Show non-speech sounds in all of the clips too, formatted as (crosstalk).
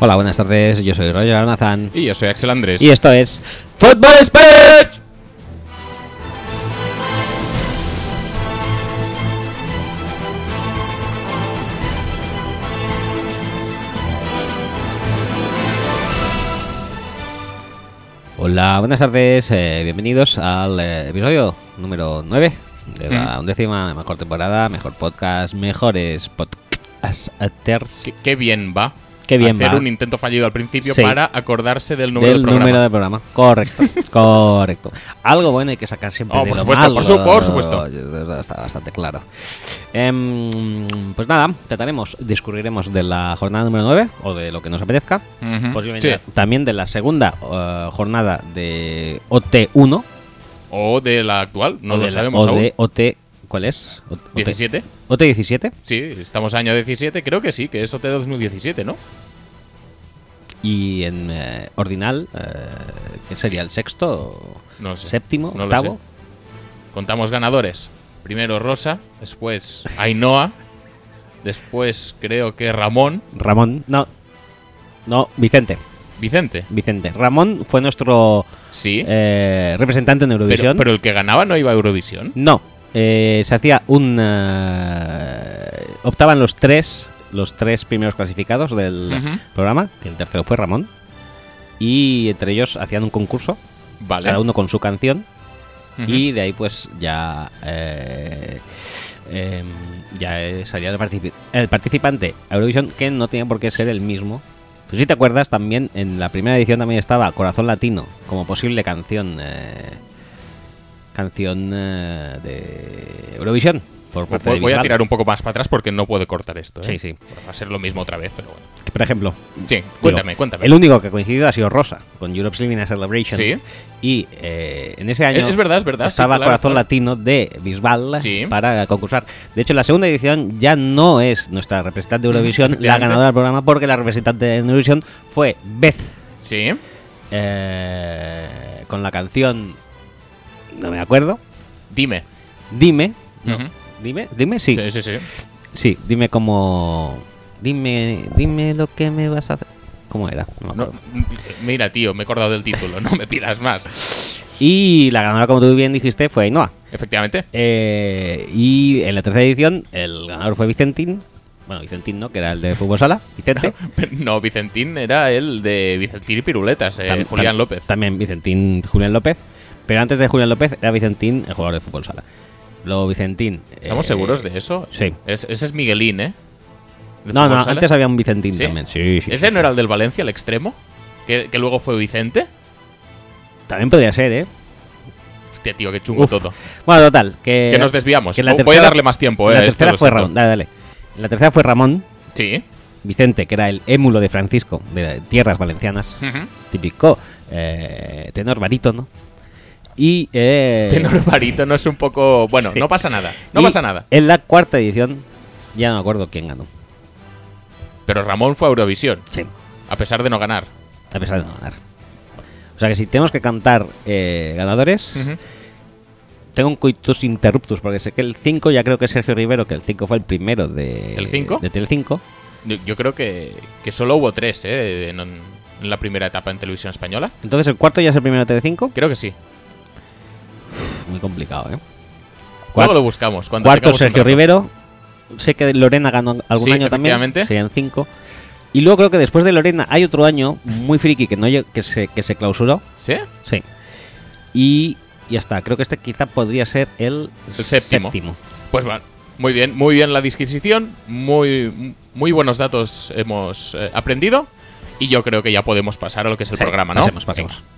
Hola, buenas tardes. Yo soy Roger Almazán. Y yo soy Axel Andrés. Y esto es Football Speech. Hola, buenas tardes. eh, bienvenidos al eh, episodio número 9 de la undécima mejor temporada, mejor podcast, mejores podcasters. Qué, qué bien va. Qué bien hacer va. un intento fallido al principio Sí. para acordarse del número del del programa. número de programa. Correcto, (laughs) correcto. Algo bueno hay que sacar siempre Oh, de por lo supuesto, malo. por su- por supuesto. Está bastante claro. Em, pues nada, trataremos, discurriremos de la jornada número 9 o de lo que nos apetezca. Ujú. Posiblemente Sí. también de la segunda eh, jornada de OT1. O de la actual, no o lo sabemos o aún. de OT. ¿Cuál es? O- OT, 17. OT17. Sí, estamos año 17. Creo que sí, que es OT 2017, ¿no? Y en eh, ordinal, eh, ¿qué sería? ¿El sexto? No sé. ¿Séptimo? No lo ¿Octavo? sé. Contamos ganadores. Primero Rosa, después Ainhoa, después creo que Ramón, Ramón. No. No, Vicente. Vicente. Vicente. Ramón fue nuestro Sí. eh, representante en pero, Eurovisión. pero el que ganaba no iba a Eurovisión. no, eh, se hacía un... eh, optaban los tres, los tres primeros clasificados del programa. El tercero fue Ramón. Y entre ellos hacían un concurso, Vale. cada uno con su canción. Y de ahí pues ya... eh, em, ya salía el, participi- el participante a Eurovisión que no tenía por qué ser el mismo. Pues si te acuerdas, también en la primera edición también estaba Corazón Latino como posible canción eh, canción eh, de Eurovisión por parte de Voy, a tirar un poco más para atrás porque no puedo cortar esto. ¿eh? Sí, sí. Va a ser lo mismo otra vez, pero bueno. Por ejemplo, Sí, cuéntame, cuéntame. el único que ha coincidido ha sido Rosa con Europe's Living a Celebration. Sí. Y eh, en ese año Es verdad, es verdad, sí, estaba claro, Corazón claro. Latino de Bisbal Sí. para concursar. De hecho, la segunda edición ya no es nuestra representante de Eurovisión la efectivamente. ganadora del programa porque la representante de Eurovisión fue Beth Sí. eh, con la canción no me acuerdo Dime. dime no, dime dime sí, Sí, sí, sí. sí dime como dime dime lo que me vas a hacer cómo era No me No, acuerdo. mira, tío, me he acordado del título, no me pidas más. y la ganadora como tú bien dijiste fue Ainhoa Efectivamente. Eh, y en la tercera edición el ganador fue Vicentín bueno Vicentín no que era el de fútbol sala Vicente (laughs) No, Vicentín era el de Vicentín y Piruletas, eh, Tam- Julián tam- López. También Vicentín Julián López. Pero antes de Julián López era Vicentín el jugador de fútbol sala. Luego Vicentín. ¿Estamos eh, seguros de eso? Sí. Es- ese es Miguelín, ¿eh? ¿De No, no, sala? antes había un Vicentín ¿Sí? también. Sí, sí. ¿Ese no era el del Valencia, el extremo? ¿Que, que luego fue Vicente? También podría ser, ¿eh? Hostia, tío, qué chungo Uf. todo. Bueno, total. Que, Que nos desviamos. que la Oh, Voy a tercera- darle más tiempo, La eh. esto tercera fue. Ramón. Dale, dale. La tercera fue Ramón Sí. Vicente, que era el émulo de Francisco de tierras valencianas. Típico eh, tenor barítono. Y. Eh, Tenor barítono es un poco. Bueno, Sí. no pasa nada. No y pasa nada. En la cuarta edición, ya no me acuerdo quién ganó. Pero Ramón fue a Eurovisión, Sí. a pesar de no ganar. A pesar de no ganar. O sea que si tenemos que cantar eh, ganadores, tengo un coitus interruptus, porque sé que el 5 ya creo que es Sergio Rivero, que el 5 fue el primero de ¿El cinco? De Telecinco. Yo, yo creo que, que solo hubo tres, ¿eh? En, en la primera etapa en televisión española. Entonces el cuarto ya es el primero de Telecinco. Creo que sí. Muy complicado, ¿eh? Luego lo buscamos. Cuando Cuarto Sergio. Rivero. Sé que Lorena ganó algún Sí, año también. Serían 5. Y luego creo que después de Lorena hay otro año muy friki que, no, que, se, que se clausuró. ¿Sí? Sí. Y ya está. Creo que este quizá podría ser el, El séptimo. Pues bueno, muy bien, muy bien la disquisición, muy, muy buenos datos hemos eh, aprendido y yo creo que ya podemos pasar a lo que es el Sí, programa, ¿no? pasemos, pasemos. Venga.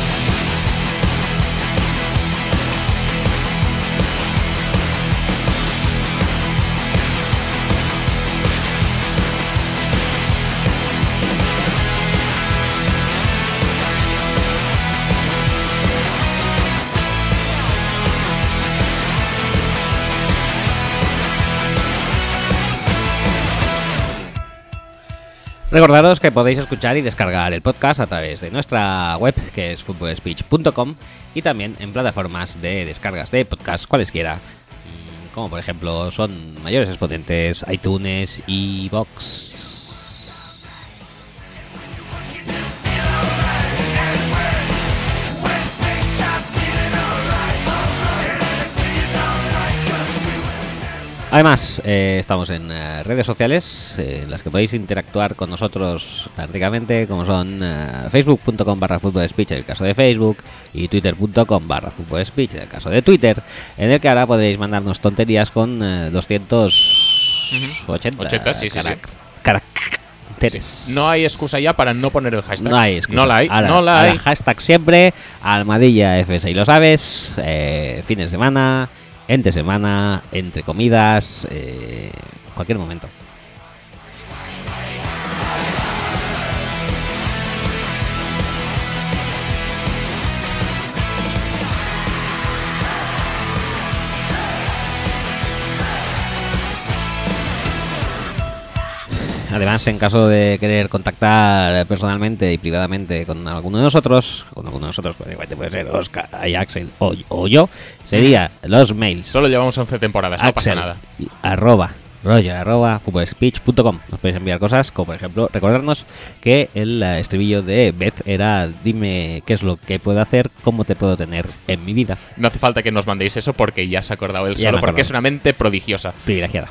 Recordaros que podéis escuchar y descargar el podcast a través de nuestra web, que es footballspeech.com, y también en plataformas de descargas de podcast cualesquiera, mm, como por ejemplo son mayores exponentes iTunes y Vox. Además, eh, estamos en eh, redes sociales eh, en las que podéis interactuar con nosotros prácticamente, como son eh, facebook.com barra fútbol speech en el caso de Facebook y twitter.com barra fútbol speech en el caso de Twitter, en el que ahora podéis mandarnos tonterías con eh, 280 80, sí, sí, sí. carac- caracteres. No hay excusa ya para no poner el hashtag. No hay excusa. No la hay. Ahora- no la ahora hay. hashtag siempre, Almadilla FS y lo sabes, eh, fin de semana, entre semana, entre comidas, eh, cualquier momento. Además, en caso de querer contactar personalmente y privadamente con alguno de nosotros, con alguno de nosotros, pues igual te puede ser Oscar, y Axel o, o yo, sería los mails Solo llevamos 11 temporadas, no pasa Axel, nada. arroba roger arroba footballspeech.com Nos podéis enviar cosas como por ejemplo recordarnos que el eh, estribillo de Beth era dime qué es lo que puedo hacer, cómo te puedo tener en mi vida No hace falta que nos mandéis eso porque ya se ha acordado él Ya solo, porque es una mente prodigiosa. privilegiada.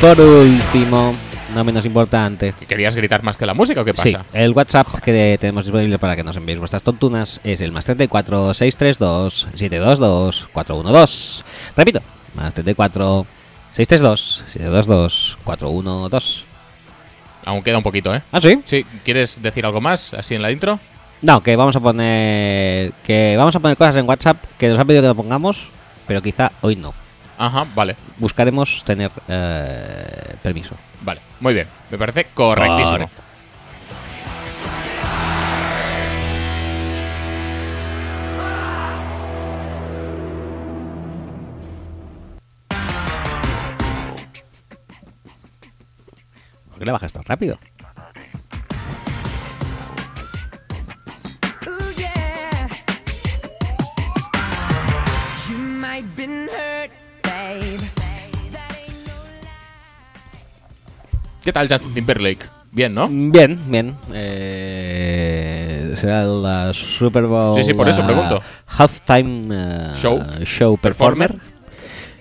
Por último, no menos importante, ¿Que ¿Querías gritar más que la música o qué Sí, pasa? el WhatsApp que tenemos disponible para que nos enviéis vuestras tontunas es el más 34 632 722 412. Repito, más 34 632 722 412. Aún queda un poquito, ¿eh? ¿Ah, sí? Sí, ¿quieres decir algo más así en la intro? No, que vamos a poner que vamos a poner cosas en WhatsApp que nos han pedido que lo pongamos, pero quizá hoy no. Ajá, vale. Buscaremos tener eh, permiso. Vale, muy bien. Me parece correctísimo. Correcto. ¿Por qué le bajas tan rápido? Tal Justin Timberlake? Bien, ¿no? Bien, bien. Eh, será la Super Bowl. Sí, sí, por eso pregunto. Halftime eh, Show. show performer. Performer.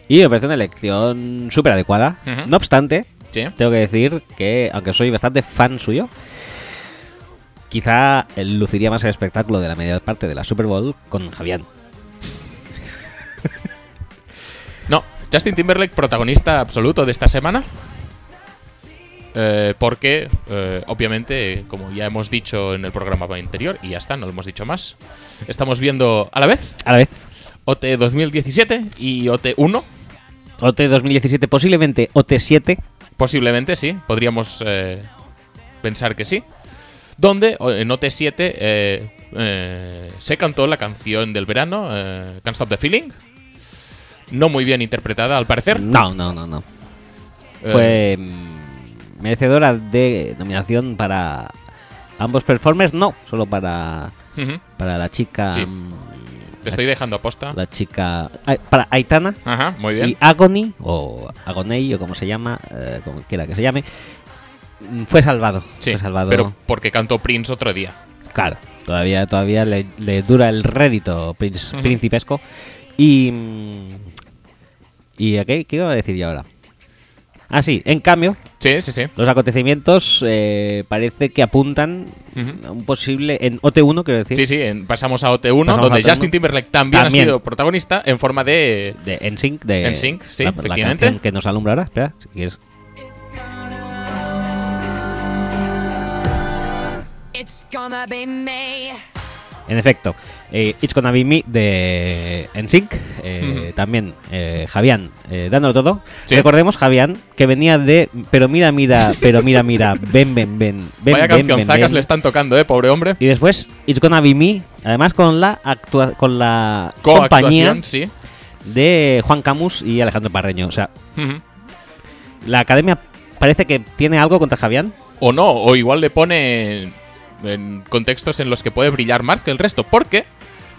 Y me parece una elección súper adecuada. No obstante, Sí. tengo que decir que, aunque soy bastante fan suyo, quizá luciría más el espectáculo de la media parte de la Super Bowl con Javier. (laughs) No, Justin Timberlake, protagonista absoluto de esta semana. Eh, porque, eh, obviamente, como ya hemos dicho en el programa anterior, y ya está, no lo hemos dicho más, estamos viendo a la vez A la vez, OT 2017 y OT 1. OT 2017, posiblemente OT7. Posiblemente sí, podríamos eh, pensar que sí. Donde en OT7 eh, eh, se cantó la canción del verano, Can't Stop the Feeling. No muy bien interpretada, al parecer. No, no, no, no. Fue merecedora de nominación para ambos performers, no, solo para, para la chica. Sí. mm, Te estoy dejando aposta. La chica. Para Aitana Ajá, muy bien. y Agony, o Agoney, o como se llama, eh, como quiera que se llame, mm, fue salvado. Sí, fue salvado. pero porque cantó Prince otro día. Claro, todavía, todavía le, le dura el rédito princ- Ujú. principesco. Y. mm, ¿Y qué, qué iba a decir yo ahora? Ah, sí, en cambio, Sí, sí, sí. los acontecimientos eh, parece que apuntan a un posible. En OT1, quiero decir. Sí, sí, en- pasamos a OT1, Pasamos a donde OT1. Justin Timberlake también, También. ha sido protagonista en forma de... De NSYNC. De NSYNC, sí, la, efectivamente. que nos alumbra ahora. Espera, si quieres. It's gonna be me. En efecto, eh, It's Gonna Be Me de NSYNC. eh. También eh, Javián eh, dándolo todo. Sí. Recordemos, Javián, que venía de Pero mira, mira, pero mira, mira, ven, ven, ven. ven Vaya ven, canción ven, zacas le están tocando, eh, pobre hombre. Y después, It's Gonna Be Me Además con la actua- con la compañía sí. de Juan Camus y Alejandro Parreño. O sea, la academia parece que tiene algo contra Javián. O no, o igual le pone en contextos en los que puede brillar más que el resto. Porque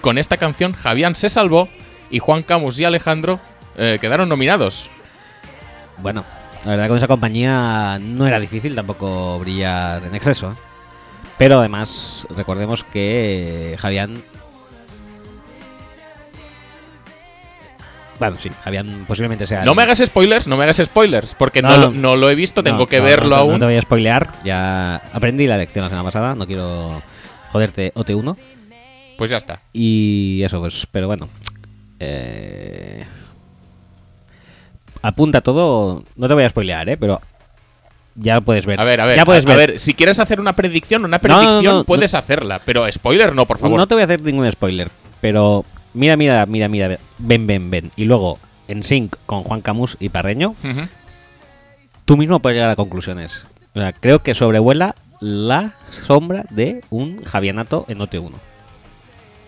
con esta canción Javián se salvó y Juan Camus y Alejandro eh, quedaron nominados. Bueno, la verdad con esa compañía no era difícil tampoco brillar en exceso. ¿eh? Pero además, recordemos que Javián. Bueno, sí, Javián posiblemente sea. No el- me hagas spoilers, no me hagas spoilers, porque no, No, lo- no. no lo he visto, tengo No, que verlo aún. No te voy a spoilear, ya aprendí la lección la semana pasada, no quiero joderte OT1. Pues ya está. Y eso, pues, pero bueno. Eh, apunta todo, no te voy a spoilear, ¿eh? Pero ya lo puedes ver. A ver, a ver, ya puedes a ver. ver, si quieres hacer una predicción, una No, no, predicción no, puedes hacerla, pero spoiler no, por favor. No te voy a hacer ningún spoiler, pero mira, mira, mira, mira, ven, ven, ven. Y luego, en sync con Juan Camus y Parreño, tú mismo puedes llegar a conclusiones. O sea, creo que sobrevuela la sombra de un Javianato en OT1.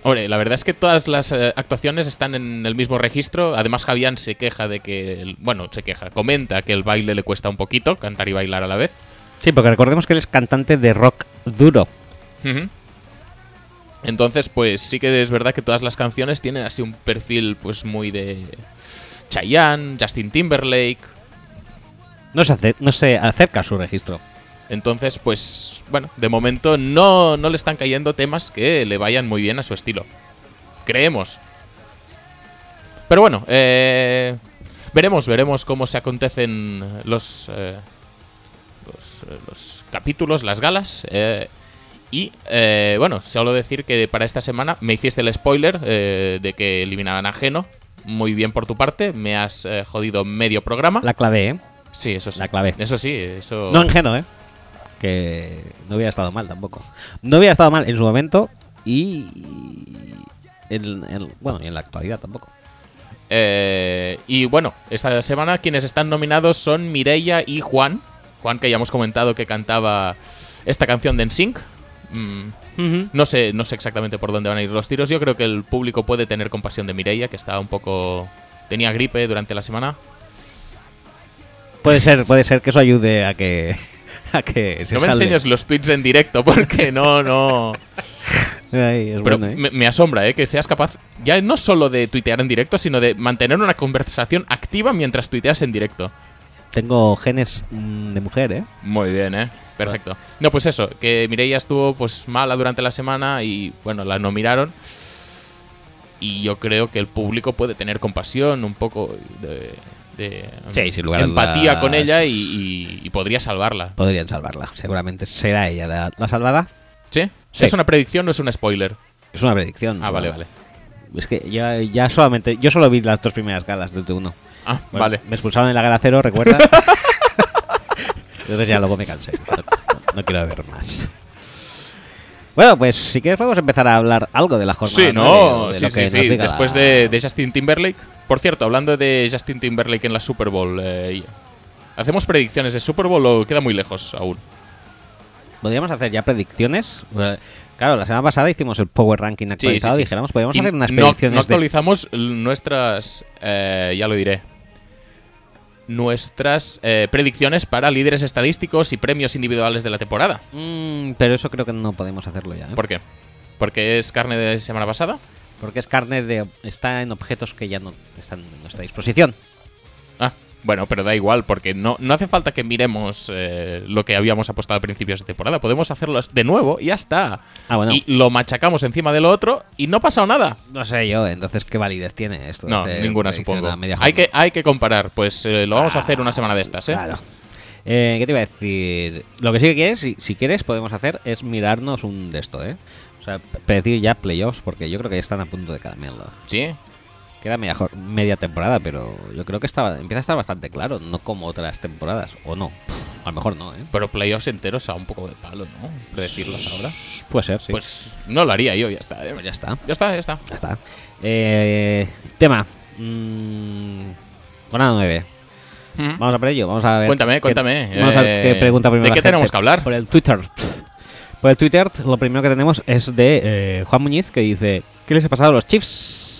Hombre, la verdad es que todas las eh, actuaciones están en el mismo registro. Además, Javián se queja de que. bueno, se queja, comenta que el baile le cuesta un poquito, cantar y bailar a la vez. Sí, porque recordemos que él es cantante de rock duro. Entonces, pues sí que es verdad que todas las canciones tienen así un perfil, pues muy de. Chayanne, Justin Timberlake. No se, ace- no se acerca a su registro. Entonces, pues, bueno, de momento no, no le están cayendo temas que le vayan muy bien a su estilo. Creemos. Pero bueno, eh, veremos, veremos cómo se acontecen los, eh, los, eh, los capítulos, las galas. Y eh, bueno, solo decir que para esta semana me hiciste el spoiler eh, de que eliminaran a Geno. Muy bien por tu parte, me has eh, jodido medio programa. La clave, ¿eh? sí, eso sí. la clave. Eso sí, eso. No ingenuo, ¿eh? Que no hubiera estado mal tampoco. No hubiera estado mal en su momento y. En, en- bueno, y en la actualidad tampoco. Y bueno, esta semana quienes están nominados son Mireia y Juan. Juan, que ya hemos comentado que cantaba esta canción de NSYNC. Mm, no sé, no sé exactamente por dónde van a ir los tiros. Yo creo que el público puede tener compasión de Mireia, que estaba un poco. tenía gripe durante la semana. Puede ser, puede ser que eso ayude a que. (laughs) A que se no me salve. enseñes los tweets en directo, porque no, no. (laughs) Ay, es Pero bueno, ¿eh? me, me asombra, ¿eh? Que seas capaz, ya no solo de tuitear en directo, sino de mantener una conversación activa mientras tuiteas en directo. Tengo genes mm, de mujer, ¿eh? Muy bien, ¿eh? Perfecto. No, pues eso, que Mireia estuvo pues mala durante la semana y bueno, la nominaron. Y yo creo que el público puede tener compasión, un poco de, de Sí, sin lugar a empatía con ella y, y- y podría salvarla. Podrían salvarla. Seguramente será ella la, la salvada. ¿Sí? Sí. ¿Es una predicción o es un spoiler? Es una predicción. Ah, vale, vale. Es que ya, ya solamente. Yo solo vi las dos primeras galas del T1. Ah, Bueno, vale. Me expulsaron en la gala cero, ¿recuerdas? (laughs) Entonces ya luego me cansé. No, quiero ver más. Bueno, pues si quieres podemos empezar a hablar algo de la jornada. Sí, no, de sí, lo sí, que sí. Después la- de, de Justin Timberlake. Por cierto, hablando de Justin Timberlake en la Super Bowl, eh, ¿hacemos predicciones de Super Bowl o queda muy lejos aún? ¿Podríamos hacer ya predicciones? Claro, la semana pasada hicimos el Power Ranking actualizado. sí. Dijéramos, podríamos Y hacer unas predicciones No, actualizamos nuestras, eh, ya lo diré, nuestras eh, predicciones para líderes estadísticos y premios individuales de la temporada. Mm, pero eso creo que no podemos hacerlo ya. ¿eh? ¿Por qué? Porque es carne de semana pasada. Porque es carne de. Está en objetos que ya no están en nuestra disposición. Ah, bueno, pero da igual, porque no, no hace falta que miremos eh, lo que habíamos apostado a principios de temporada. Podemos hacerlo de nuevo y ya está. Ah, bueno. Y lo machacamos encima de lo otro y no ha pasado nada. No sé yo, entonces, ¿qué validez tiene esto? No, ninguna supongo. Hay que, hay que comparar, pues eh, lo vamos a hacer una semana de estas, ¿eh? Claro. Eh, ¿Qué te iba a decir? Lo que sí que quieres, si, si quieres, podemos hacer es mirarnos un de esto, ¿eh? O sea, predecir ya playoffs, porque yo creo que ya están a punto de caramelo. Sí, Queda media, media temporada, pero yo creo que está, empieza a estar bastante claro, no como otras temporadas, o no. A lo mejor no, ¿eh? pero playoffs enteros a un poco de palo, ¿no? Predecirlos ahora. Puede ser, sí. Pues no lo haría yo, ya está. ¿eh? Pues ya está. Ya está, ya está. Ya está. Eh, tema. Mm, jornada 9. Vamos a por ello. Vamos a ver. Cuéntame, qué- cuéntame, Vamos a ver eh, qué pregunta primero. ¿de qué tenemos que hablar? Por el Twitter. Por el Twitter, lo primero que tenemos es de eh, Juan Muñiz, que dice: ¿Qué les ha pasado a los Chiefs?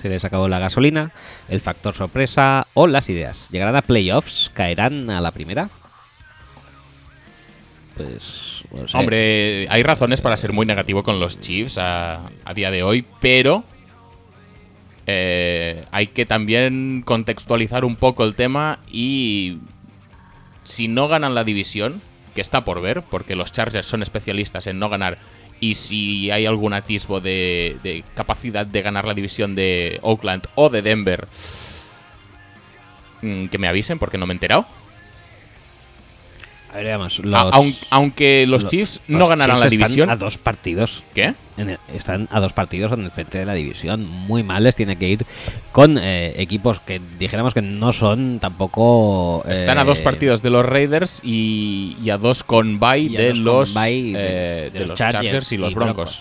Se les acabó la gasolina, el factor sorpresa o las ideas. ¿Llegarán a playoffs? ¿Caerán a la primera? Pues. Hombre, hay razones para ser muy negativo con los Chiefs a, a día de hoy, pero eh, hay que también contextualizar un poco el tema y si no ganan la división, que está por ver, porque los Chargers son especialistas en no ganar, y si hay algún atisbo de, de capacidad de ganar la división de Oakland o de Denver, mm, que me avisen porque no me he enterado. A ver, veamos. A- Los, aun- aunque los lo- Chiefs los no ganarán la Chiefs están división. A dos partidos. ¿Qué? el- están a dos partidos en el frente de la división. Muy mal les tiene que ir con eh, equipos que dijéramos que no son tampoco. Están a eh, dos partidos de los Raiders y, y a dos con bye de los, de- eh, de de los los Chargers Chargers y los y Broncos. Broncos.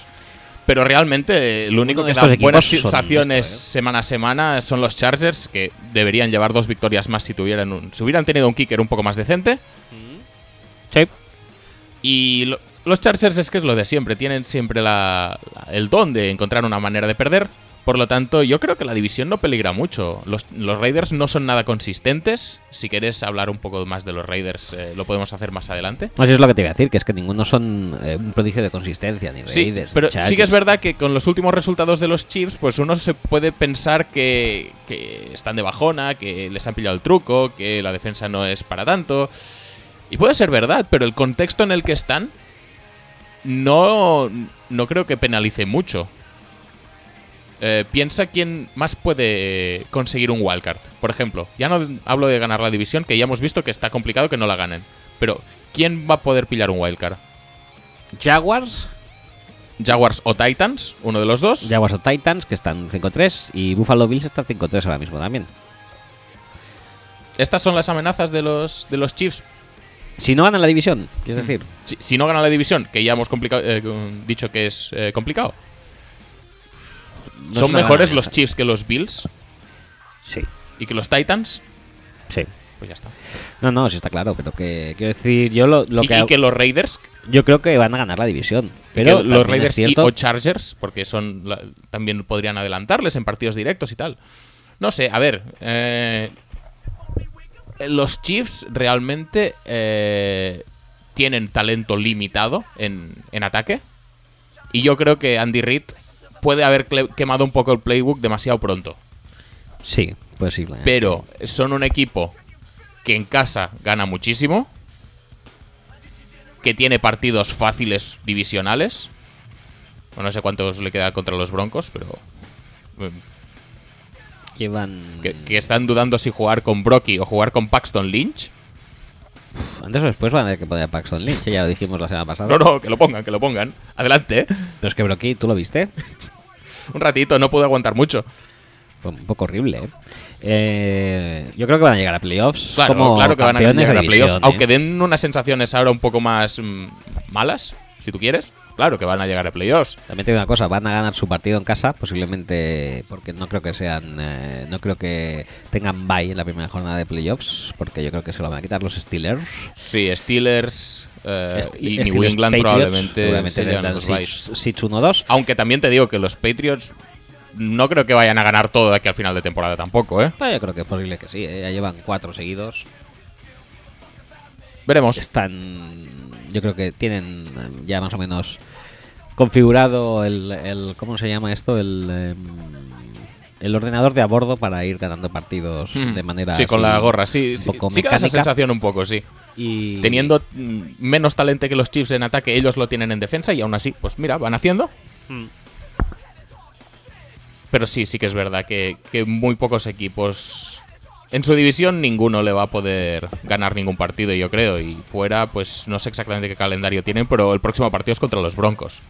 Pero realmente eh, lo único que da buenas sensaciones esto, ¿eh? semana a semana son los Chargers, que deberían llevar dos victorias más si tuvieran un, si hubieran tenido un kicker un poco más decente. Sí. Y lo- los Chargers es que es lo de siempre, tienen siempre la- la- el don de encontrar una manera de perder. Por lo tanto, yo creo que la división no peligra mucho. Los, los Raiders no son nada consistentes. Si quieres hablar un poco más de los Raiders, eh, lo podemos hacer más adelante. Sé es lo que te iba a decir, que es que ninguno son eh, un prodigio de consistencia, ni Sí, Raiders, ni pero sí que es verdad que con los últimos resultados de los Chiefs, pues uno se puede pensar que, que están de bajona, que les han pillado el truco, que la defensa no es para tanto. Y puede ser verdad, pero el contexto en el que están no, no creo que penalice mucho. Eh, piensa quién más puede conseguir un wildcard. Por ejemplo, ya no hablo de ganar la división, que ya hemos visto que está complicado que no la ganen. Pero, ¿quién va a poder pillar un wildcard? Jaguars, Jaguars o Titans, uno de los dos. Jaguars o Titans, que están 5-3, y Buffalo Bills está 5-3 ahora mismo también. Estas son las amenazas de los, de los Chiefs. Si no ganan la división, quieres decir. Si, si no ganan la división, que ya hemos complicado- eh, dicho que es eh, complicado. no ¿Son mejores los. Chiefs que los Bills Sí, y que los Titans? sí. Pues ya está. No, no, sí está claro, pero que quiero decir, yo lo, lo y, que, y que los Raiders, yo creo que van a ganar la división. Pero los Raiders y, o Chargers, porque son la- también podrían adelantarles en partidos directos y tal. No sé, a ver. eh, los Chiefs realmente eh, tienen talento limitado en, en ataque. Y yo creo que Andy Reid puede haber quemado un poco el playbook demasiado pronto. sí, posible. Pero son un equipo que en casa gana muchísimo. Que tiene partidos fáciles divisionales. Bueno, no sé cuántos le queda contra los Broncos, pero. Llevan Que, que están dudando si jugar con Brocky o jugar con Paxton Lynch. antes o después van a tener que poner a Paxton Lynch, ya lo dijimos la semana (laughs) pasada. No, no, que lo pongan, que lo pongan. Adelante. Pero es que Brocky, ¿tú lo viste? (laughs) Un ratito, no puedo aguantar mucho. Fue un poco horrible, ¿eh? Eh, Yo creo que van a llegar a playoffs. Claro, como claro que van a llegar a playoffs. división, Aunque ¿eh? den unas sensaciones ahora un poco más mm, malas, si tú quieres. Claro que van a llegar a playoffs. También te digo una cosa, van a ganar su partido en casa, posiblemente porque no creo que sean, eh, no creo que tengan bye en la primera jornada de playoffs, porque yo creo que se lo van a quitar los Steelers. Sí, Steelers eh, y Steelers, New England Patriots, probablemente, seguramente se les llevan dan los seeds- byes. seeds 1-2. Aunque también te digo que los Patriots no creo que vayan a ganar todo de aquí al final de temporada tampoco, ¿eh? Pero yo creo que es posible que sí, ¿eh? ya llevan cuatro seguidos. Veremos. Están, yo creo que tienen ya más o menos configurado el, el ¿cómo se llama esto? El, em, el ordenador de a bordo para ir ganando partidos Mm. de manera Sí, con la gorra, sí. un Sí, poco sí que da esa sensación un poco, sí. y Teniendo mm, menos talento que los Chiefs en ataque, ellos lo tienen en defensa y aún así, pues mira, van haciendo. Mm. Pero sí, sí que es verdad que, que muy pocos equipos en su división ninguno le va a poder ganar ningún partido, yo creo. Y fuera, pues no sé exactamente qué calendario tienen, pero el próximo partido es contra los Broncos.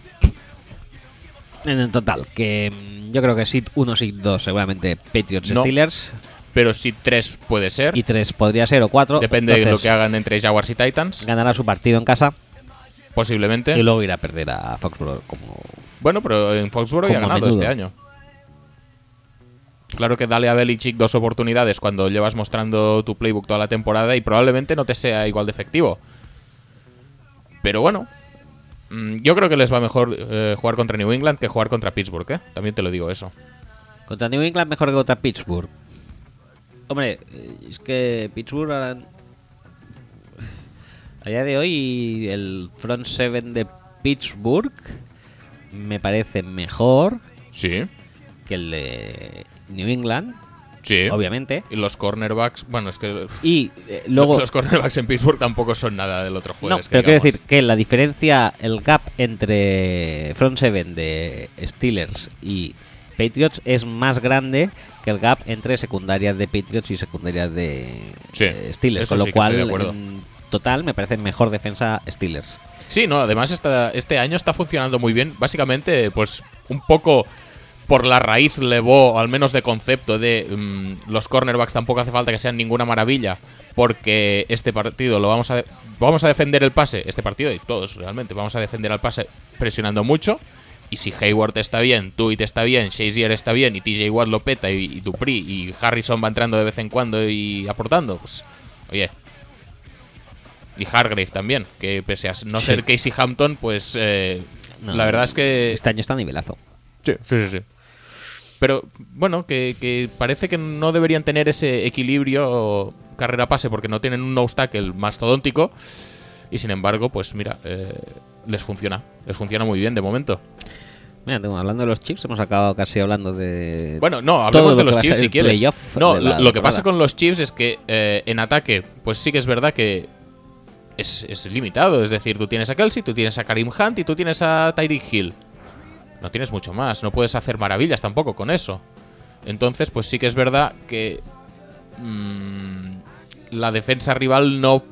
En el total, que mm, yo creo que Seed 1, Seed 2, seguramente Patriots No. Steelers. Pero sí tres puede ser. Y 3 podría ser, o 4. Depende de lo que hagan entre Jaguars y Titans, Ganará su partido en casa posiblemente. y luego irá a perder a Foxborough como. Bueno, pero en Foxborough ya ha ganado menudo. este año. Claro que dale a Belichick dos oportunidades cuando llevas mostrando tu playbook toda la temporada y probablemente no te sea igual de efectivo. Pero bueno, Mm, Yo creo que les va mejor eh, jugar contra New England que jugar contra Pittsburgh, ¿eh? También te lo digo eso. Contra New England mejor que contra Pittsburgh. Hombre, eh, es que Pittsburgh ahora- (laughs) a día de hoy el front seven de Pittsburgh me parece mejor Sí, que el de New England, sí. obviamente. Y los cornerbacks, bueno, es que Y eh, luego los cornerbacks en Pittsburgh tampoco son nada del otro No, jueves. que pero quiero decir que la diferencia, el gap entre front seven de Steelers y Patriots es más grande que el gap entre secundarias de Patriots y secundarias de Sí, eh, Steelers. Con lo sí cual, en total, me parece mejor defensa Steelers. Sí, no, además esta- este año está funcionando muy bien. Básicamente, pues un poco por la raíz levó, al menos de concepto, de mm, los cornerbacks tampoco hace falta que sean ninguna maravilla, porque este partido lo vamos a, de- vamos a defender el pase, este partido y todos realmente, vamos a defender al pase presionando mucho. Y si Hayward está bien, Tuit está bien, Shazier está bien y TJ Watt lo peta y, y Dupree y Harrison va entrando de vez en cuando y aportando, pues oye, y Hargrave también, que pese a no Sí. ser Casey Hampton, pues eh, No, la verdad es que... Este año está a nivelazo. Sí, sí, sí, sí. Pero bueno, que, que parece que no deberían tener ese equilibrio carrera-pase porque no tienen un no-stackle mastodóntico. Y sin embargo, pues mira, eh, les funciona. Les funciona muy bien de momento. Mira, tengo- hablando de los chips, hemos acabado casi hablando de. Bueno, no, hablemos lo de los ser si quieres. No, lo, que pasa con los Chiefs es que eh, en ataque, pues sí que es verdad que es, es limitado. Es decir, tú tienes a Kelsey, tú tienes a Karim Hunt y tú tienes a Tyreek Hill. No tienes mucho más. No puedes hacer maravillas tampoco con eso. Entonces, pues sí que es verdad que mm, la defensa rival no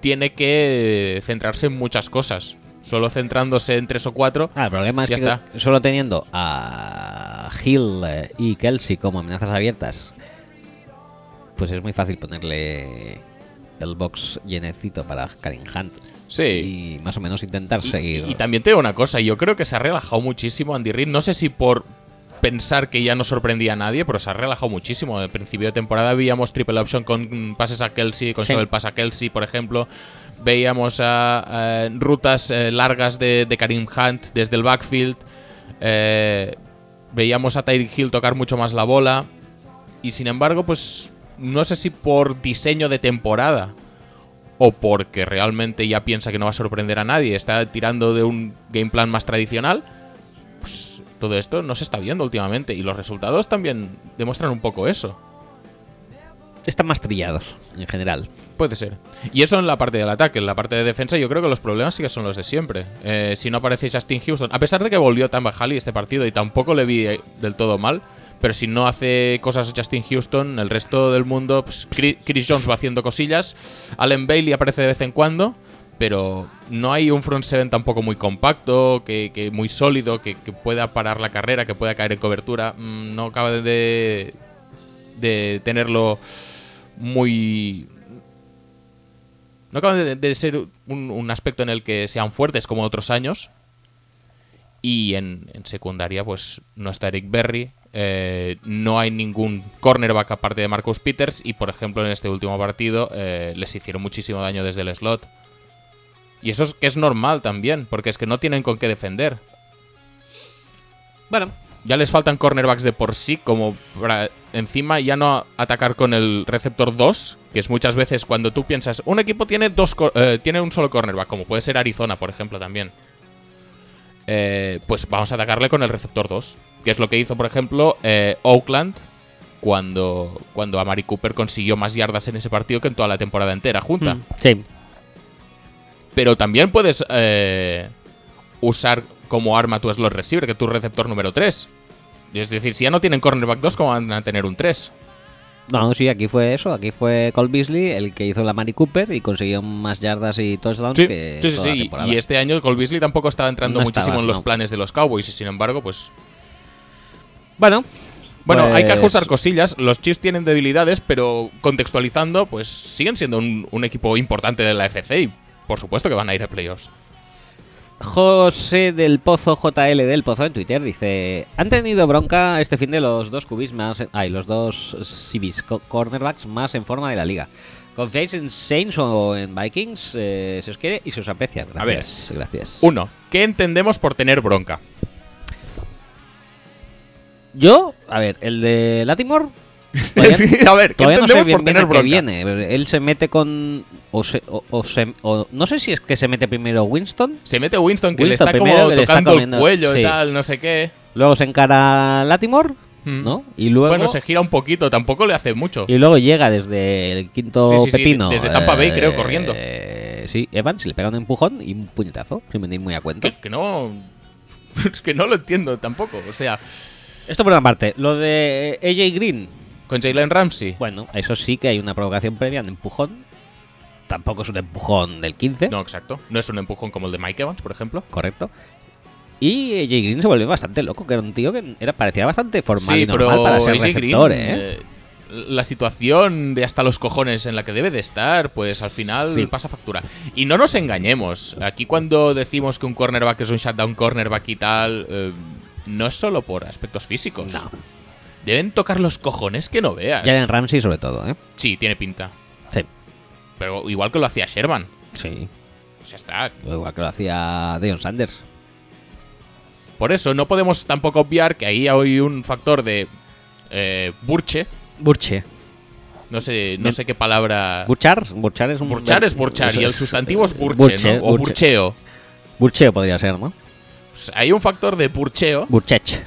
tiene que centrarse en muchas cosas. Solo centrándose en tres o cuatro. Ah, el problema es Ya que está. solo teniendo a Hill eh, y Kelsey como amenazas abiertas, pues es muy fácil ponerle el box llenecito para Karim Hunt. Sí. Y más o menos intentar Y- seguir. Y, y también te digo una cosa, yo creo que se ha relajado muchísimo Andy Reid. No sé si por pensar que ya no sorprendía a nadie, pero se ha relajado muchísimo. Al principio de temporada veíamos triple option con mm, pases a Kelsey, con Sí. el pase a Kelsey, por ejemplo. Veíamos a, a rutas eh, largas de, de Karim Hunt desde el backfield. Eh, veíamos a Tyreek Hill tocar mucho más la bola. Y sin embargo, pues no sé si por diseño de temporada o porque realmente ya piensa que no va a sorprender a nadie, está tirando de un game plan más tradicional, pues todo esto no se está viendo últimamente y los resultados también demuestran un poco eso. Están más trillados en general. Puede ser. Y eso en la parte del ataque. En la parte de defensa yo creo que los problemas sí que son los de siempre. Eh, si no aparece Justin Houston, a pesar de que volvió Tamba Halley este partido y tampoco le vi eh, del todo mal, pero si no hace cosas Justin Houston, el resto del mundo, pues, Chris Jones va haciendo cosillas, Allen Bailey aparece de vez en cuando, pero no hay un front seven tampoco muy compacto, que, muy sólido, que, pueda parar la carrera, que pueda caer en cobertura. Mm, No acaba de, de tenerlo muy no acaba de, ser un, un aspecto en el que sean fuertes como otros años. Y en, en secundaria, pues no está Eric Berry. Eh, no hay ningún cornerback aparte de Marcus Peters. Y por ejemplo, en este último partido eh, les hicieron muchísimo daño desde el slot. Y eso es que es normal también, porque es que no tienen con qué defender. Bueno, Ya les faltan cornerbacks de por sí, como para encima ya no atacar con el receptor 2, que es muchas veces cuando tú piensas, un equipo tiene dos eh, tiene un solo cornerback, como puede ser Arizona, por ejemplo, también. Pues vamos a atacarle con el receptor 2, que es lo que hizo, por ejemplo, eh, Oakland cuando, cuando Amari Cooper consiguió más yardas en ese partido que en toda la temporada entera junta. mm, sí. Pero también puedes eh, usar como arma tu slot receiver, que es tu receptor número 3. Es decir, si ya no tienen cornerback 2, ¿cómo van a tener un 3? No, sí, aquí fue eso. Aquí fue Cole Beasley el que hizo la Mari Cooper y consiguió más yardas y touchdowns Sí, que sí, sí. toda sí. Y este año Cole Beasley tampoco estaba entrando No muchísimo estaba, en los no. planes de los Cowboys y sin embargo, pues... Bueno, Bueno, hay que pues, ajustar cosillas. Los Chiefs tienen debilidades, pero contextualizando, pues siguen siendo un, un equipo importante de la FC y por supuesto que van a ir a playoffs. José del Pozo, JL del Pozo en Twitter dice: Han tenido bronca este fin de los dos cubis más. Ay, los dos co- cornerbacks más en forma de la liga. ¿Confiáis en Saints o en Vikings? Eh, se os quiere y se os aprecia. A ver. Gracias. Gracias. Uno, ¿qué entendemos por tener bronca? Yo, a ver, el de Latimore. (laughs) todavía- Sí, a ver, ¿qué Todavía no sé bien, por tener bronca? viene. Él se mete con. O se, o, o se- o- no sé si es que se mete primero Winston. Se mete Winston que Winston le está como que está tocando comiendo- el cuello sí. y tal, no sé qué. Luego se encara Latimore. Mm. ¿No? Y luego. Bueno, se gira un poquito, tampoco le hace mucho. Y luego llega desde el quinto Sí, pepino. desde Tampa Bay, creo, corriendo. eh, Sí, Evans le pega un empujón y un puñetazo, sin venir muy a cuento. Que, que no. (laughs) Es que no lo entiendo tampoco. O sea, Esto por una parte. Lo de AJ Green, con Jalen Ramsey. bueno, eso sí que hay una provocación previa, un empujón. Tampoco es un empujón del 15, No, exacto. No es un empujón como el de Mike Evans, por ejemplo. correcto. Y AJ Green se volvió bastante loco, que era un tío que era, parecía bastante formal Sí, y normal pero para ser AJ receptor, Green, ¿eh? eh, la situación de hasta los cojones en la que debe de estar, pues al final Sí. pasa factura. Y no nos engañemos. Aquí cuando decimos que un cornerback es un shutdown cornerback y tal, eh, no es solo por aspectos físicos. No. Deben tocar los cojones que no veas. Jalen Ramsey sobre todo, ¿eh? Sí, tiene pinta. Sí, Pero igual que lo hacía Sherman. sí. Pues ya está. Igual que lo hacía Deion Sanders. Por eso no podemos tampoco obviar que ahí hay un factor de eh, burche. Burche. No sé, no sé qué palabra. Burchar, burchar es un Burchar es burchar y el sustantivo es burche, burche, ¿no? O burche. burcheo. Burcheo podría ser, ¿no? Pues hay un factor de burcheo Burchech.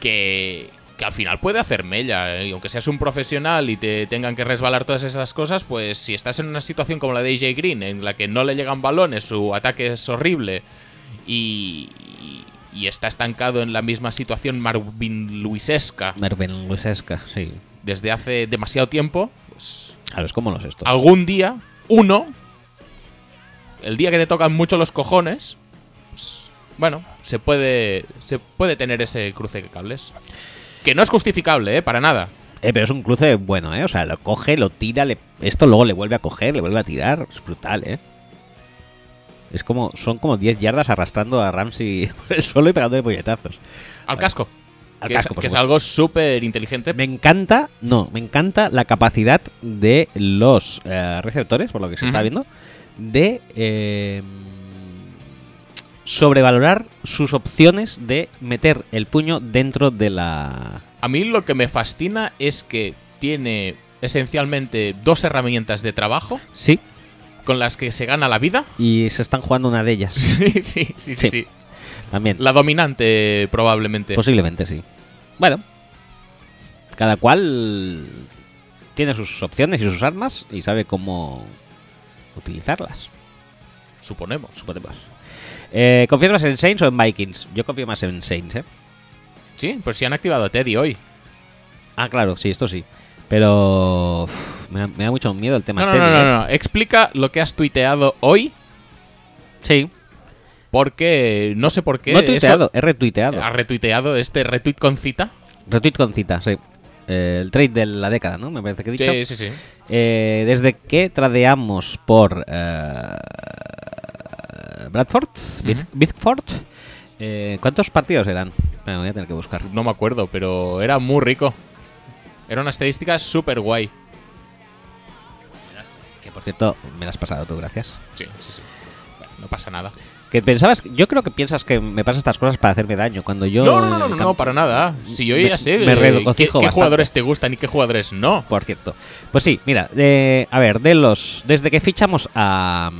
que, que al final puede hacer mella. ¿eh? Y aunque seas un profesional y te tengan que resbalar todas esas cosas, pues si estás en una situación como la de AJ Green, en la que no le llegan balones, su ataque es horrible y, y- y está estancado en la misma situación Marvin Luisesca Mervyn Luisesca, sí. desde hace demasiado tiempo, pues Claro, es como los estos. algún día, uno, el día que te tocan mucho los cojones, bueno, se puede, se puede tener ese cruce de cables. Que no es justificable, ¿eh? Para nada. Eh, pero es un cruce bueno, ¿eh? O sea, lo coge, lo tira, le... esto luego le vuelve a coger, le vuelve a tirar. Es brutal, ¿eh? Es como, son como 10 yardas arrastrando a Ramsey (laughs) por el suelo y pegándole puñetazos. Al casco. Al que casco, es, que es algo súper inteligente. Me encanta, no, me encanta la capacidad de los eh, receptores, por lo que se está viendo, de eh, sobrevalorar sus opciones de meter el puño dentro de la... A mí lo que me fascina es que tiene esencialmente dos herramientas de trabajo Sí, con las que se gana la vida. y se están jugando una de ellas (laughs) Sí, sí, sí, sí. Sí. también. La dominante, probablemente. Posiblemente sí. Bueno, cada cual tiene sus opciones y sus armas y sabe cómo utilizarlas, Suponemos. suponemos. Eh, ¿Confías más en Saints o en Vikings? Yo confío más en Saints, ¿eh? Sí, pues si han activado a Teddy hoy. Ah, claro, sí, esto sí. Pero uf, me, da, me da mucho miedo el tema. No, no, Teddy, no, no, ¿eh? no. Explica lo que has tuiteado hoy, Sí, porque no sé por qué. no he eso- tuiteado, he retuiteado. ha retuiteado este retweet con cita. Retweet con cita, sí. Eh, el trade de la década, ¿no? Me parece que he dicho. Sí, sí, sí. Eh, desde que tradeamos por eh, Bradford. Bizford, eh, ¿cuántos partidos eran? Espera, voy a tener que buscar. No me acuerdo, pero era muy rico. Era una estadística súper guay. Que por cierto, me la has pasado tú, gracias. Sí, sí, sí. Bueno, no pasa nada. Que pensabas, yo creo que piensas que me pasan estas cosas para hacerme daño. Cuando yo. no, no, no, no, para nada. Si yo Me- ya sé me eh, qué, jugadores te gustan y qué jugadores no. Por cierto. Pues sí, mira, eh, a ver, de los. Desde que fichamos a.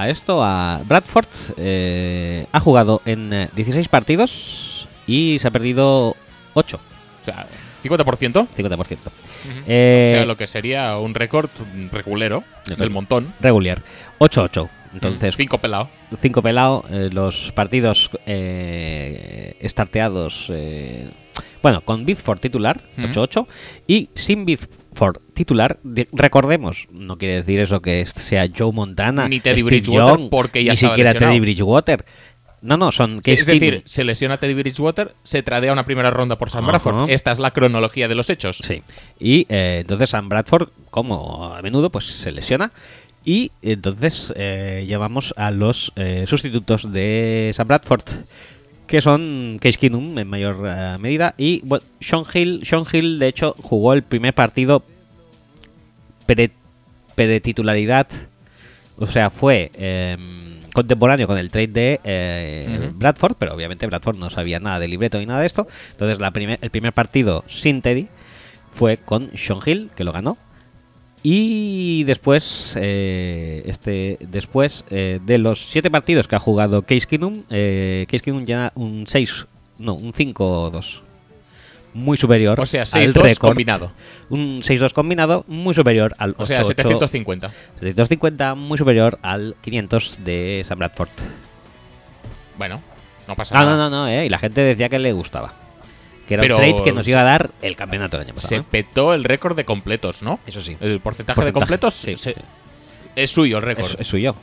A esto, a Bradford, eh, ha jugado en eh, 16 partidos y se ha perdido 8, O sea, 50%. 50%. o Eh, sea, lo que sería un récord regulero del montón. Regular. 8-8. Entonces, 5 pelado. 5 pelado, eh, los partidos eh, starteados. eh, bueno, con Bitford titular, Ujú. 8-8. Y sin Bitford titular, recordemos, no quiere decir eso que sea Joe Montana, Ni Teddy Steve Bridgewater, Young, porque ya ni siquiera lesionado. Teddy Bridgewater. No, no, son Sí, Case es decir, se lesiona Teddy Bridgewater, se tradea una primera ronda por Sam. Bradford. Esta es la cronología de los hechos. Sí. Y eh, entonces Sam Bradford, como a menudo, pues se lesiona. Y entonces eh, llamamos a los eh, sustitutos de Sam Bradford, que son Case Keenum en mayor eh, medida. Y bueno, Sean Hill, Sean Hill, de hecho, jugó el primer partido pre- pretitularidad, o sea, fue em, contemporáneo con el trade de eh. Bradford, pero obviamente Bradford no sabía nada de libreto ni nada de esto. Entonces la primer- el primer partido sin Teddy fue con Sean Hill, que lo ganó. Y después, eh, este, después eh, de los siete partidos que ha jugado Case Keenum, eh, Case Keenum ya un 6, no, un 5-2. Muy superior. O sea, al 6-2 récord. combinado. Un 6-2 combinado muy superior al O sea, 8-8. 750. 750 muy superior al 500 de Sam Bradford. Bueno, no pasa No, nada. no, no, no, eh, y la gente decía que le gustaba. Que era Pero un trade que nos iba a dar el campeonato el año pasado. Se petó el récord de completos, ¿no? Eso sí. El porcentaje, de completos sí, se- sí. es suyo el récord. Es, es suyo.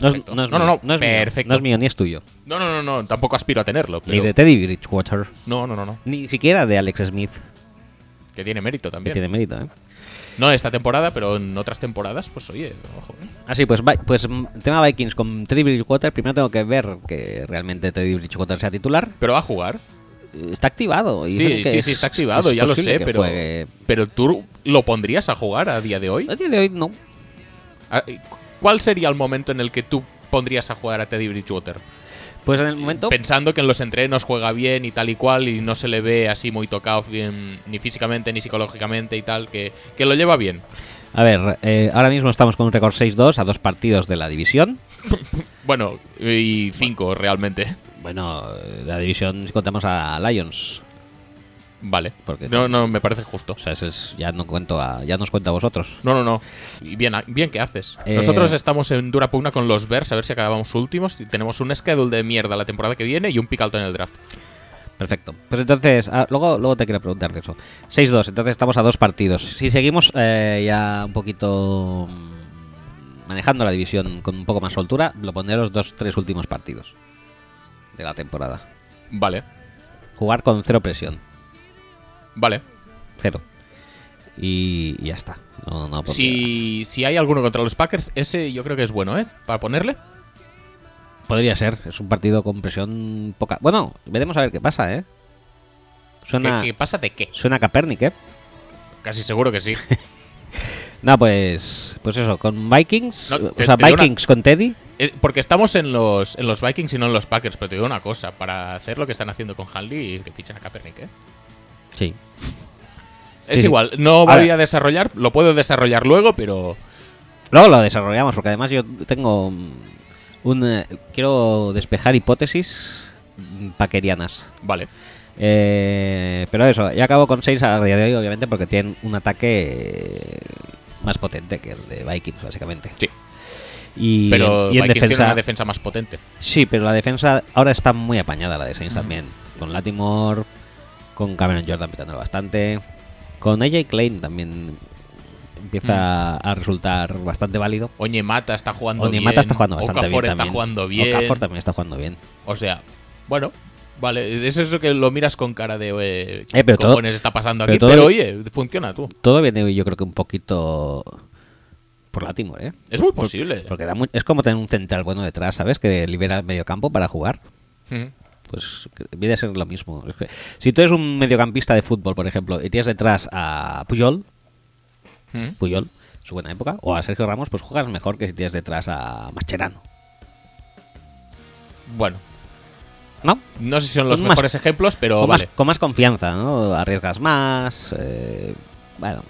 No es, no es No, no, mío, no, es mío, perfecto. no es mío ni es tuyo. No, no, no, no, tampoco aspiro a tenerlo. Ni de Teddy Bridgewater. No, no, no, no. Ni siquiera de Alex Smith. Que tiene mérito Que también. tiene mérito, ¿eh? No esta temporada, pero en otras temporadas, pues oye, ojo. ¿eh? Así, pues, Vi- pues mm, tema Vikings con Teddy Bridgewater. Primero tengo que ver que realmente Teddy Bridgewater sea titular. Pero va a jugar. Está activado. y Sí, sí, sí, está activado, es ya lo sé, pero, juegue. pero tú lo pondrías a jugar a día de hoy. A día de hoy no. Ah, ¿Cuál sería el momento en el que tú pondrías a jugar a Teddy Bridgewater? Pues en el momento. Pensando que en los entrenos juega bien y tal y cual y no se le ve así muy tocado bien, ni físicamente ni psicológicamente y tal, que, que lo lleva bien. A ver, eh, ahora mismo estamos con un récord 6-2 a dos partidos de la división. (laughs) Bueno, y cinco realmente. Bueno, la división si contamos a Lions. Vale. Porque no, no, me parece justo. O sea, ese es, ya no cuento a, ya nos cuento a vosotros. No, no, no. Y bien, bien que haces. Eh, Nosotros estamos en dura pugna con los Bears a ver si acabamos últimos. Y tenemos un schedule de mierda la temporada que viene y un pick alto en el draft. Perfecto. Pues entonces, ah, luego, luego te quiero preguntar de eso. 6-2, entonces estamos a dos partidos. Si seguimos eh, ya un poquito mm, manejando la división con un poco más soltura, lo pondré los dos, tres últimos partidos de la temporada. Vale, Jugar con cero presión. vale. Cero. Y, y ya está. No, no Si, si hay alguno contra los Packers, ese yo creo que es bueno, ¿eh? Para ponerle. Podría ser. Es un partido con presión poca. Bueno, veremos a ver qué pasa, ¿eh? Suena, ¿Qué, qué pasa de qué? suena a Kaepernick, ¿eh? Casi seguro que sí. (laughs) No, pues, pues eso, con Vikings, No, o sea, una- Vikings con Teddy, Eh, Porque estamos en los, en los Vikings y no en los Packers, pero te digo una cosa, para hacer lo que están haciendo con Hanley y que fichan a Kaepernick, ¿eh? sí. Es Sí. igual, no voy a desarrollar, lo puedo desarrollar luego, pero Luego lo desarrollamos, porque además yo tengo mm, un... eh, quiero despejar hipótesis mm, paquerianas. vale. Eh, pero eso, ya acabo con 6 a día de hoy, obviamente, porque tienen un ataque más potente que el de Vikings, básicamente. Sí. Y, Pero y en Vikings tiene defensa... una defensa más potente. Sí, pero la defensa ahora está muy apañada, la de Mm. Saints también. Con Latimore, con Cameron Jordan petándolo bastante. Con AJ Klein también empieza Mm. a resultar bastante válido. Oñemata está jugando bien. Onyemata está jugando bastante Okafor bien está también. jugando bien. Okafor también está jugando bien. O sea, bueno, vale. Es eso que lo miras con cara de. Eh, Eh, pero ¿qué todo- está pasando pero aquí? todo- Pero oye, funciona tú. Todo viene yo creo que un poquito por Latimore, ¿eh? Es muy posible. Porque da muy- es como tener un central bueno detrás, ¿sabes? Que libera el medio campo para jugar. Pues viene a ser lo mismo. Es que si tú eres un mediocampista de fútbol, por ejemplo, y tienes detrás a Puyol. Puyol, su buena época, o a Sergio Ramos, pues juegas mejor que si tienes detrás a Mascherano. Bueno, ¿No? no sé si son los Con más- mejores ejemplos, pero con, vale. más, con más confianza, ¿no? Arriesgas más. eh, bueno,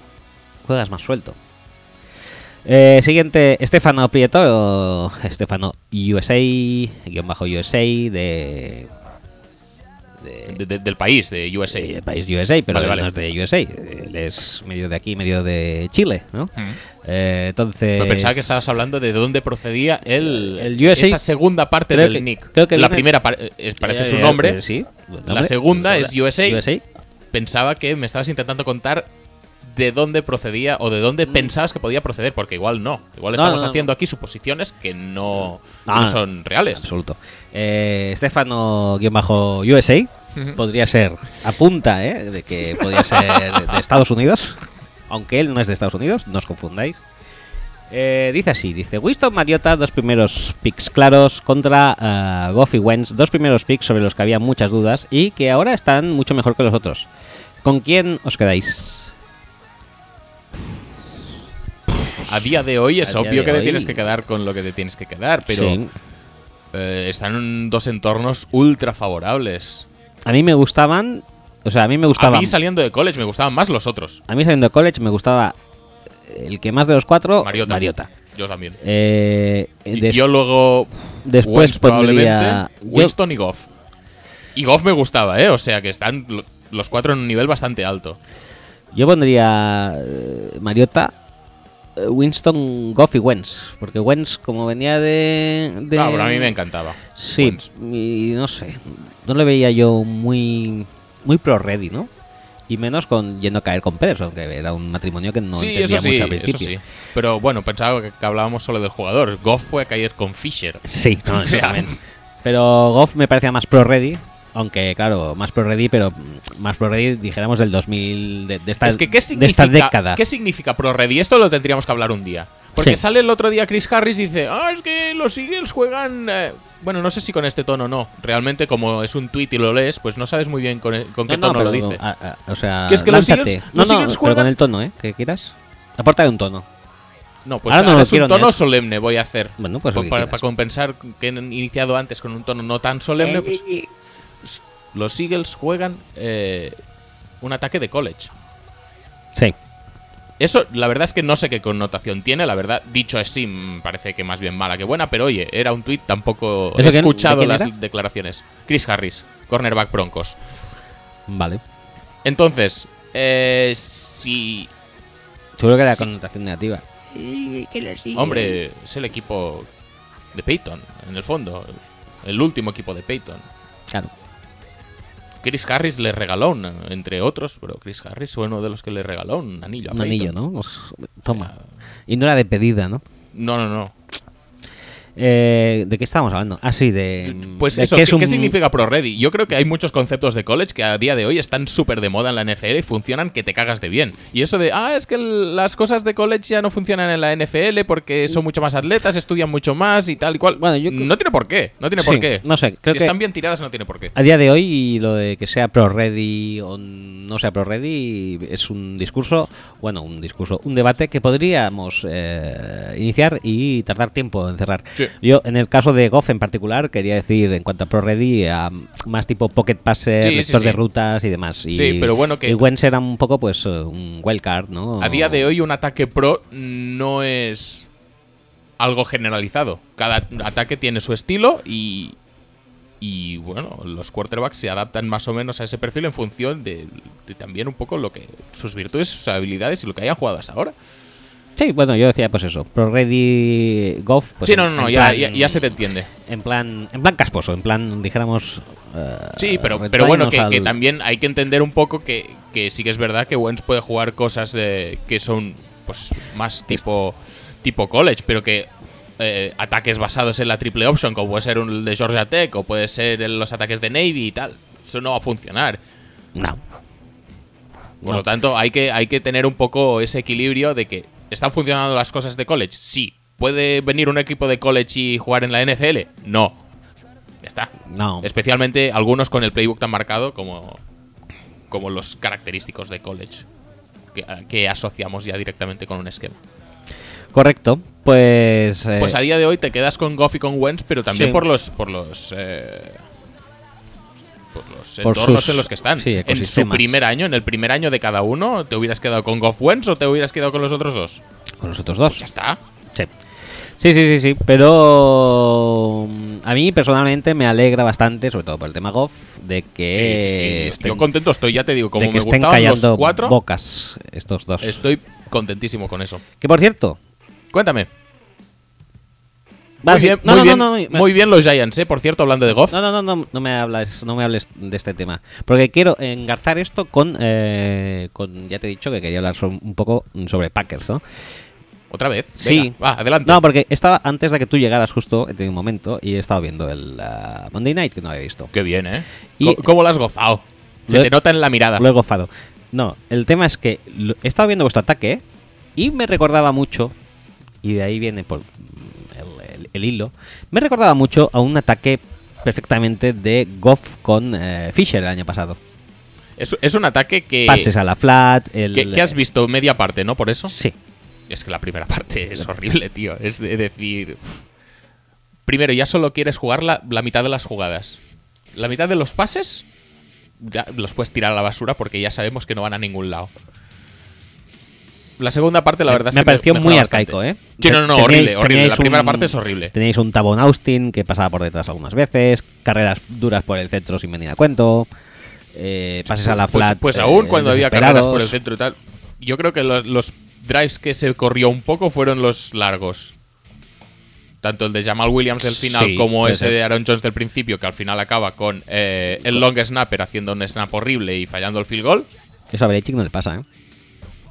juegas más suelto. Eh, siguiente, Estefano Prieto, Estefano USA, guion bajo USA de, de, De- de- del país, de USA. de país USA, pero Vale, vale. no es de USA. Él es medio de aquí, medio de Chile, ¿no? Ujú. Eh, entonces. Pero pensaba que estabas hablando de dónde procedía el, El USA esa segunda parte del que- nick. creo que la viene- primera eh, parece Eh, su eh, nombre. eh. La segunda es USA. USA. Pensaba que me estabas intentando contar de dónde procedía o de dónde pensabas que podía proceder, porque igual no. Igual Mm. No, estamos no, no. haciendo aquí suposiciones que no, No, son reales. Absoluto. Eh, Estefano-USA Ujú. podría ser, apunta, ¿eh? De que podría ser de Estados Unidos, aunque él no es de Estados Unidos, no os confundáis. Eh, dice así, dice Winston Mariota, dos primeros picks claros contra ah, Goff y Wentz, dos primeros picks sobre los que había muchas dudas y que ahora están mucho mejor que los otros. ¿Con quién os quedáis? A día de hoy es A obvio que te hoy- tienes que quedar con lo que te tienes que quedar, pero Sí. eh, están en dos entornos ultra favorables. A mí me gustaban. O sea, a mí me A gustaba. mí saliendo de college me gustaban más los otros. A mí saliendo de college me gustaba el que más de los cuatro, Mariota. Mariota. Yo también. Eh, Y yo luego después probablemente, pondría- yo- Winston y Goff. Y Goff me gustaba, ¿eh? O sea que están lo- los cuatro en un nivel bastante alto. yo pondría eh, Mariota, Winston, Goff y Wentz. Porque Wentz, como venía de. de Ah, pero a mí me encantaba. Sí, Wentz. y no sé. No le veía yo muy. Muy pro-ready, ¿no? Y menos con yendo a caer con Pederson, que era un matrimonio que no sí, entendía eso sí, mucho al eso principio. sí. Pero bueno, pensaba que, hablábamos solo del jugador. Goff fue a caer con Fisher. Sí, no, (laughs) exactamente. Pero Goff me parecía más pro-ready. Aunque, claro, más pro-ready, pero mm, más pro-ready, dijéramos, del 2000, de, de esta, es que, ¿qué de esta década. ¿qué significa pro ready? Esto lo tendríamos que hablar un día. Porque Sí. sale el otro día Chris Harris y dice, ah, es que los Eagles juegan... eh". Bueno, no sé si con este tono o no. Realmente, como es un tweet y lo lees, pues no sabes muy bien con, con qué No, no, tono lo dice. a- a- o sea, Que es que los. Eagles- no, los no, Eagles pero juegan- con el tono, ¿eh? Que quieras. Aporta un tono. No, pues Ahora ahora, no lo es un tono hacer. solemne voy a hacer. Bueno, pues que para, para compensar que han iniciado antes con un tono no tan solemne, pues, los Eagles juegan eh, un ataque de college. Sí. Eso, la verdad es que no sé qué connotación tiene, la verdad, dicho así, mm, parece que más bien mala que buena, pero oye, era un tuit, tampoco he ¿Eso quién- de escuchado las era? declaraciones. Chris Harris, cornerback Broncos. Vale. Entonces, eh, si... Seguro que era Sí. connotación negativa. Hombre, es el equipo de Peyton, en el fondo, el último equipo de Peyton. Claro. Chris Harris le regaló, entre otros, pero Chris Harris fue uno de los que le regaló un anillo a Un Peyton. anillo, ¿no? Pues, toma. Y no era de pedida, ¿no? No, no, no. Eh, ¿De qué estábamos hablando? Ah, sí, de. Pues de eso, ¿qué, es un- qué significa Pro Ready? Yo creo que hay muchos conceptos de college que a día de hoy están súper de moda en la NFL y funcionan que te cagas de bien. Y eso de, ah, es que las cosas de college ya no funcionan en la NFL porque son mucho más atletas, estudian mucho más y tal y cual. Bueno, yo no tiene por qué, no tiene Sí, por qué. no sé, creo si que- están bien tiradas no tiene por qué. A día de hoy, lo de que sea pro ready o no sea pro ready es un discurso, bueno, un discurso, un debate que podríamos eh, iniciar y tardar tiempo en cerrar. Sí. Yo, en el caso de Goff en particular, quería decir en cuanto a pro ready, a más tipo pocket passer, Sí, sí, lector de rutas y demás. Y, Sí, pero bueno, que- Y Wentz era un poco, pues, eh, un wildcard, ¿no? A día de hoy un ataque pro no es algo generalizado. Cada ataque tiene su estilo y, y bueno, los quarterbacks se adaptan más o menos a ese perfil en función de, de también un poco lo que sus virtudes, sus habilidades y lo que hayan jugado hasta ahora. Sí, bueno, yo decía, pues eso, pro ready Goff. Pues sí, no, no, no, ya, plan- ya, ya se te entiende. En plan, en plan casposo, en plan, dijéramos. eh, Sí, pero, pero bueno, que, que también hay que entender un poco que, que sí que es verdad que Wentz puede jugar cosas de- que son pues más tipo, tipo college, pero que eh, ataques basados en la triple option, como puede ser un de Georgia Tech o puede ser los ataques de Navy y tal, eso no va a funcionar. No. Por No. lo tanto, hay que, hay que tener un poco ese equilibrio de que están funcionando las cosas de college. Sí. ¿Puede venir un equipo de college y jugar en la NFL? No. Ya está. No. Especialmente algunos con el playbook tan marcado como, como los característicos de college. Que, que asociamos ya directamente con un esquema. Correcto. Pues. eh, Pues a día de hoy te quedas con Goff y con Wentz, pero también Sí. por los. por los. eh, por los Por entornos sus- en los que están. sí, en su primer año, en el primer año de cada uno, ¿te hubieras quedado con Goff Wentz o te hubieras quedado con los otros dos? con los otros dos. Pues ya está. Sí. Sí, sí, sí, sí. Pero. mm, A mí personalmente me alegra bastante, sobre todo por el tema Goff, de que. Sí, estén- Yo contento estoy, ya te digo, como de que me estén gustaban los callando cuatro, bocas estos dos. estoy contentísimo con eso. Que por cierto. Cuéntame. Va, muy sí, bien, no, muy, no, bien, no, no, muy bien los Giants, ¿eh? Por cierto, hablando de Goff. No, no, no, no, no me hables, no me hables de este tema. Porque quiero engarzar esto con, eh, con ya te he dicho que quería hablar un poco sobre Packers, ¿no? ¿Otra vez? Sí. Va, adelante. No, porque estaba antes de que tú llegaras justo, tenido un momento y he estado viendo el ah, Monday Night que no había visto. Qué bien, ¿eh? Y- ¿Cómo lo has gozado? Se te nota en la mirada. Lo he gofado. No, el tema es que he estado viendo vuestro ataque y me recordaba mucho, y de ahí viene por el, hilo, me recordaba mucho a un ataque perfectamente de Goff con eh, Fisher el año pasado. Es, es un ataque que, Pases a la flat, el... que, que has visto media parte, ¿no? Por eso. Sí. Es que la primera parte es horrible, tío. Es de decir. Primero, ya solo quieres jugar la, la mitad de las jugadas. La mitad de los pases. Ya los puedes tirar a la basura porque ya sabemos que no van a ningún lado. La segunda parte, la verdad es me que pareció muy bastante. arcaico, ¿eh? Sí, no, no, horrible, horrible. La primera un- parte es horrible. Tenéis un Tabón Austin que pasaba por detrás algunas veces, carreras duras por el centro sin venir a cuento, eh, pases a la Pues- flat. Pues, eh, aún cuando había carreras por el centro y tal. Yo creo que los, los drives que se corrió un poco fueron los largos. Tanto el de Jamal Williams del final Sí, como ese de Aaron Jones del principio, que al final acaba con eh, el long snapper haciendo un snap horrible y fallando el field goal. Eso a Belichick no le pasa, ¿eh?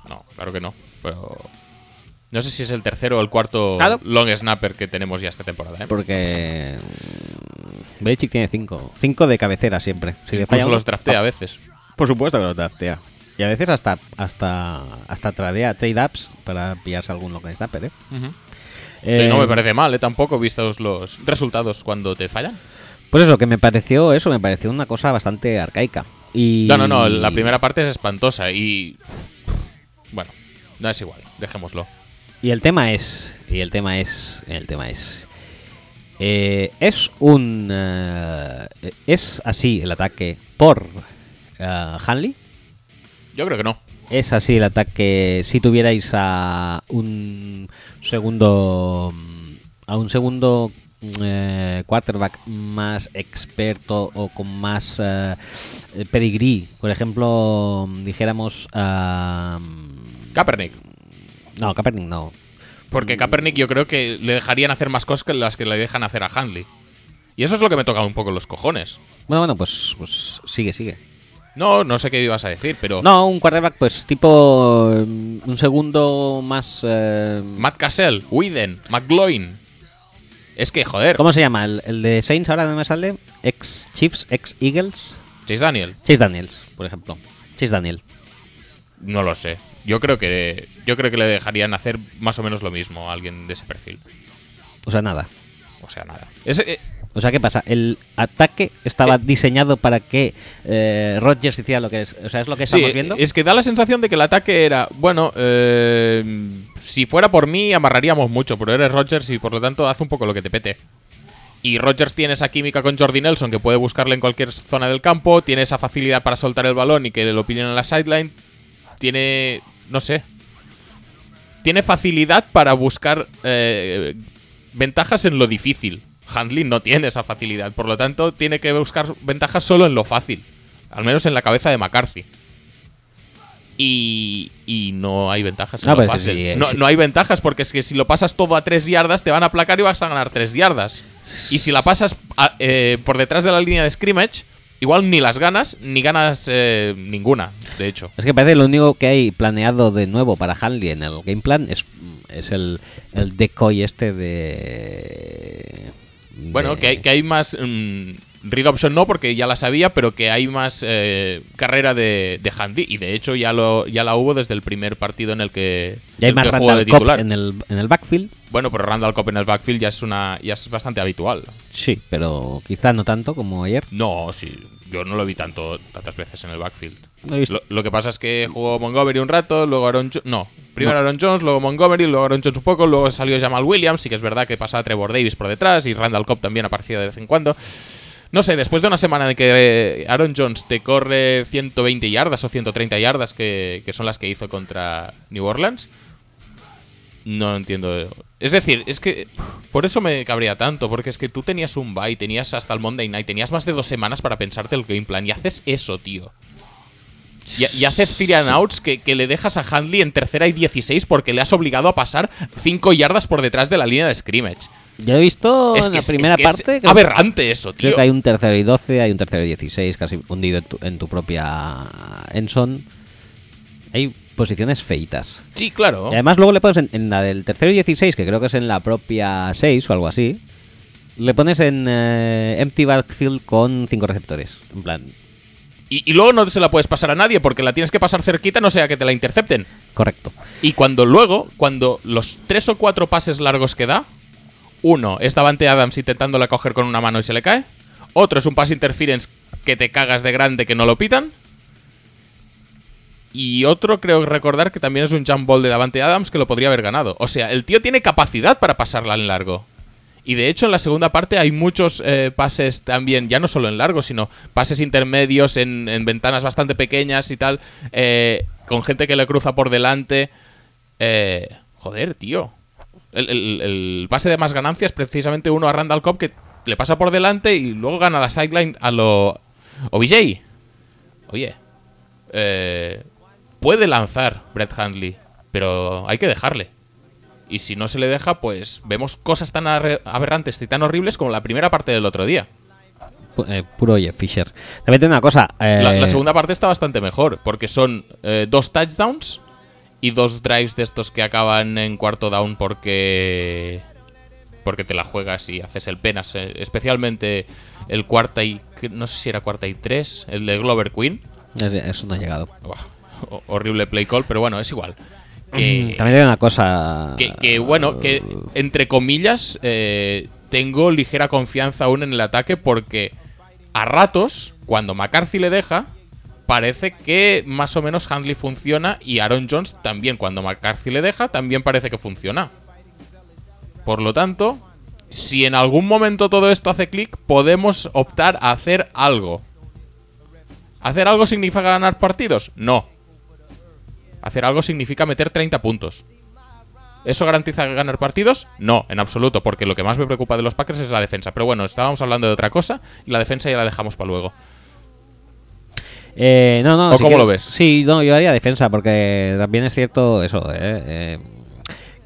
No, claro que no. Pero no sé si es el tercero o el cuarto Claro. long snapper que tenemos ya esta temporada. ¿eh? Porque. mm, Belichick tiene cinco. Cinco de cabecera siempre. Si Incluso los draftea a veces. Por supuesto que los draftea. Y a veces hasta hasta hasta tradea trade ups para pillarse algún local snapper, ¿eh? Eh, no me parece mal, ¿eh? tampoco, vistos los resultados cuando te fallan. Pues eso, que me pareció eso, me pareció una cosa bastante arcaica. Y... No, no, no, la primera parte es espantosa y. Bueno, no es igual, dejémoslo. Y el tema es. Y el tema es. El tema es. eh, es un. eh, es así el ataque por eh, Hanley. Yo creo que no. Es así el ataque si tuvierais a un segundo a un segundo eh, quarterback más experto o con más eh, pedigrí, por ejemplo, dijéramos a Kaepernick. no, Kaepernick no. Porque Kaepernick yo creo que le dejarían hacer más cosas que las que le dejan hacer a Handley. Y eso es lo que me toca un poco los cojones. Bueno, bueno, pues, pues sigue, sigue. No, no sé qué ibas a decir, pero. No, un quarterback pues tipo eh, un segundo más eh, Matt Cassell, Whedon, McGloin. Es que, joder, ¿Cómo se llama? El, el de Saints ahora no me sale. Ex Chiefs, ex Eagles. Chase Daniel. Chase Daniels, por ejemplo. Chase Daniel. No lo sé. Yo creo que yo creo que le dejarían hacer más o menos lo mismo a alguien de ese perfil. O sea, nada. O sea, nada. Es, eh, O sea, ¿qué pasa? El ataque estaba diseñado para que eh, Rodgers hiciera lo que es. O sea, es lo que sí, estamos viendo. es que da la sensación de que el ataque era, bueno, eh, si fuera por mí amarraríamos mucho, pero eres Rodgers y por lo tanto haz un poco lo que te pete. Y Rodgers tiene esa química con Jordi Nelson que puede buscarle en cualquier zona del campo, tiene esa facilidad para soltar el balón y que lo pillen en la sideline, tiene, no sé, tiene facilidad para buscar eh, ventajas en lo difícil. Handley no tiene esa facilidad, por lo tanto tiene que buscar ventajas solo en lo fácil, al menos en la cabeza de McCarthy. Y, y no hay ventajas en No, lo fácil. sí, eh, no, sí. no hay ventajas porque es que si lo pasas todo a tres yardas te van a aplacar y vas a ganar tres yardas. Y si la pasas a- eh, por detrás de la línea de scrimmage, igual ni las ganas ni ganas eh, ninguna, de hecho. Es que parece que lo único que hay planeado de nuevo para Hanley en el game plan es, es el, el decoy este de. Bueno, que hay, que hay más. mm, read option no, porque ya la sabía, pero que hay más eh, carrera de, de Handy. Y de hecho ya lo ya la hubo desde el primer partido en el que, Ya hay más que jugó Randall de titular. en el, en el backfield. Bueno, pero Randall Cobb en el backfield ya es una ya es bastante habitual. Sí, pero quizá no tanto como ayer. No, sí, yo no lo vi tanto tantas veces en el backfield. Lo que pasa es que jugó Montgomery un rato, luego Aaron Jo- No, primero No. Aaron Jones, luego Montgomery, luego Aaron Jones un poco, luego salió Jamal Williams, sí que es verdad que pasaba Trevor Davis por detrás y Randall Cobb también aparecía de vez en cuando. No sé, después de una semana de que eh, Aaron Jones te corre 120 yardas o 130 yardas, que, que son las que hizo contra New Orleans, no entiendo. Es decir, es que por eso me cabría tanto, porque es que tú tenías un bye, tenías hasta el Monday Night, tenías más de dos semanas para pensarte el game plan y haces eso, tío. Y, haces three outs que, que le dejas a Handley en tercera y 16 porque le has obligado a pasar 5 yardas por detrás de la línea de scrimmage. Yo he visto es en que la es- primera es que es parte. creo- aberrante eso, tío. Creo que hay un tercero y 12, hay un tercero y 16, casi hundido en tu, en tu propia Enson. Hay posiciones feitas. Sí, claro. Y además luego le pones en, en la del tercero y 16, que creo que es en la propia 6 o algo así. Le pones en eh, empty backfield con 5 receptores. En plan, Y, y luego no se la puedes pasar a nadie porque la tienes que pasar cerquita, no sea que te la intercepten. correcto. Y cuando luego, cuando los tres o cuatro pases largos que da, uno es Davante Adams intentándola coger con una mano y se le cae. Otro es un pass interference que te cagas de grande que no lo pitan. Y otro creo recordar que también es un jump ball de Davante Adams que lo podría haber ganado. O sea, el tío tiene capacidad para pasarla en largo. Y de hecho en la segunda parte hay muchos eh, pases también, ya no solo en largo, sino pases intermedios en, en ventanas bastante pequeñas y tal, eh, con gente que le cruza por delante. Eh, joder, tío. El, el- el pase de más ganancias, precisamente uno a Randall Cobb que le pasa por delante y luego gana la sideline a lo OBJ. Oye, eh, puede lanzar Brett Handley, pero hay que dejarle. Y si no se le deja, pues vemos cosas tan aberrantes y tan horribles como la primera parte del otro día. Eh, puro Jeff Fisher. También tengo una cosa. eh, La, la segunda parte está bastante mejor, porque son eh, dos touchdowns y dos drives de estos que acaban en cuarto down porque porque te la juegas y haces el penas, eh, especialmente el cuarta y no sé si era cuarta y tres, el de Glover Queen. es- Eso no ha llegado. Horrible play call, pero bueno, es igual. Que, Mm, También tengo una cosa. que, que, bueno, que entre comillas eh, tengo ligera confianza aún en el ataque porque a ratos, cuando McCarthy le deja, parece que más o menos Handley funciona y Aaron Jones también cuando McCarthy le deja, también parece que funciona. Por lo tanto, si en algún momento todo esto hace clic, podemos optar a hacer algo. ¿Hacer algo significa ganar partidos? No. Hacer algo significa meter 30 puntos. ¿Eso garantiza ganar partidos? No, en absoluto, porque lo que más me preocupa de los Packers es la defensa. Pero bueno, estábamos hablando de otra cosa y la defensa ya la dejamos para luego. Eh, no, no. ¿O si cómo quieres- lo ves? Sí, no, yo haría defensa porque también es cierto eso, eh, eh,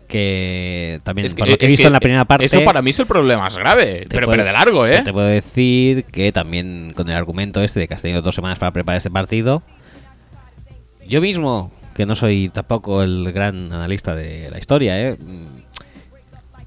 que también Es que, por lo que he visto que en la primera parte. Eso para mí es el problema más grave, pero, puedo- pero de largo, ¿eh? Te puedo decir que también con el argumento este de que has tenido dos semanas para preparar este partido, yo mismo, que no soy tampoco el gran analista de la historia, ¿eh?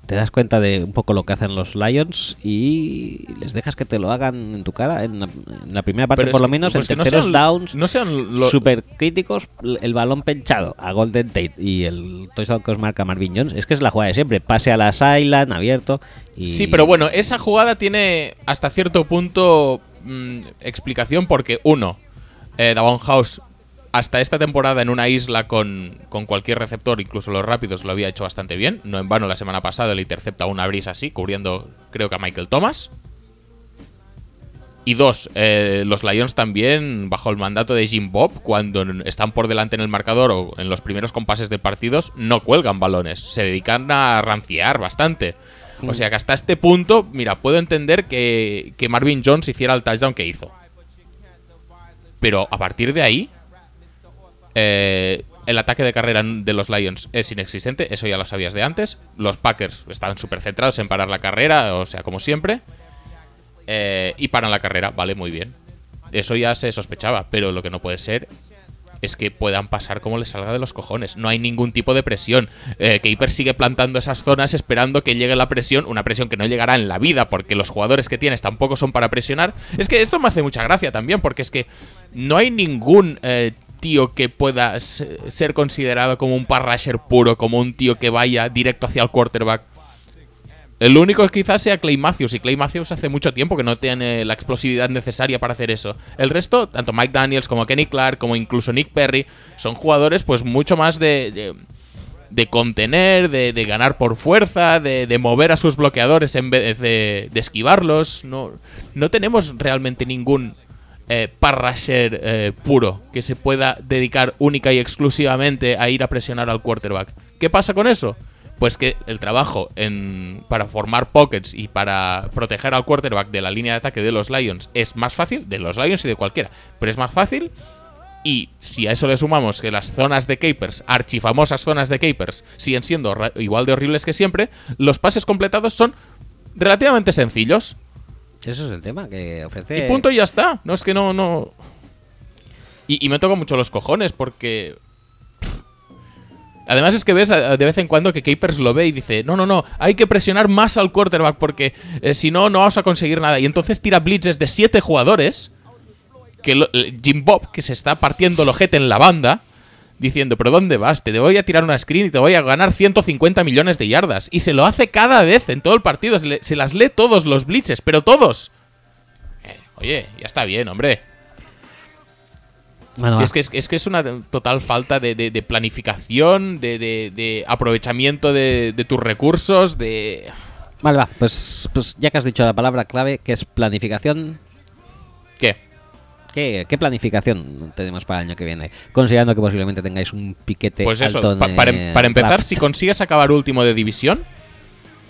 Te das cuenta de un poco lo que hacen los Lions y les dejas que te lo hagan en tu cara en la, en la primera parte Pero por lo que- menos pues en no terceros sean- downs no sean lo- super críticos el balón penchado a Golden Tate y el touchdown que os marca Marvin Jones es que es la jugada de siempre pase a la sideline abierto y Sí, pero bueno, esa jugada tiene hasta cierto punto mm, explicación porque, uno, eh, Davon House hasta esta temporada en una isla con, con cualquier receptor, incluso los rápidos, lo había hecho bastante bien. No en vano la semana pasada le intercepta una brisa así, cubriendo creo que a Michael Thomas. Y dos, eh, los Lions también, bajo el mandato de Jim Bob, cuando están por delante en el marcador o en los primeros compases de partidos, no cuelgan balones. Se dedican a ranciar bastante. O sea que hasta este punto, mira, puedo entender que, que Marvin Jones hiciera el touchdown que hizo. Pero a partir de ahí, eh, el ataque de carrera de los Lions es inexistente, eso ya lo sabías de antes. Los Packers están súper centrados en parar la carrera, o sea, como siempre. Eh, y paran la carrera, vale, muy bien. Eso ya se sospechaba, pero lo que no puede ser es que puedan pasar como les salga de los cojones. No hay ningún tipo de presión. Eh, Keeper sigue plantando esas zonas esperando que llegue la presión, una presión que no llegará en la vida porque los jugadores que tienes tampoco son para presionar. Es que esto me hace mucha gracia también porque es que no hay ningún eh, tío que pueda se- ser considerado como un parrasher puro, como un tío que vaya directo hacia el quarterback. El único quizás sea Clay Matthews, y Clay Matthews hace mucho tiempo que no tiene la explosividad necesaria para hacer eso. El resto, tanto Mike Daniels como Kenny Clark, como incluso Nick Perry, son jugadores pues mucho más de, de, contener, de, ganar por fuerza, de, mover a sus bloqueadores en vez de, de esquivarlos. No, no tenemos realmente ningún eh, parrasher eh, puro que se pueda dedicar única y exclusivamente a ir a presionar al quarterback. ¿Qué pasa con eso? Pues que el trabajo en, para formar pockets y para proteger al quarterback de la línea de ataque de los Lions es más fácil, de los Lions y de cualquiera, pero es más fácil. Y si a eso le sumamos que las zonas de Capers, archifamosas zonas de Capers, siguen siendo igual de horribles que siempre, los pases completados son relativamente sencillos. Eso es el tema que ofrece Y punto y ya está. No es que no, no. Y, me toca mucho los cojones porque. Además es que ves de vez en cuando que Capers lo ve y dice, no, no, no, hay que presionar más al quarterback porque eh, si no, no vamos a conseguir nada. Y entonces tira blitzes de siete jugadores, que lo- eh, Jim Bob, que se está partiendo el ojete en la banda, diciendo, pero ¿dónde vas? Te voy a tirar una screen y te voy a ganar 150 millones de yardas. Y se lo hace cada vez en todo el partido, se, le- se las lee todos los blitzes, pero todos. Eh, oye, ya está bien, hombre. Bueno. Es que es, es que es una total falta de, de- de planificación, de, aprovechamiento de, de tus recursos, de... Vale, va. Pues, pues ya que has dicho la palabra clave, que es planificación, ¿Qué? ¿Qué, qué planificación tenemos para el año que viene? Considerando que posiblemente tengáis un piquete Pues eso, alto pa- para, el para empezar, draft. si consigues acabar último de división,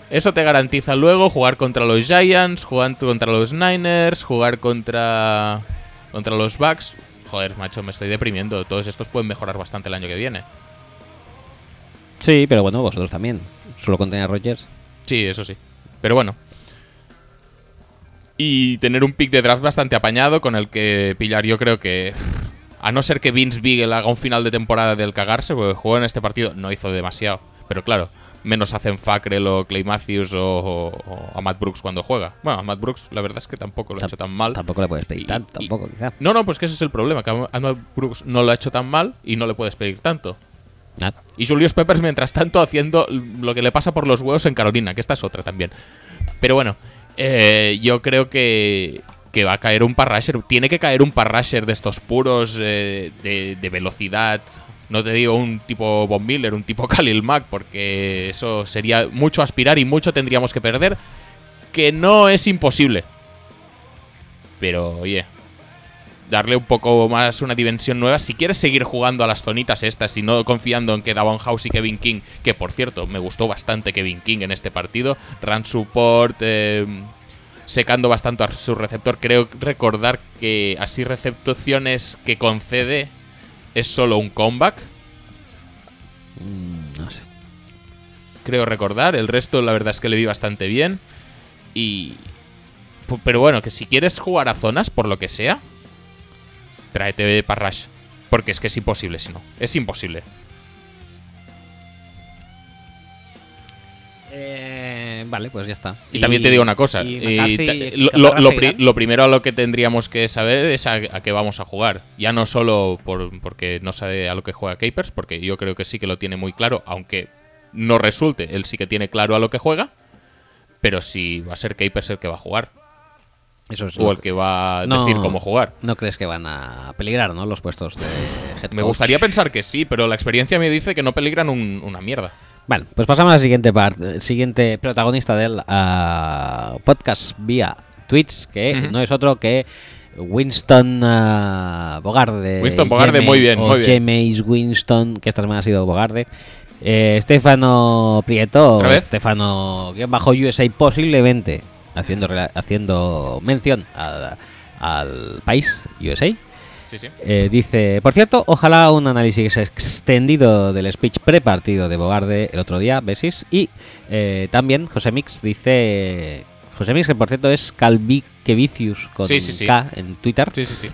eso te garantiza luego jugar contra los Giants, jugar contra los Niners, jugar contra, contra los Bucks. Joder, macho, me estoy deprimiendo. Todos estos pueden mejorar bastante el año que viene. Sí, pero bueno, vosotros también. Solo con tener a Rodgers. Sí, eso sí. Pero bueno. Y tener un pick de draft bastante apañado con el que pillar yo creo que... A no ser que Vince Beagle haga un final de temporada del cagarse, porque jugó en este partido, no hizo demasiado. Pero claro, menos hacen Fackrell o Clay Matthews o, o- o a Matt Brooks cuando juega. Bueno, a Matt Brooks la verdad es que tampoco lo ha hecho tan mal. Tampoco le puedes pedir Y- tanto, tampoco, quizá. No, no, pues que ese es el problema, que a Matt Brooks no lo ha hecho tan mal y no le puedes pedir tanto. Ah, Y Julius Peppers, mientras tanto, haciendo lo que le pasa por los huevos en Carolina, que esta es otra también. Pero bueno, eh, yo creo que, que va a caer un parrasher. Tiene que caer un parrasher de estos puros eh, de, de velocidad. No te digo un tipo Von Miller, un tipo (laughs) Khalil Mack, porque eso sería mucho aspirar y mucho tendríamos que perder. Que no es imposible. Pero, oye, darle un poco más una dimensión nueva. Si quieres seguir jugando a las zonitas estas y no confiando en que Davon House y Kevin King, que por cierto me gustó bastante Kevin King en este partido, run support, eh, secando bastante a su receptor. Creo recordar que así receptaciones que concede es solo un comeback. mm, no sé. creo recordar. El resto, la verdad es que le vi bastante bien. Y. Pero bueno, que si quieres jugar a zonas, por lo que sea, tráete Parrash. Porque es que es imposible si no. Es imposible. Eh, vale, pues ya está. Y, también te digo una cosa. y y lo, pri- primero a lo que tendríamos que saber es a, a qué vamos a jugar. Ya no solo por, porque no sabe a lo que juega Capers, porque yo creo que sí que lo tiene muy claro, aunque no resulte, él sí que tiene claro a lo que juega. Pero si va a ser Capers el que va a jugar. Eso es o el que va a No. decir cómo jugar. No crees que van a peligrar, ¿no? Los puestos de head Me coach. gustaría pensar que sí, pero la experiencia me dice que no peligran un- una mierda. Vale, pues pasamos al siguiente parte, siguiente protagonista del ah, podcast vía Twitch, que no es otro que Winston ah, Bogarde. Winston Bogarde, muy bien, muy bien. James Winston, que esta semana ha sido Bogarde. Eh, Estefano Prieto, guion bajo USA, posiblemente haciendo, haciendo mención a- al país USA. Sí, sí. Eh, dice, por cierto, ojalá un análisis extendido del speech prepartido de Bogarde el otro día, Besis. Y eh, también José Mix dice, José Mix, que por cierto es Calviquevicius con Sí. K en Twitter. Sí, sí, sí.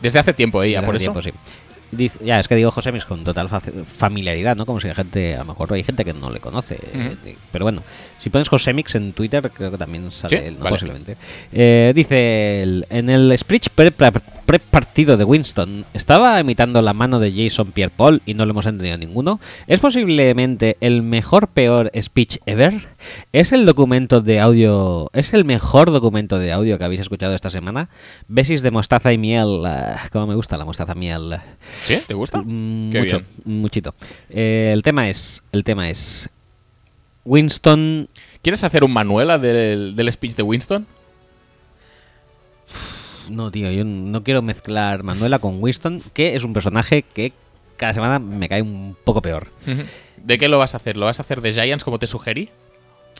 Desde hace tiempo ella, Desde por hace eso. tiempo, sí. Dice- ya, es que digo José Mix con total familiaridad, ¿no? Como si la gente, a lo mejor hay gente que no le conoce. Eh, Pero bueno, si pones José Mix en Twitter, creo que también sale Sí, él, ¿no? vale. Posiblemente. Eh, dice, el- en el speech pre- pre- pre-partido de Winston, ¿estaba imitando la mano de Jason Pierre-Paul y no lo hemos entendido ninguno? ¿Es posiblemente el mejor, peor speech ever? ¿Es el documento de audio, es el mejor documento de audio que habéis escuchado esta semana? Besis de mostaza y miel, ah, como me gusta la mostaza miel. ¿Sí? ¿Te gusta? Mm, Qué mucho, bien. muchito. Eh, el tema es, el tema es Winston. ¿Quieres hacer un manuela del, del speech de Winston? No, tío, yo no quiero mezclar Manuela con Winston, que es un personaje que cada semana me cae un poco peor. ¿De qué lo vas a hacer? ¿Lo vas a hacer de Giants como te sugerí?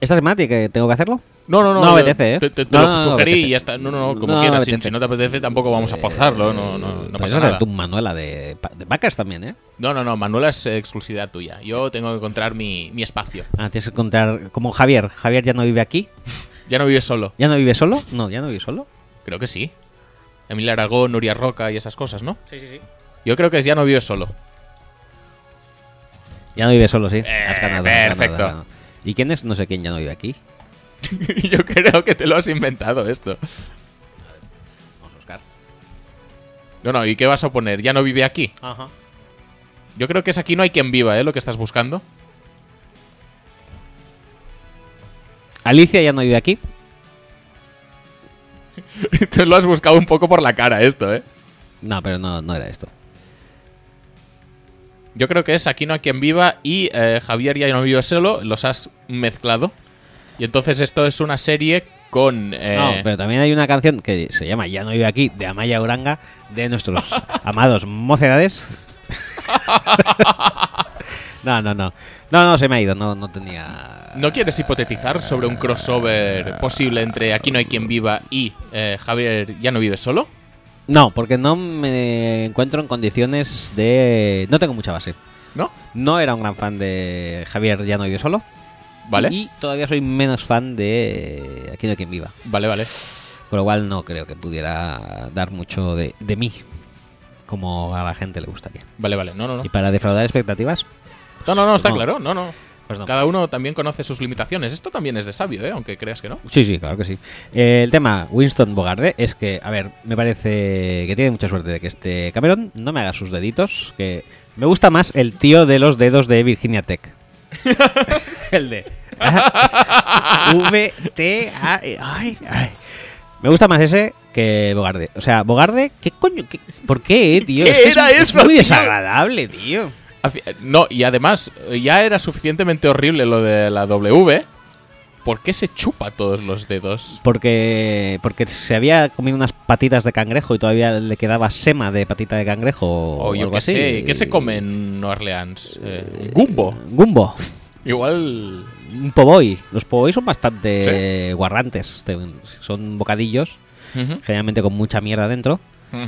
¿Esta semana tengo que hacerlo? No, no, no. No apetece, ¿eh? Te, te- te No, lo no, no sugerí apetece. y ya está. No, no, no, como No, no quieras. Si, si no te apetece, tampoco vamos a forzarlo. No, no, no pasa nada. tu Manuela de, de Packers también, ¿eh? No, no, no. Manuela es eh, exclusividad tuya. Yo tengo que encontrar mi, mi espacio. Ah, tienes que contar como Javier. Javier ya no vive aquí. (laughs) Ya no vives solo. ¿Ya no vive solo? No, ya no vive solo. Creo que sí. Emilia Aragón, Nuria Roca y esas cosas, ¿no? Sí, sí, sí. Yo creo que ya no vives solo. Ya no vive solo, sí. Eh, Has ganado, has ganado, perfecto. has ganado. ¿Y quién es? No sé quién ya no vive aquí. (laughs) Yo creo que te lo has inventado esto. Vamos a buscar. No, no, ¿y qué vas a poner? ¿Ya no vive aquí? Ajá. Yo creo que es aquí no hay quien viva, ¿eh? Lo que estás buscando. Alicia ya no vive aquí. (laughs) Te lo has buscado un poco por la cara esto, ¿eh? No, pero no, no era esto. Yo creo que es Aquí no a quien viva y eh, Javier ya no vive solo, los has mezclado. Y entonces esto es una serie con... eh, No, pero también hay una canción que se llama Ya no vive aquí, de Amaya Uranga, de nuestros (laughs) amados mocedades. (laughs) no, no, no. No, no, se me ha ido, no, no tenía... ¿No quieres hipotetizar sobre un crossover posible entre Aquí no hay quien viva y eh, Javier ya no vive solo? No, porque no me encuentro en condiciones de... No tengo mucha base. ¿No? No era un gran fan de Javier Ya no vive solo. Vale. Y todavía soy menos fan de Aquí no hay quien viva. Vale, vale. Con lo cual no creo que pudiera dar mucho de, de mí como a la gente le gustaría. Vale, vale. No, no, no. Y para defraudar expectativas, No, no, no, está No. claro. No, no. pues no. Cada uno también conoce sus limitaciones. Esto también es de sabio, ¿eh? Aunque creas que no. Sí, sí, claro que sí. Eh, el tema Winston Bogarde es que, a ver, me parece que tiene mucha suerte de que este Cameron no me haga sus deditos, que me gusta más el tío de los dedos de Virginia Tech. (laughs) el de V T A E, ay, ay. Me gusta más ese que Bogarde. O sea, Bogarde, ¿qué coño? ¿Qué- ¿Por qué, tío? ¿Qué Es muy tío? desagradable, tío. No, y además, ya era suficientemente horrible lo de la W. ¿Por qué se chupa todos los dedos? Porque, porque se había comido unas patitas de cangrejo y todavía le quedaba sema de patita de cangrejo o, O yo algo qué así. sé. ¿Qué se come en New Orleans? Eh, gumbo. Gumbo. Igual. Un poboy. Los poboy son bastante guarrantes. Este, Son bocadillos, generalmente con mucha mierda dentro.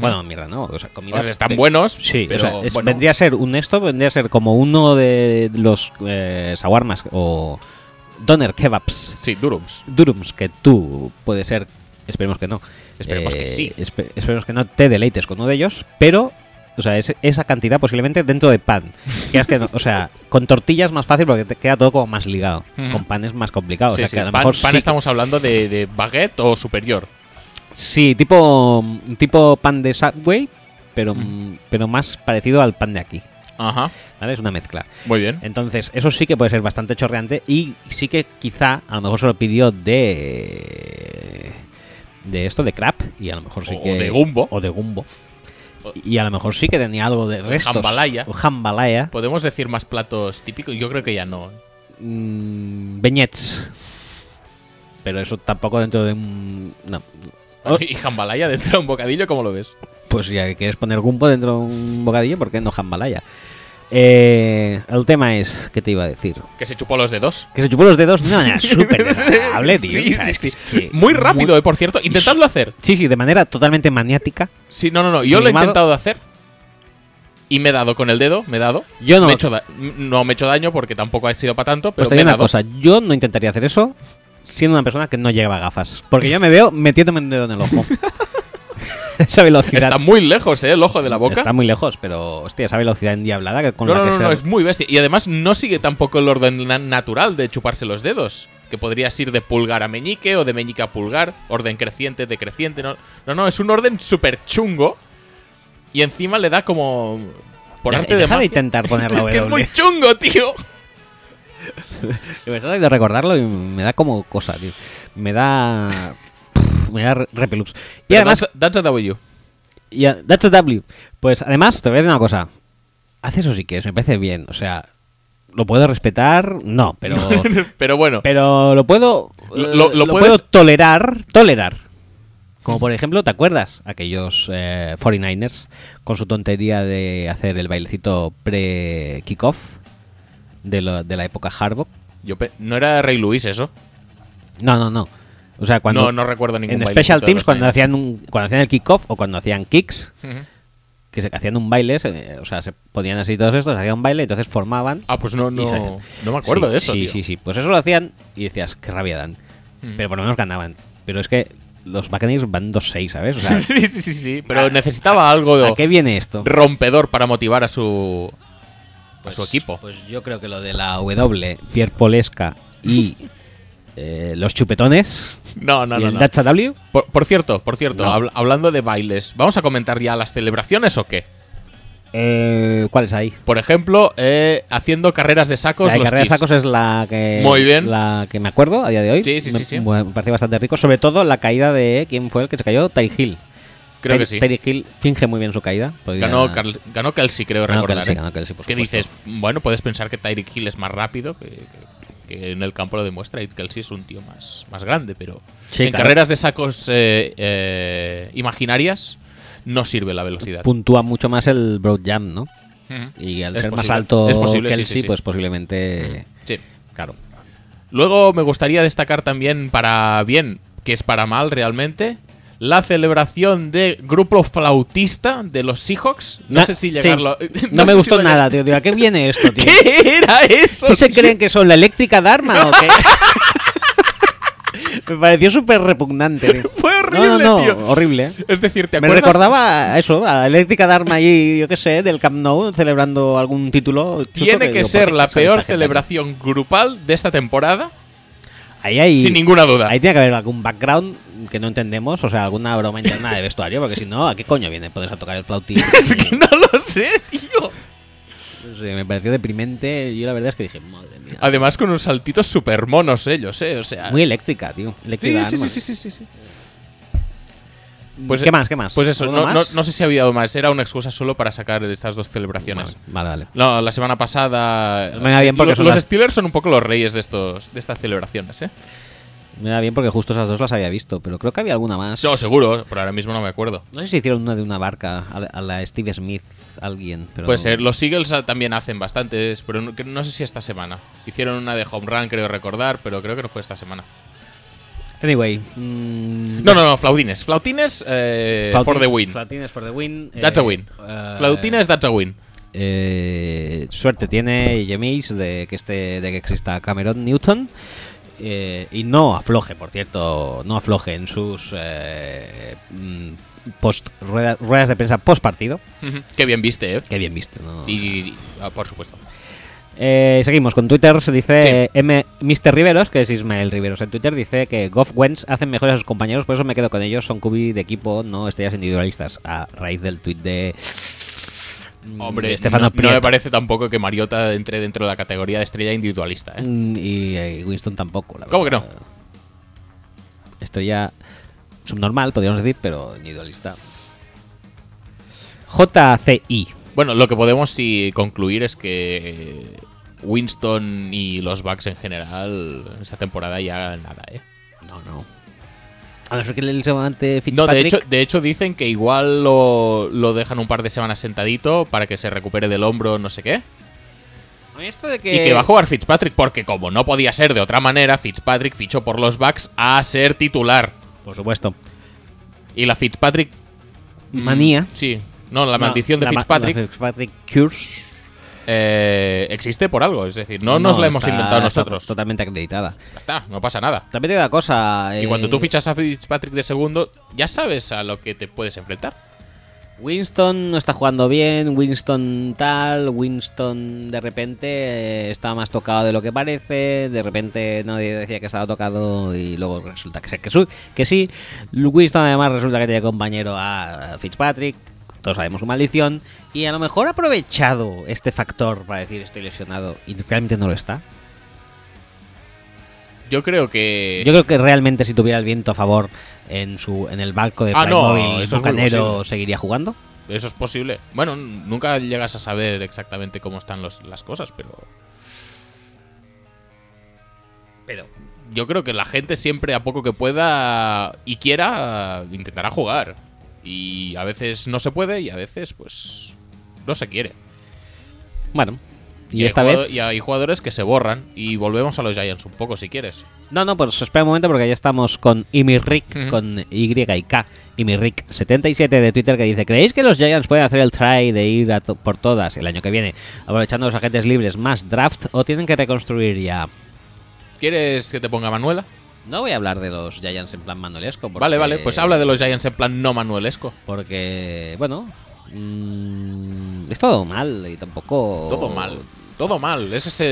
Bueno, mierda, ¿no? O sea, comida. Pues están de- buenos, Sí, pero o sea, es- bueno, vendría a ser un esto, vendría a ser como uno de los eh, shawarmas o doner kebabs, sí, durums. durums, que tú puede ser, esperemos que no. Esperemos que sí. espe- esperemos que no te deleites con uno de ellos, pero, o sea, es- esa cantidad posiblemente dentro de pan. (laughs) Quieras que no- o sea, con tortillas más fácil porque te queda todo como más ligado. Con pan es más complicado. Sí, o sea, sí, que a lo pan, mejor pan sí- estamos hablando de, de baguette o superior. Sí, tipo, tipo pan de Subway, pero, pero más parecido al pan de aquí. Ajá, ¿Vale? Es una mezcla. muy bien. Entonces, eso sí que puede ser bastante chorreante y sí que quizá a lo mejor se lo pidió de de esto de crap y a lo mejor sí O que de gumbo. o de gumbo. Y a lo mejor sí que tenía algo de restos. jambalaya. O jambalaya. ¿Podemos decir más platos típicos? Yo creo que ya no. Mm, beñets. Pero eso tampoco dentro de un no. Oh, Y jambalaya dentro de un bocadillo, ¿cómo lo ves? Pues ya que quieres poner gumbo dentro de un bocadillo, ¿por qué no jambalaya? Eh, el tema es, ¿qué te iba a decir? Que se chupó los dedos. Que se chupó los dedos de una manera súper desagradable, tío. Sí, O sea, sí, sí. que Muy rápido, eh, por cierto. Intentadlo hacer. Sí, sí, de manera totalmente maniática. Sí, no, no, no. Yo lo he intentado hacer. Y me he dado con el dedo, me he dado. Yo no. Me he hecho no me he hecho daño porque tampoco ha sido para tanto, pero Pues te me he digo una dado. cosa, yo no intentaría hacer eso siendo una persona que no lleva gafas. Porque yo me veo metiéndome un dedo en el ojo. (laughs) (laughs) esa velocidad. Está muy lejos, ¿eh? El ojo de la boca. Está muy lejos, pero hostia, esa velocidad endiablada que con no, la no, que no, se- no, es muy bestia. Y además no sigue tampoco el orden na- natural de chuparse los dedos. Que podrías ir de pulgar a meñique o de meñique a pulgar. Orden creciente, decreciente. No, no, no es un orden súper chungo. Y encima le da como. Por arte de magia. intentar (laughs) poner la es que es W. muy chungo, tío. (laughs) Me de recordarlo y me da como cosa, tío. Me da. Me da re- repelús. Y Pero además. that's, that's a W. y a- that's a W. Pues además, te voy a decir una cosa. Haz eso si quieres, me parece bien. O sea, ¿lo puedo respetar? No, pero. (laughs) Pero bueno. pero lo puedo. Lo- puedo tolerar. Tolerar. Como por ejemplo, ¿te acuerdas? Aquellos eh, 49ers con su tontería de hacer el bailecito pre-kickoff de, de la época Harbaugh. Yo pe- no era Rey Luis eso. No, no, no. O sea, cuando no, no recuerdo ningún en Special Teams cuando hacían un, cuando hacían el kickoff o cuando hacían kicks, que se hacían un baile, se- o sea, se ponían así todos estos, hacían un baile, entonces formaban. Ah, pues no, no, no me acuerdo Sí, de eso, Sí, tío. sí, sí. Pues eso lo hacían y decías, qué rabia dan. Pero por lo menos ganaban. Pero es que los Buccaneers van 2-6, ¿sabes? O sea, (laughs) sí, sí, sí, sí. Pero necesitaba algo ¿a de qué viene esto? rompedor para motivar a su a su equipo. Pues yo creo que lo de la W, Pierre Polesca y eh, los chupetones No, no, y no. el no. Dacha W. Por, por cierto, por cierto, No. hablando de bailes, ¿vamos a comentar ya las celebraciones o qué? Eh, ¿Cuál es ahí? Por ejemplo, eh, haciendo carreras de sacos. La los carrera de sacos es la que Muy bien. la que me acuerdo a día de hoy. Sí, sí, me, sí, sí. Me parece bastante rico, sobre todo la caída de quién fue el que se cayó, Ty Hill. Creo que sí. Teddy Hill finge muy bien su caída. Ganó, ya- Carl- ganó Kelsey, creo Ganó recordar. Kelsey, ¿eh? ganó Kelsey, por supuesto. dices, bueno, puedes pensar que Tyreek Hill es más rápido, que, que- que en el campo lo demuestra, y Kelsey es un tío más, más grande, pero Sí, en claro. carreras de sacos eh, eh, imaginarias no sirve la velocidad. puntúa mucho más el broad jump, ¿no? Y al Es ser más alto Es posible, Kelsey, sí, sí. pues posiblemente. Sí. Claro. Luego me gustaría destacar también para bien, que es para mal realmente, la celebración de grupo flautista de los Seahawks. No Na- sé si sí. llegarlo. (laughs) (laughs) No, me sé gustó nada, tío. Digo, ¿A qué viene esto, (laughs) tío? ¿Qué era eso? ¿Qué se tío? creen que son? ¿La eléctrica Dharma o qué? me pareció súper repugnante, tío. Fue horrible, no, no, no, tío. horrible. ¿eh? Es decir, ¿te Me acuerdas? recordaba a eso, a la eléctrica Dharma allí, yo qué sé, del Camp Nou, celebrando algún título. Tiene que digo, ser ¿por qué la peor celebración grupal de esta temporada? Ahí hay, sin ninguna duda. Ahí tiene que haber algún background que no entendemos, o sea, alguna broma interna de vestuario, porque si no, ¿a qué coño viene? Pones a tocar el flautín. (laughs) es que no lo sé, tío. No sé, me pareció deprimente. Yo la verdad es que dije, madre mía. Además con unos saltitos super monos ellos, eh. O sea. Muy eléctrica, tío. sí, Eléctrica sí, sí, Dharma. sí, sí, sí, sí. Pues, ¿Qué más? ¿Qué más? Pues eso, ¿Alguno no, no, más? no sé si había algo más. Era una excusa solo para sacar estas dos celebraciones. Vale, vale. No, la semana pasada. Me da bien porque lo- son los las- Steelers son un poco los reyes de estos de estas celebraciones, ¿eh? Me da bien porque justo esas dos las había visto, pero creo que había alguna más. No, seguro, pero ahora mismo no me acuerdo. No sé si hicieron una de una barca a la, Steve Smith, alguien. Pero Puede ser. Los Eagles ah, también hacen bastantes, pero no, no sé si esta semana. Hicieron una de home run, creo recordar, pero creo que no fue esta semana. Anyway. mm, No, no, no, flautines. Flautines eh, for the win. Flautines for the win. That's eh, a win. eh, Flautines, that's a win. eh, suerte tiene Jemis de que este de que exista Cameron Newton eh, y no afloje por cierto no afloje en sus eh, mm, post rueda- ruedas de prensa post partido. Qué bien viste, ¿eh? que bien. Sí, sí, sí, sí. Ah, por supuesto. Eh, seguimos con Twitter. Se dice M. Mr. Riveros, que es Ismael Riveros en Twitter, dice que Goff Wentz hacen mejores a sus compañeros, por eso me quedo con ellos. Son cubi de equipo, no estrellas individualistas. A raíz del tweet de. mm, Hombre, Estefano no, me parece tampoco que Mariota entre dentro de la categoría de estrella individualista, ¿eh? Mm, Y, eh, Winston tampoco. la ¿Cómo verdad. que no? Estrella subnormal, podríamos decir, pero individualista. JCI. Bueno, lo que podemos sí concluir es que Winston y los Bucks en general esta temporada ya nada, ¿eh? No, no. A no ser que el semante No, Fitzpatrick. de hecho, de hecho dicen que igual lo, lo dejan un par de semanas sentadito para que se recupere del hombro, no sé qué. A mí esto de Y que va a jugar Fitzpatrick porque como no podía ser de otra manera, Fitzpatrick fichó por los Bucks a ser titular. Por supuesto. Y la Fitzpatrick... mm, Manía. Sí. No, la No, maldición de la ma- Fitzpatrick la Fitzpatrick Curse. Eh, existe por algo. Es decir, no, nos la hemos está- inventado está nosotros. Totalmente acreditada. Ya está, no pasa nada. También te digo una cosa. Y eh, cuando tú fichas a Fitzpatrick de segundo, ya sabes a lo que te puedes enfrentar. Winston no está jugando bien, Winston tal, Winston de repente eh, está más tocado de lo que parece, de repente nadie decía que estaba tocado y luego resulta que, que sí. Winston además resulta que tiene compañero a Fitzpatrick, todos sabemos su maldición, y a lo mejor ha aprovechado este factor para decir estoy lesionado y realmente no lo está. Yo creo que. Yo creo que realmente si tuviera el viento a favor en su en el barco de Ah, no, Playmobil eso es seguiría jugando. Eso es posible. Bueno, nunca llegas a saber exactamente cómo están los- las cosas, pero. Pero Yo creo que la gente siempre, a poco que pueda y quiera, intentará jugar. Y a veces no se puede y a veces, pues. No se quiere. bueno, y, esta vez Y hay jugadores que se borran. Y volvemos a los Giants un poco, si quieres. No, no, pues espera un momento porque ya estamos con Imirric, Ujú. con Y y K, Imirric77 de Twitter que dice, ¿creéis que los Giants pueden hacer el try de ir a to- por todas el año que viene, aprovechando los agentes libres más draft o tienen que reconstruir ya? ¿Quieres que te ponga Manuela? No voy a hablar de los Giants en plan manuelesco. porque- Vale, vale. Pues habla de los Giants en plan no manuelesco. Porque, bueno, mm, es todo mal y tampoco... Todo mal. Todo mal. Ese es el,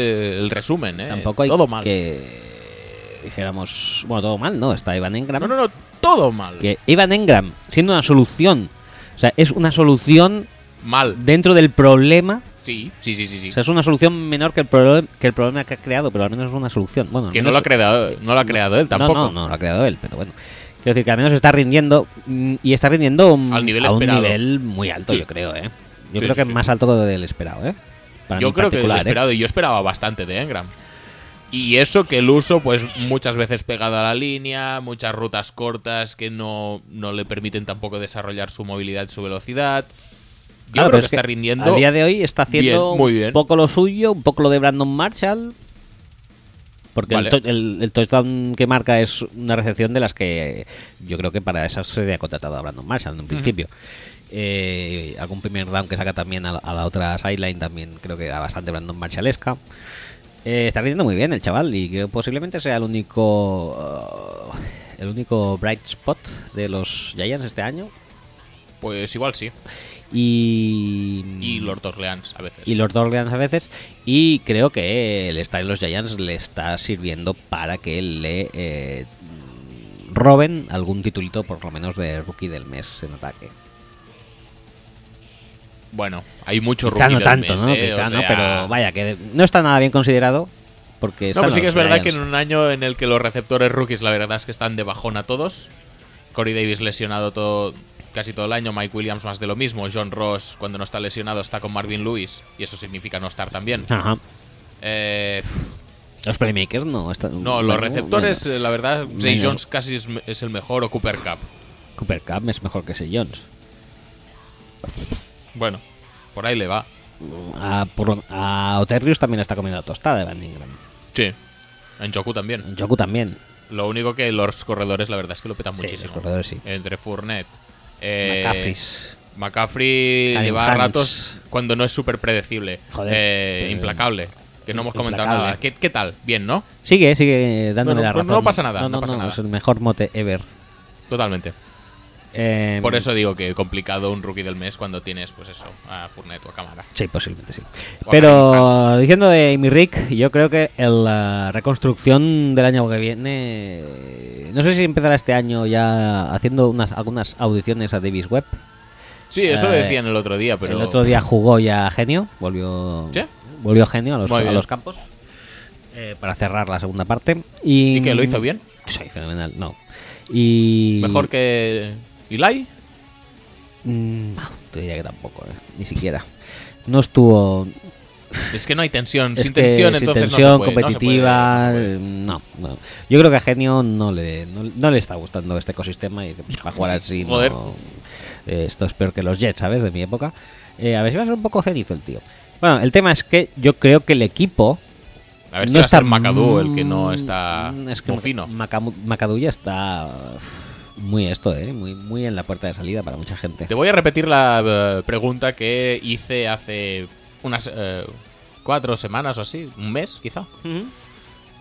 el resumen, ¿eh? Tampoco hay todo mal. que dijéramos... Bueno, todo mal, ¿no? Está Ivan Engram. No, no, no. Todo mal. que Evan Engram, siendo una solución, o sea, es una solución Mal. dentro del problema, Sí, sí, sí, sí. sí. o sea, es una solución menor que el, problema que el problema que ha creado, pero al menos es una solución. Bueno, que no lo, ha creado, no lo ha creado él tampoco. No, no, no lo ha creado él, pero bueno. Quiero decir que al menos está rindiendo mm, y está rindiendo Al nivel a un esperado. nivel muy alto, Sí. yo creo, ¿eh? Yo Sí, creo sí, que sí. más alto del esperado, ¿eh? Para yo creo que el particular, ¿eh? esperado, y yo esperaba bastante de Engram. Y eso que el uso, pues muchas veces pegado a la línea, muchas rutas cortas que no, no le permiten tampoco desarrollar su movilidad y su velocidad. Yo Claro, creo pero que es está rindiendo. A día de hoy está haciendo bien, muy bien. un poco lo suyo, un poco lo de Brandon Marshall. Porque Vale. el, el- el touchdown que marca es una recepción de las que yo creo que para esas se había contratado a Brandon Marshall en un principio. Eh, algún primer down que saca también a, la- a la otra sideline también creo que era bastante Brandon Marshallesca. Eh, está rindiendo muy bien el chaval y que posiblemente sea el único uh, el único bright spot de los Giants este año. Pues igual sí. Y, Y Lord Orleans a veces. y Orleans a veces. Y creo que el estar en los Giants le está sirviendo para que le eh, roben algún titulito, por lo menos de rookie del mes en ataque. Bueno, hay mucho Quizá rookie no del tanto, mes, ¿no? ¿eh? O no, pero vaya, que no está nada bien considerado. Porque No, pues sí que es verdad que en un año en el que los receptores rookies, la verdad es que están de bajón a todos. Corey Davis lesionado todo, casi todo el año, Mike Williams más de lo mismo, John Ross cuando no está lesionado está con Marvin Lewis y eso significa no estar también. Ajá. Eh, Los playmakers no están. no, los receptores, bueno. eh, la verdad, menos. Jones casi es, es el mejor o Cooper Cup. Cooper Cup es mejor que ese Jones. Bueno, por ahí le va. A, por a Oterrius también está comiendo la tostada de Van Ingram. Sí. En Joku también. Joku también. Lo único que los corredores, la verdad es que lo petan Sí, muchísimo. los corredores sí. Entre Fournette, eh, McCaffrey's. McCaffrey Karim lleva ratos cuando no es súper predecible. Joder, Eh, implacable. Que no hemos comentado nada. ¿Qué, qué tal? Bien, ¿no? Sigue, sigue dándome Bueno, la pues razón. no pasa nada, No, pasa nada. es el mejor mote ever. Totalmente. Eh, Por eso digo que complicado un rookie del mes cuando tienes, pues eso, a Fournette o a Cámara. Sí, posiblemente sí. O Pero diciendo de Amy Rick, yo creo que el, la reconstrucción del año que viene. No sé si empezará este año ya haciendo unas algunas audiciones a Davis Webb. Sí, eso Eh, decían el otro día, pero. El otro día jugó ya genio, volvió ¿Sí? volvió genio a los, a los campos eh, para cerrar la segunda parte. ¿Y, ¿Y que lo hizo bien? Sí, fenomenal, no. Y Mejor que Eli. Mm, No, te diría que tampoco, eh, ni siquiera. No estuvo. Es que no hay tensión. Sin tensión, sin entonces tensión no se puede, no se puede, competitiva. no se puede. eh, No, no. Yo creo que a Genio no le, no, le está gustando este ecosistema y pues, para jugar así. Joder. eh, esto es peor que los Jets, ¿sabes? De mi época. Eh, a ver si va a ser un poco cenizo el tío. Bueno, el tema es que yo creo que el equipo. A ver si no va a ser Macadú el que no mm, está es que Macadú ya está muy esto, ¿eh? Muy, muy en la puerta de salida para mucha gente. Te voy a repetir la eh, pregunta que hice hace unas eh, cuatro semanas o así, un mes quizá.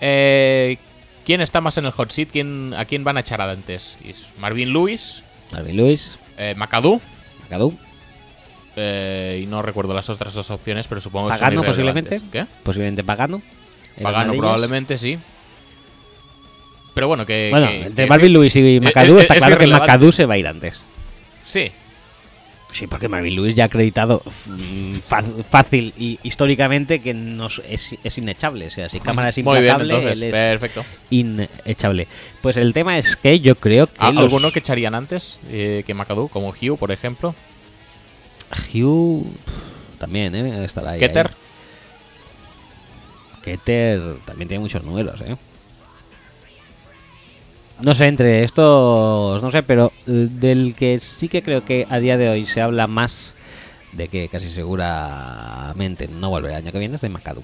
Eh, ¿Quién está más en el hot seat? ¿Quién, ¿A quién van a echar antes? ¿Es Marvin Lewis? Marvin Lewis, Eh, ¿Macadú? Macadú. Eh, y no recuerdo las otras dos opciones, pero supongo que Pagano posiblemente. ¿Qué? Posiblemente Pagano. Pagano probablemente, sí. Pero bueno, que... Bueno, que- entre que Marvin sí. Lewis y Eh, McAdoo eh, está es claro que. McAdoo se va a ir antes. Sí, Sí, porque Marvin Lewis ya ha acreditado mm, fácil y históricamente que nos es, es inechable. O sea, si cámara es muy bien, implacable, entonces, él es perfecto. inechable. Pues el tema es que yo creo que ¿A- los- ¿Alguno que echarían antes eh, que Macadú? Como Hugh, por ejemplo. Hugh también, ¿eh? Estará ahí. Keter. ahí. Keter también tiene muchos números, ¿eh? No sé, entre estos, no sé, pero eh, del que sí que creo que a día de hoy se habla más de que casi seguramente no volverá el año que viene es de McAdoo.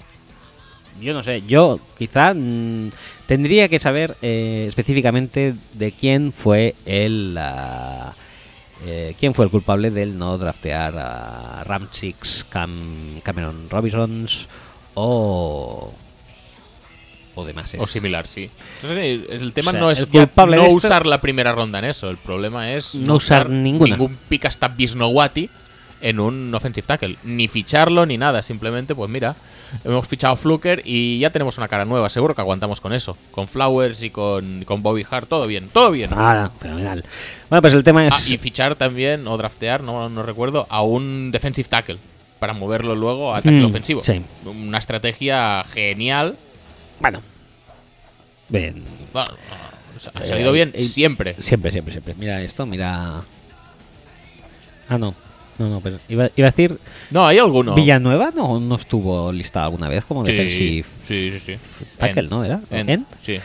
Yo no sé, yo quizá mm, tendría que saber eh, específicamente de quién fue el eh, quién fue el culpable del no draftear a Ramchicks, Cam, Cameron Robinsons o o demás. O similar, sí. Entonces, eh, el tema O sea, no es culpable no de esto- usar la primera ronda en eso. El problema es No usar ninguna. ningún pick hasta Bisnowati en un offensive tackle. Ni ficharlo ni nada. Simplemente, pues mira, hemos fichado a Fluker y ya tenemos una cara nueva. Seguro que aguantamos con eso. Con Flowers y con, con Bobby Hart. Todo bien, todo bien. Ah, fenomenal. Bueno, pues el tema es Ah, y fichar también, o draftear, no, no recuerdo, a un defensive tackle. Para moverlo luego a tackle Mm, ofensivo. sí. Una estrategia genial. Bueno. Bien. Bueno, ha Eh, salido bien eh, siempre. Siempre, siempre, siempre. Mira esto, mira. Ah, no. No, no, pero iba, iba a decir. No, hay alguno. Villanueva no, no estuvo listado alguna vez como Sí, defensive sí, sí, sí. tackle, End. ¿no? ¿Era? End, End. Sí.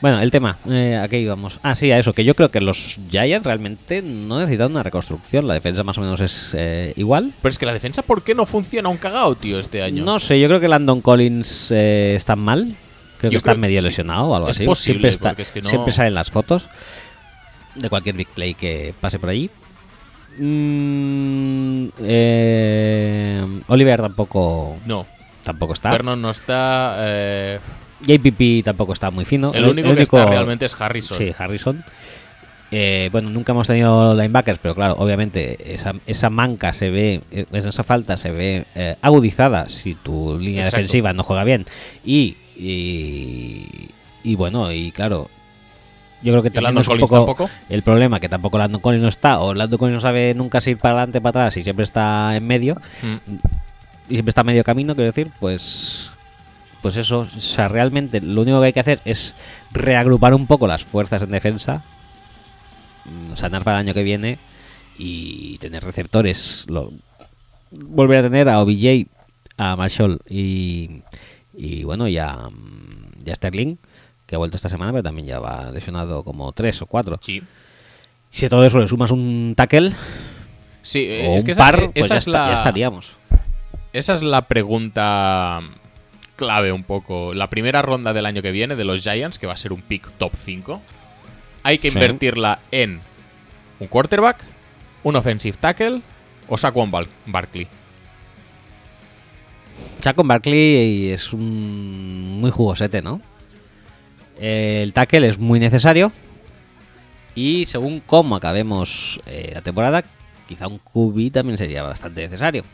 Bueno, el tema, eh, ¿a qué íbamos? Ah, sí, a eso, que yo creo que los Giants realmente no necesitan una reconstrucción. La defensa más o menos es eh, igual. Pero es que la defensa, ¿por qué no funciona un cagao, tío, este año? No sé, yo creo que Landon Collins eh, está mal. Creo que está creo- medio lesionado o algo es así. posible, siempre, está, es que no- siempre salen las fotos de cualquier big play que pase por allí. Mm, eh, Oliver tampoco No. tampoco está. Vernon no está. JPP tampoco está muy fino. el único que está realmente es Harrison. Sí, Harrison. Eh, bueno, nunca hemos tenido linebackers, pero claro, obviamente esa, esa manca se ve, eh, esa falta se ve eh, agudizada si tu línea Exacto. defensiva no juega bien. Y, y, y bueno, y claro, yo creo que ¿Y también es un poco tampoco? el problema que tampoco Landon Collins no está, o Landon Collins no sabe nunca si ir para adelante, para atrás y siempre está en medio Mm. y siempre está a medio camino, quiero decir, pues pues eso, o sea, realmente lo único que hay que hacer es reagrupar un poco las fuerzas en defensa, mm, sanar para el año que viene y tener receptores, lo- volver a tener a OBJ, a Marshall y, y bueno, y a, mm, y a Sterling, que ha vuelto esta semana, pero también ya va lesionado como tres o cuatro. Sí. Si a todo eso le sumas un tackle Sí, o es un que esa, par, eh, pues esa ya, es la, ya estaríamos. esa es la pregunta clave un poco. La primera ronda del año que viene de los Giants, que va a ser un pick top 5, hay que Sí. invertirla en un quarterback, un offensive tackle o Saquon Bar- Barkley. Saquon Barkley es un muy jugosete, ¿no? El tackle es muy necesario. Y según cómo acabemos eh, la temporada, quizá un QB también sería bastante necesario.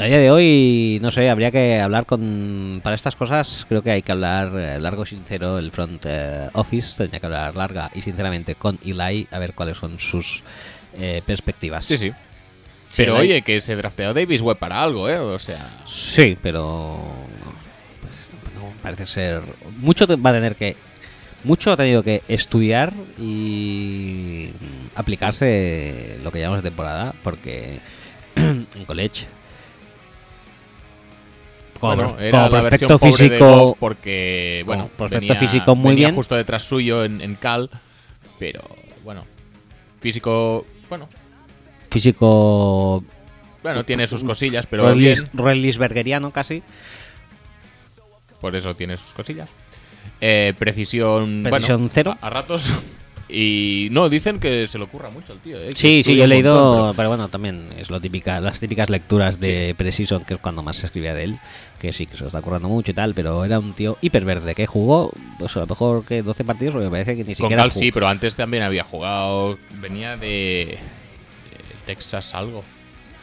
A día de hoy, no sé, habría que hablar con... Para estas cosas creo que hay que hablar eh, largo y sincero. El front eh, office tendría que hablar larga y sinceramente con Eli a ver cuáles son sus eh, perspectivas. Sí, sí. Sí, Pero oye, que se drafteó Davis Webb para algo, ¿eh? O sea, Sí, pero pues, no parece ser mucho va a tener que mucho ha tenido que estudiar y aplicarse lo que llamamos de temporada porque (clears throat) en college como, bueno, era como la prospecto pobre de físico Goff porque, bueno, prospecto venía- físico muy venía bien. justo detrás suyo en, en Cal, pero bueno, físico, bueno, físico bueno, tiene sus cosillas, pero Roelisbergeriano casi por eso tiene sus cosillas. Eh, precisión, Precisión bueno, cero. A, a ratos. (laughs) Y no, dicen que se le ocurra mucho al tío. eh, Sí, sí, yo he leído, montón, pero... bueno, también es lo típica, las típicas lecturas de Precision, que es cuando más se escribía de él, que sí, que se lo está currando mucho y tal, pero era un tío hiperverde que jugó, pues a lo mejor que 12 partidos, porque me parece que ni Con siquiera Cal jugó. sí, pero antes también había jugado. Venía de, de Texas algo.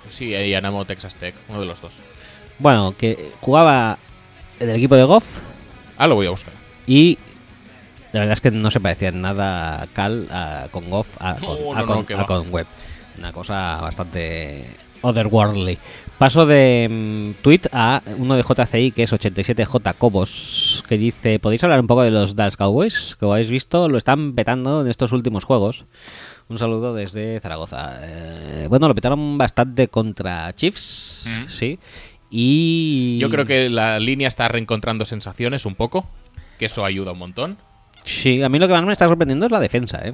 Sí, ahí Anamo Texas Tech, uno de los dos. Bueno, que jugaba en el equipo de Goff Ah, lo voy a buscar. y la verdad es que no se parecía en nada a Cal a- con Goff a, No, con, no, a no, con- que a va. con Webb. Una cosa bastante otherworldly. Paso de mm, tweet a uno de JCI que es 87J Cobos que dice, ¿podéis hablar un poco de los Dallas Cowboys? Que como habéis visto lo están petando en estos últimos juegos. Un saludo desde Zaragoza. Eh, bueno, lo petaron bastante contra Chiefs, Mm. sí. Y Yo creo que la línea está reencontrando sensaciones un poco. Que eso ayuda un montón. Sí, a mí lo que más me está sorprendiendo es la defensa, ¿eh?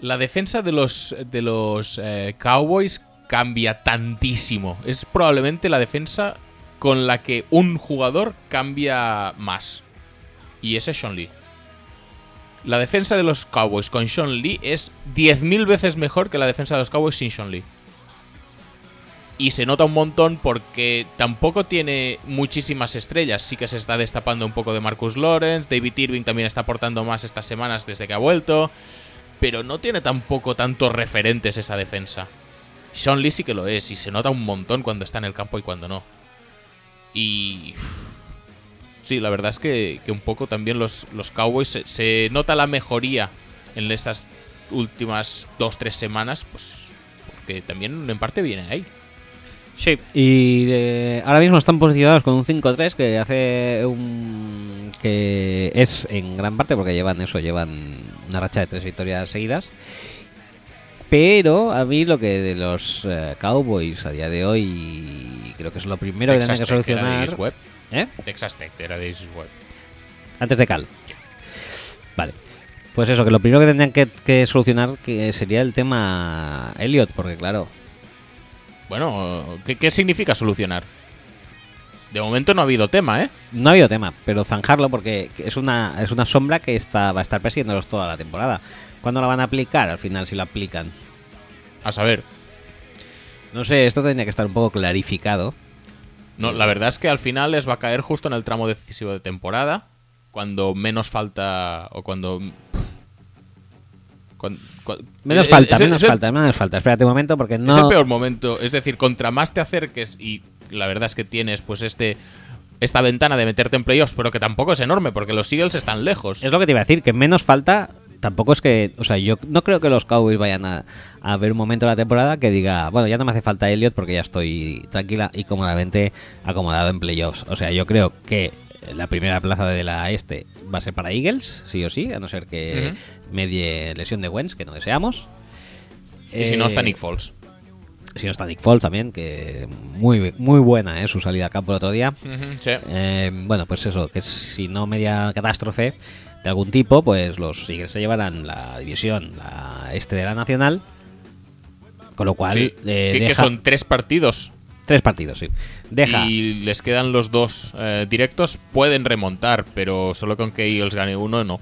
La defensa de los, de los eh, Cowboys cambia tantísimo. Es probablemente la defensa con la que un jugador cambia más. Y ese es Sean Lee. La defensa de los Cowboys con Sean Lee es 10.000 veces mejor que la defensa de los Cowboys sin Sean Lee. Y se nota un montón porque tampoco tiene muchísimas estrellas. Sí que se está destapando un poco de Marcus Lawrence. David Irving también está aportando más estas semanas desde que ha vuelto. Pero no tiene tampoco tantos referentes esa defensa. Sean Lee sí que lo es. Y se nota un montón cuando está en el campo y cuando no. Y... Sí, la verdad es que, un poco también los, Cowboys se, nota la mejoría en estas últimas dos, tres semanas. Pues porque también en parte viene ahí. Sí. Y de- ahora mismo están posicionados con un 5-3 que hace un que es en gran parte porque llevan eso, llevan una racha de tres victorias seguidas. Pero a mí lo que de los eh, Cowboys a día de hoy creo que es lo primero que tienen que era solucionar. East Web. ¿Eh? Texas Tech era de Web. Antes de Cal. Vale. Pues eso, que lo primero que tendrían que, que solucionar que sería el tema Elliot, porque claro, Bueno, ¿qué, qué significa solucionar? De momento no ha habido tema, ¿eh? no ha habido tema, pero zanjarlo porque es una, es una sombra que está, va a estar persiguiéndolos toda la temporada. ¿Cuándo la van a aplicar al final si lo aplican? A saber. No sé, esto tendría que estar un poco clarificado. No, la verdad es que al final les va a caer justo en el tramo decisivo de temporada, cuando menos falta o cuando cuan- cuan- Menos es- falta, es- menos es falta, menos falta. Espérate un momento porque no... Es el peor momento, es decir, contra más te acerques y la verdad es que tienes pues este esta ventana de meterte en playoffs, pero que tampoco es enorme porque los Eagles están lejos. Es lo que te iba a decir, que menos falta tampoco es que, o sea, yo no creo que los Cowboys vayan a, a ver un momento de la temporada que diga, bueno, ya no me hace falta Elliot porque ya estoy tranquila y cómodamente acomodado en playoffs. O sea, yo creo que la primera plaza de la este va a ser para Eagles, sí o sí, a no ser que Ujú. medie lesión de Wentz, que no deseamos. y si no está Eh, Nick Foles. Si no está Nick Foles también, que muy, muy buena eh, su salida a campo el otro día. Sí. Eh, bueno, pues eso, que si no media catástrofe de algún tipo, pues los Eagles se llevarán la división la este de la Nacional. Con lo cual, Sí. eh, que, son tres partidos tres partidos, sí. Deja, y les quedan los dos eh, directos, pueden remontar, pero solo con que Eagles gane uno, no.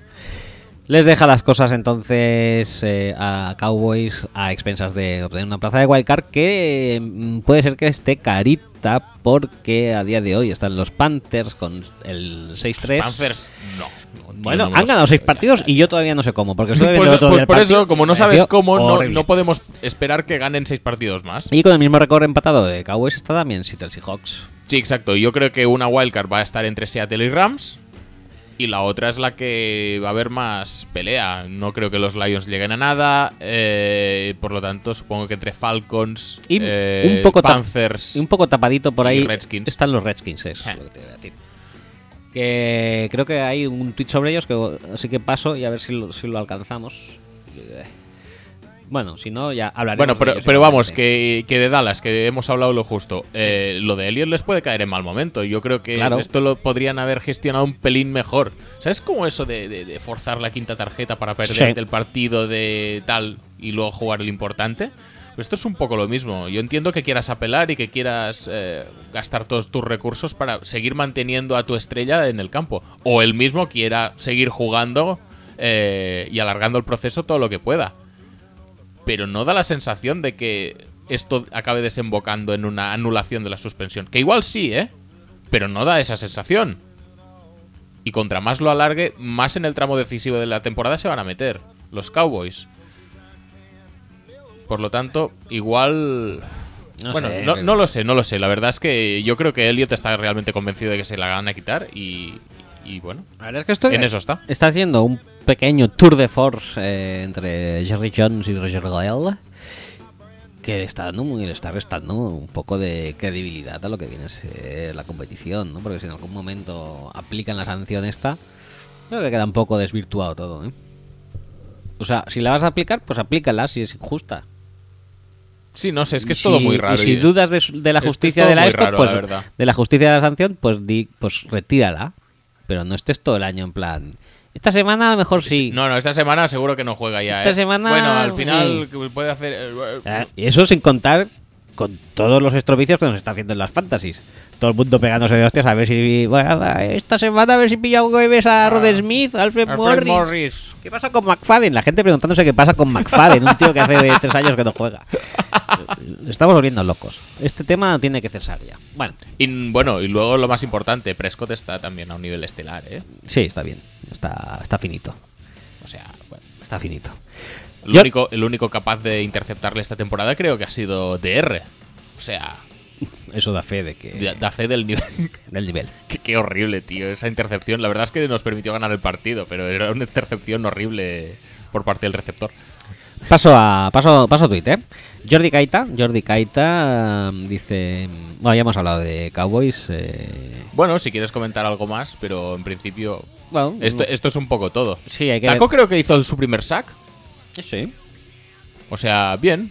Les deja las cosas entonces eh, a Cowboys a expensas de obtener una plaza de wildcard que mm, puede ser que esté carita porque a día de hoy están los Panthers con el 6-3. Panthers, no. No, Bueno, no han los- ganado seis ya partidos está. y yo todavía no sé cómo, porque viendo Pues, otro pues por eso, como no sabes cómo, no, no podemos esperar que ganen seis partidos más. Y con el mismo récord empatado de Cowboys está también Seattle Seahawks. Sí, exacto. Yo creo que una wildcard va a estar entre Seattle y Rams. Y la otra es la que va a haber más pelea. No creo que los Lions lleguen a nada. eh, por lo tanto, supongo que entre Falcons, Y eh, un poco tap- Panthers. Y un poco tapadito por ahí Redskins. están los Redskins, es Eh. lo que te voy a decir. Que creo que hay un tweet sobre ellos, que así que paso y a ver si lo, si lo alcanzamos. Bueno, si no, ya hablaremos. Bueno, de pero, ellos pero vamos, que, que de Dallas, que hemos hablado lo justo. eh, lo de Elliot les puede caer en mal momento. Yo creo que Claro. esto lo podrían haber gestionado un pelín mejor. ¿Sabes cómo eso de, de- de forzar la quinta tarjeta para perderte Sí. el partido de tal y luego jugar el importante? Pues esto es un poco lo mismo. Yo entiendo que quieras apelar y que quieras eh, gastar todos tus recursos para seguir manteniendo a tu estrella en el campo. O él mismo quiera seguir jugando eh, y alargando el proceso todo lo que pueda pero no da la sensación de que esto acabe desembocando en una anulación de la suspensión. Que igual sí, ¿eh? Pero no da esa sensación. Y contra más lo alargue, más en el tramo decisivo de la temporada se van a meter los Cowboys. Por lo tanto, igual... No bueno, sé. no, no lo sé, no lo sé. La verdad es que yo creo que Elliot está realmente convencido de que se la van a quitar y, y bueno, La verdad es que esto en eso está. está haciendo un pequeño tour de force eh, entre Jerry Jones y Roger Goodell que le está dando muy- le está restando un poco de credibilidad a lo que viene a ser la competición, ¿no? Porque si en algún momento aplican la sanción esta, creo que queda un poco desvirtuado todo, ¿eh? O sea, si la vas a aplicar, pues aplícala si es injusta. Sí, no sé, es que es todo muy raro. Y si y- dudas de, de la es que es justicia de la esto, raro, pues la de la justicia de la sanción, pues di, pues retírala. Pero no estés todo el año en plan. Esta semana a lo mejor sí. No, no, esta semana seguro que no juega ya. Esta ¿eh? semana, Bueno, al final puede hacer. eh, Ah, Y eso sin contar con todos los estrovicios que nos está haciendo en las fantasies. Todo el mundo pegándose de hostias a ver si. Bueno, esta semana a ver si pilla un jueves a Rod Smith, Alfred, Ah. Alfred Morris. Morris. ¿Qué pasa con McFadden? La gente preguntándose qué pasa con McFadden, un tío que hace de tres años que no juega. Estamos volviendo locos. Este tema tiene que cesar ya. Bueno, Y bueno, y luego lo más importante, Prescott está también a un nivel estelar, ¿eh? sí, está bien. Está, está finito. O sea, bueno. Está finito. El, Yo- único, el único capaz de interceptarle esta temporada creo que ha sido DR. O sea, Eso da fe de que. da fe del nivel. (laughs) del nivel. qué, qué horrible, tío, esa intercepción. La verdad es que nos permitió ganar el partido, pero era una intercepción horrible por parte del receptor. Paso a paso paso a Twitter. Jordi Caita, Jordi Caita um, dice, bueno, ya hemos hablado de Cowboys. eh, Bueno, si quieres comentar algo más, pero en principio bueno, esto, esto es un poco todo. sí, hay que Taco creo que hizo su primer sack. Sí. O sea, bien.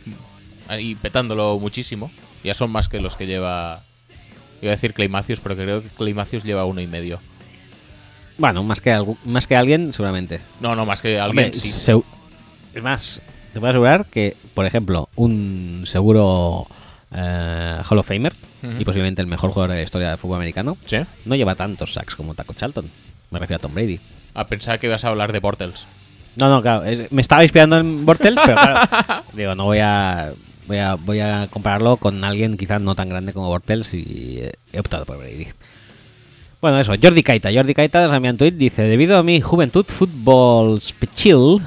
Ahí petándolo muchísimo. Ya son más que los que lleva. Iba a decir Clay Matthews, pero creo que Clay Matthews lleva uno y medio. Bueno, más que más que alguien, seguramente. No, no, más que alguien, Hombre, sí. es más, te puedo asegurar que, por ejemplo, un seguro eh, Hall of Famer y posiblemente el mejor jugador de la historia del fútbol americano ¿Sí? no lleva tantos sacks como Taco Charlton. Me refiero a Tom Brady. Ah, pensaba que ibas a hablar de Bortles. No, no, claro. es- me estaba inspirando en Bortles, pero claro. (laughs) digo, no voy a, voy a. Voy a compararlo con alguien quizás no tan grande como Bortles y he optado por Brady. Bueno, eso. Jordi Caita. Jordi Caita un tweet. Dice: Debido a mi juventud fútbol special.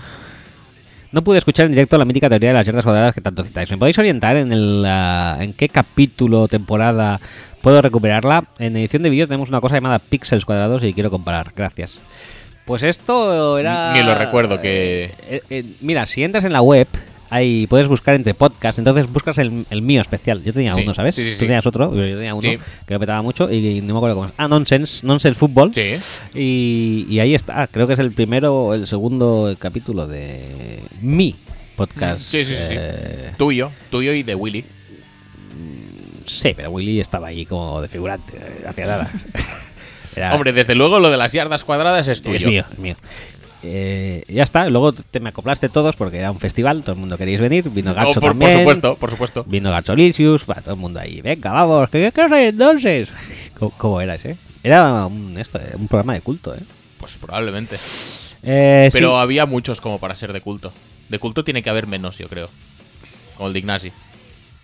No pude escuchar en directo la mítica teoría de las yardas cuadradas que tanto citáis. ¿Me podéis orientar en, el, ah, en qué capítulo o temporada puedo recuperarla? En edición de vídeo tenemos una cosa llamada píxeles cuadrados y quiero comparar. Gracias. Pues esto era... Ni lo recuerdo que- eh, eh, mira, si entras en la web, ahí puedes buscar entre podcasts, entonces buscas el, el mío especial. Yo tenía Sí, uno, ¿sabes? sí, sí, Tú tenías otro, pero yo tenía uno que lo petaba mucho y, no me acuerdo cómo es. Ah, Nonsense, Nonsense Football. Sí. Y, y ahí está, creo que es el primero o el segundo capítulo de mi podcast. Sí, sí, sí. Eh, Tuyo, tuyo y de Willy. sí, pero Willy estaba allí como de figurante, eh, hacía nada. (laughs) Era- Hombre, desde luego lo de las yardas cuadradas es tuyo. es mío, es mío. Eh, ya está, luego te me acoplaste todos porque era un festival, todo el mundo queríais venir, vino Oh, Gacho por, por también. supuesto, por supuesto. Vino Garcholicius, va todo el mundo ahí. Venga, vamos, ¿qué qué os hay entonces? (laughs) ¿Cómo, cómo era ese? Era un, esto, eh, un programa de culto, ¿eh? Pues probablemente. Eh, sí. Pero había muchos como para ser de culto. De culto tiene que haber menos, yo creo. Como el de Ignasi.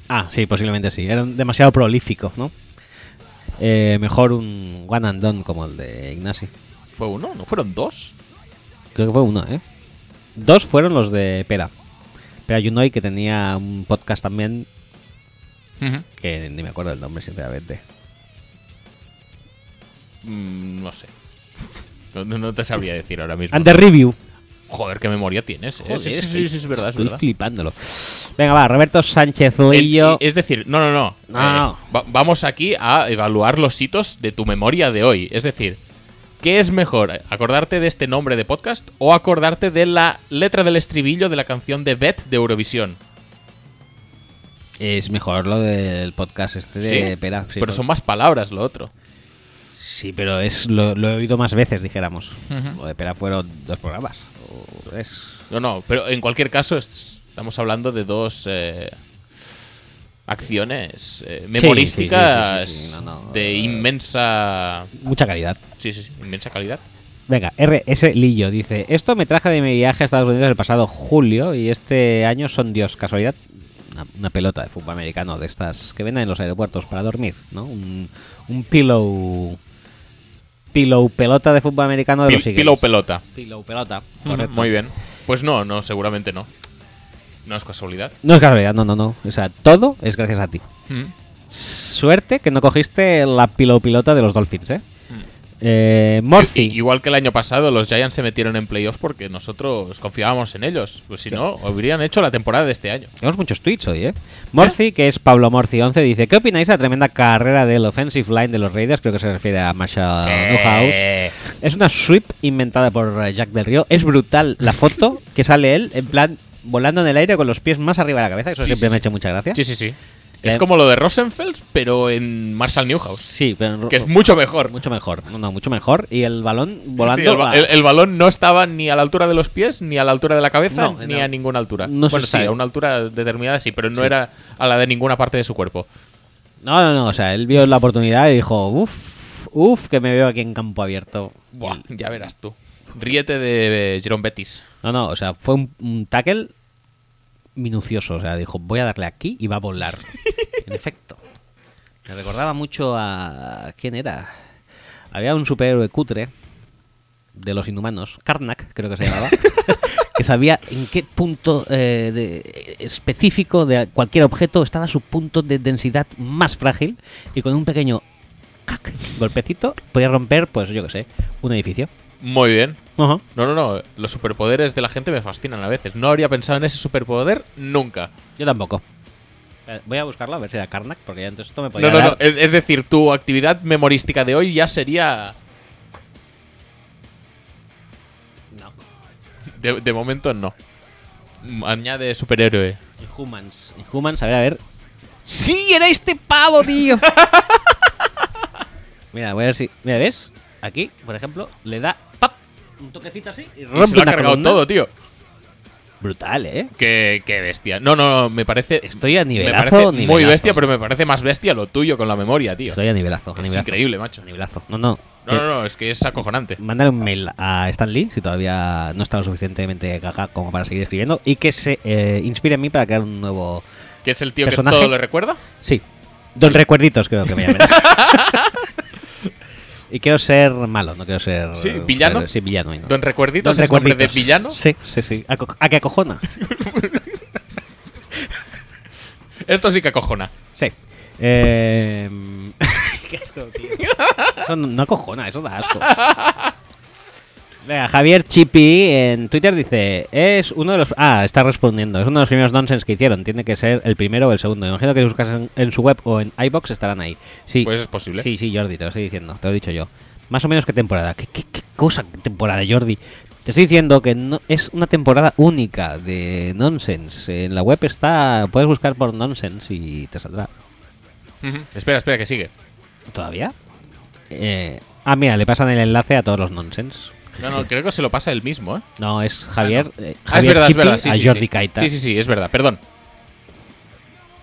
Ah, sí, posiblemente sí. Era demasiado prolífico, ¿no? Eh, mejor un one and done como el de Ignasi. ¿Fue uno? ¿No fueron dos? Creo que fue uno, ¿eh? Dos fueron los de Pera. Pera Junoy, que tenía un podcast también, que ni me acuerdo del nombre, sinceramente. Mm, no sé. No, no- te sabría decir ahora mismo. The Review. Joder, qué memoria tienes. ¿eh? Joder, sí, sí, sí, sí, es verdad, es Estoy verdad. flipándolo. Venga, va, Roberto Sánchez El- Lillo. es decir, no, no, no. No, Eh, no. va- vamos aquí a evaluar los hitos de tu memoria de hoy. Es decir, ¿qué es mejor? ¿Acordarte de este nombre de podcast o acordarte de la letra del estribillo de la canción de Beth de Eurovisión? Es mejor lo del podcast este de Pera. Sí, pero son más palabras lo otro. Sí, pero es lo, lo he oído más veces, dijéramos. Ujú. Lo de Pera fueron dos programas. O tres. No, no, pero en cualquier caso es- estamos hablando de dos eh, acciones eh, memorísticas sí, sí, sí, no, no, de eh, inmensa... Mucha calidad. Sí, sí, sí, inmensa calidad. Venga, RS Lillo dice: Esto me traje de mi viaje a Estados Unidos el pasado julio y este año son Dios, casualidad. Una, una pelota de fútbol americano de estas que venden en los aeropuertos para dormir, ¿no? Un, un pillow. Pillow pelota de fútbol americano de Pil- los Eagles. Pillow pelota. Pillow pelota. Correcto. Muy bien. Pues no, no, seguramente no. No es casualidad. No es casualidad, no, no, no. O sea, todo es gracias a ti. Mm. Suerte que no cogiste la pillow pilota de los Dolphins, ¿eh? Eh, Morphy. I- Igual que el año pasado, los Giants se metieron en playoffs porque nosotros confiábamos en ellos. Pues si no, habrían hecho la temporada de este año. Tenemos muchos tweets hoy, ¿eh? Morphy, que es Pablo Morci 11, dice: ¿Qué opináis de la tremenda carrera del offensive line de los Raiders? Creo que se refiere a Marshall Newhouse. Es una sweep inventada por eh, Jack del Río. Es brutal la foto que sale él, en plan, volando en el aire con los pies más arriba de la cabeza. Eso Sí, siempre sí, me ha hecho mucha gracia. Sí, sí, sí. Eh, Es como lo de Rosenfels, pero en Marshall Newhouse. Sí, pero Que es mucho mejor. mucho mejor. No, no, mucho mejor. Y el balón volando. Sí, el, ba- a- el- el balón no estaba ni a la altura de los pies, ni a la altura de la cabeza, No, ni no. a ninguna altura. No bueno, sí, a una altura determinada sí, pero no Sí. era a la de ninguna parte de su cuerpo. No, no, no. O sea, él vio la oportunidad y dijo: Uf, uf, que me veo aquí en campo abierto. Buah, ya verás tú. Ríete de eh, Jerome Bettis. No, no, o sea, fue un, un tackle minucioso. O sea, dijo, voy a darle aquí y va a volar. (laughs) en efecto. Me recordaba mucho a... ¿Quién era? Había un superhéroe cutre de los inhumanos, Karnak, creo que se llamaba, (laughs) que sabía en qué punto eh, de- específico de cualquier objeto estaba su punto de densidad más frágil y con un pequeño cac, golpecito podía romper, pues yo qué sé, un edificio. Muy bien. Ajá. No, no, no. Los superpoderes de la gente me fascinan a veces. No habría pensado en ese superpoder nunca. Yo tampoco. Eh, voy a buscarlo a ver si era Karnak, porque ya entonces esto me No, podía no, no. dar- Es, es decir, tu actividad memorística de hoy ya sería. No. De, de momento no. Mm, Añade superhéroe. Inhumans. Inhumans, a ver, a ver. ¡Sí! ¡Era este pavo, tío! (laughs) Mira, voy a ver si. Mira, ¿ves? Aquí, por ejemplo, le da. ¡Pap! Un toquecito así y Y rompe se lo ha cargado columna. todo, tío. Brutal, ¿eh? Qué, qué bestia. No, no, no, me parece. Estoy a me nivelazo, muy bestia, pero me parece más bestia lo tuyo con la memoria, tío. Estoy a nivelazo. a Es nivelazo. increíble, macho. A nivelazo. No, no. No, no, no, es que es acojonante. Mándale un mail a Stan Lee si todavía no está lo suficientemente caca como para seguir escribiendo y que se eh, inspire en mí para crear un nuevo. ¿Qué es el tío Personaje. que todo le recuerda? Sí, Don Recuerditos creo que me llamen. (laughs) y quiero ser malo, no quiero ser. Sí, ¿villano? Sí, villano. no. Don Recuerditos Don es nombre de villano. Sí, sí, sí. ¿A, a que acojona? (laughs) Esto sí que acojona. Sí. Eh... (laughs) Qué asco, tío. Eso no acojona, eso da asco. (laughs) Venga, Javier Chipi en Twitter dice, es uno de los... Ah, está respondiendo. Es uno de los primeros nonsense que hicieron. Tiene que ser el primero o el segundo. Imagino que si buscas en, en su web o en iBox estarán ahí. Sí. Pues es posible. Sí, sí, Jordi, te lo estoy diciendo. Te lo he dicho yo. Más o menos qué temporada. ¿Qué, qué, qué cosa qué temporada, Jordi? Te estoy diciendo que no, es una temporada única de Nonsense. En la web está... Puedes buscar por Nonsense y te saldrá. Espera, espera, que sigue. ¿Todavía? Eh, ah, mira, le pasan el enlace a todos los nonsense. No, no, creo que se lo pasa él mismo, ¿eh? No, es Javier, Ah, no. eh, Ah, es Javier verdad, es verdad. Sí, a sí, Jordi sí. Kaita. Sí, sí, sí, es verdad. Perdón.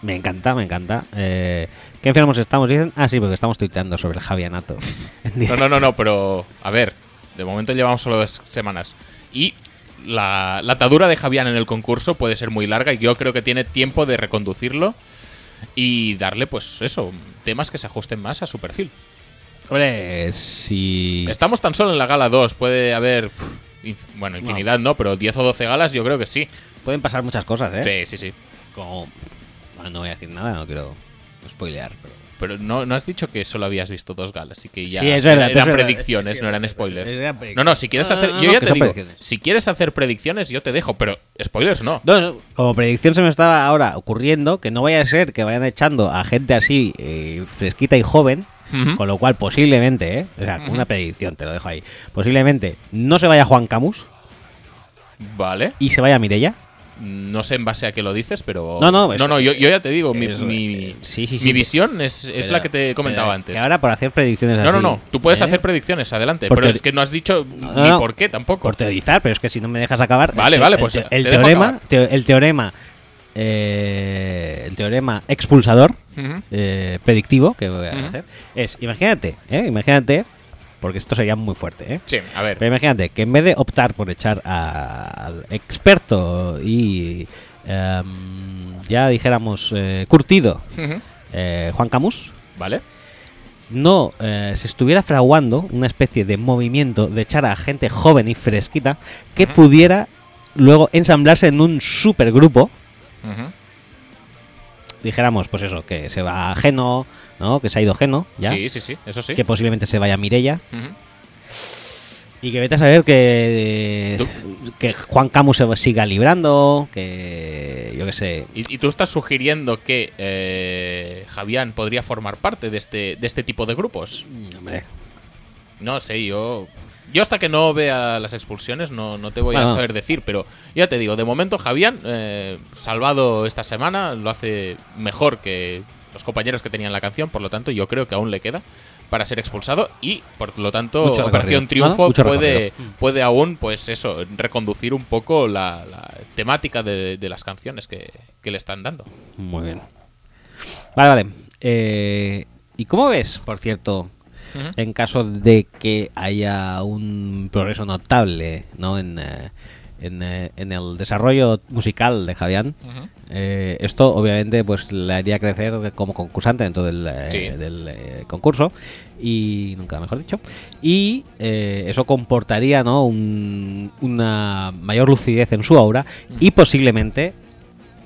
Me encanta, me encanta. Eh, ¿Qué enfermos estamos? Dicen. Ah, sí, porque estamos tuiteando sobre el Javianato. (laughs) No, no, no, no, pero a ver, de momento llevamos solo dos semanas. Y la, la atadura de Javián en el concurso puede ser muy larga y yo creo que tiene tiempo de reconducirlo y darle, pues eso, temas que se ajusten más a su perfil. Hombre, si. Estamos tan solo en la gala 2, puede haber, inf- bueno, infinidad no, pero 10 o 12 galas yo creo que sí. Pueden pasar muchas cosas, ¿eh? Sí, sí, sí. Como. Bueno, no voy a decir nada, no quiero spoilear, pero. Pero no, no has dicho que solo habías visto dos galas y que ya Sí, es verdad, eran es predicciones, no eran spoilers. No, no, si quieres No, hacer, no, yo no, ya te digo, si quieres hacer predicciones yo te dejo, pero spoilers no. No, como predicción se me estaba ahora ocurriendo que no vaya a ser que vayan echando a gente así eh, fresquita y joven, con lo cual posiblemente, ¿eh? o sea, una predicción, te lo dejo ahí, posiblemente no se vaya Juan Camus Vale. y se vaya Mirella. No sé en base a qué lo dices, pero. No, no, no, yo, yo ya te digo, mi, mi, sí, sí, sí, mi pero- visión es, es Pero- la que te comentaba pero antes. Que ahora por hacer predicciones no, así. no, no. Tú puedes ¿eh? hacer predicciones, adelante. Por pero es que no has dicho No, ni por qué tampoco. Por teorizar, pero es que si no me dejas acabar. Vale, el- vale, pues el, te teorema, teo- el teorema, eh, el teorema expulsador eh, predictivo que voy a hacer es, imagínate, ¿eh? imagínate, porque esto sería muy fuerte, ¿eh? Sí, a ver. Pero imagínate que en vez de optar por echar a- al experto y em, ya dijéramos eh, curtido eh, Juan Camus, Vale. no eh, se estuviera fraguando una especie de movimiento de echar a gente joven y fresquita que pudiera luego ensamblarse en un supergrupo. Ujú. Dijéramos, pues eso, que se va Geno, ¿no? Que se ha ido Geno, ya. Sí, sí, sí, eso sí. Que posiblemente se vaya Mirella. Y que vete a saber que, Tú- que Juan Camus se siga librando, que yo qué sé. Y, y tú estás sugiriendo que eh, Javián podría formar parte de este, de este tipo de grupos. Mm, Hombre, No sé, yo. Yo hasta que no vea las expulsiones no, no te voy Bueno. a saber decir, pero ya te digo, de momento Javián, eh, salvado esta semana, lo hace mejor que los compañeros que tenían la canción, por lo tanto yo creo que aún le queda para ser expulsado y por lo tanto Operación recorrido. Triunfo puede, recorrido. puede aún, pues eso, reconducir un poco la, la temática de, de las canciones que, que le están dando. muy bien. Vale, vale. Eh, ¿Y cómo ves, por cierto, en caso de que haya un progreso notable ¿no? en, eh, en, eh, en el desarrollo musical de Javián. Eh, esto obviamente pues le haría crecer como concursante dentro del, eh, del, eh, concurso. Y nunca mejor dicho. Y eh, eso comportaría ¿no? un- una mayor lucidez en su aura y posiblemente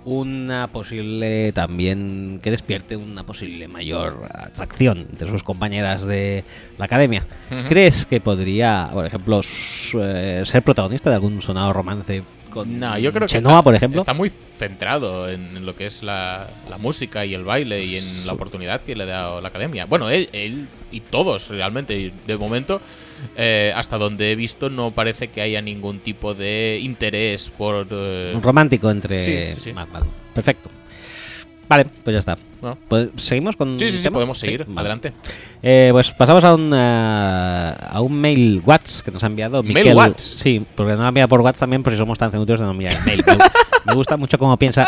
una posible también que despierte una posible mayor atracción entre sus compañeras de la academia. ¿Crees que podría, por ejemplo, ser protagonista de algún sonado romance con No, yo creo que Chenoa, está, por ejemplo? está muy centrado en, lo que es la, la música y el baile y en la oportunidad que le da la academia. Bueno, él, él y todos realmente. de momento, eh, hasta donde he visto, no parece que haya ningún tipo de interés por. eh, Un romántico entre... Sí. Perfecto. Vale, pues ya está. Pues, ¿Seguimos con Sí, sí, sí, podemos seguir. Adelante. Eh, pues pasamos a un, eh, a un mail WhatsApp que nos ha enviado ¿Mail. Watts? Sí, porque no lo ha enviado por WhatsApp también, por si somos tan cenutrios de no enviar mail. (laughs) Me, gusta mucho cómo piensa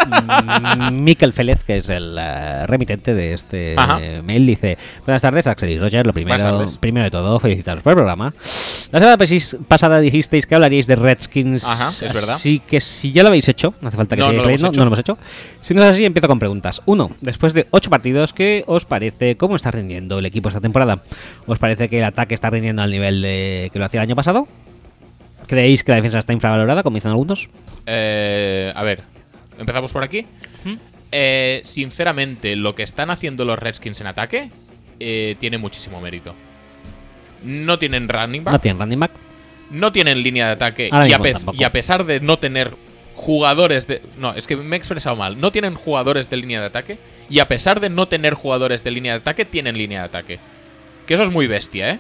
(laughs) Miquel Félez, que es el eh, remitente de este eh, mail. Dice: Buenas tardes, Axel y Roger. Lo primero, primero de todo, felicitaros por el programa. La semana pasada dijisteis que hablaríais de Redskins. Ajá, es verdad. Así que si ya lo habéis hecho, no hace falta que No, sigáis no lo hecho. no lo hemos hecho. Si no es así, empiezo con preguntas. Uno, después de ocho partidos, ¿qué os parece? ¿Cómo está rindiendo el equipo esta temporada? ¿Os parece que el ataque está rindiendo al nivel de que lo hacía el año pasado? ¿Creéis que la defensa está infravalorada, como dicen algunos? Eh, a ver, empezamos por aquí. Eh, sinceramente, lo que están haciendo los Redskins en ataque eh, tiene muchísimo mérito. No tienen running back, No tienen running back. no tienen línea de ataque a, y a pesar de no tener jugadores de... No, es que me he expresado mal. No tienen jugadores de línea de ataque y a pesar de no tener jugadores de línea de ataque, tienen línea de ataque. Que eso es muy bestia, ¿eh?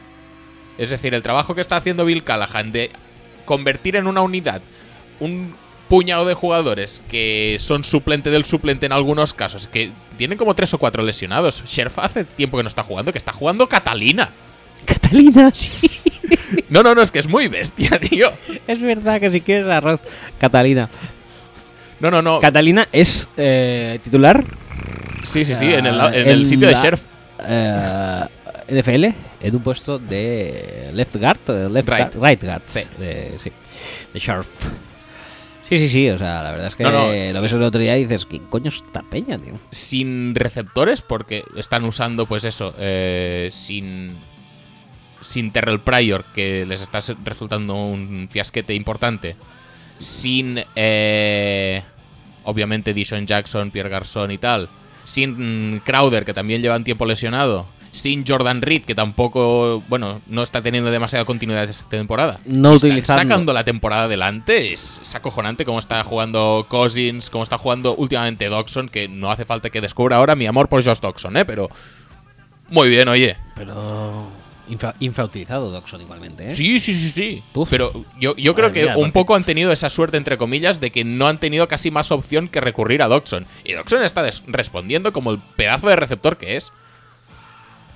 Es decir, el trabajo que está haciendo Bill Callahan de convertir en una unidad un puñado de jugadores que son suplente del suplente en algunos casos, que tienen como tres o cuatro lesionados. Sheriff hace tiempo que no está jugando, que está jugando Catalina. (laughs) Catalina, sí. No, no, no, es que es muy bestia, (laughs) tío. Es verdad que si quieres arroz. Catalina. No, no, no. Catalina es eh, titular. Sí, sí, sí, en el, en el sitio de Sheriff. eh, NFL en un puesto de left guard, left Right. guard- right guard, Sí. de, sí, de Sheriff. Sí, sí, sí, o sea, la verdad es que No, no. lo ves el otro día y dices, ¿quién coño es esta peña, tío? Sin receptores, porque están usando, pues eso, eh, sin. Sin Terrell Pryor, que les está resultando un fiasquete importante. Sin. eh, obviamente, Dishon Jackson, Pierre Garçon y tal. Sin mm, Crowder, que también llevan tiempo lesionado. Sin Jordan Reed, que tampoco. Bueno, no está teniendo demasiada continuidad esta temporada. No Y están utilizando- sacando la temporada adelante. Es, es acojonante cómo está jugando Cousins, cómo está jugando últimamente Doxon, que no hace falta que descubra ahora mi amor por Josh Doxon, ¿eh? Pero. Muy bien, oye. Pero infra- infrautilizado Doxon igualmente, ¿eh? Sí, sí, sí, sí. Uf. Pero yo, yo creo que mía, un poco han tenido esa suerte, entre comillas, de que no han tenido casi más opción que recurrir a Doxon. Y Doxon está respondiendo como el pedazo de receptor que es.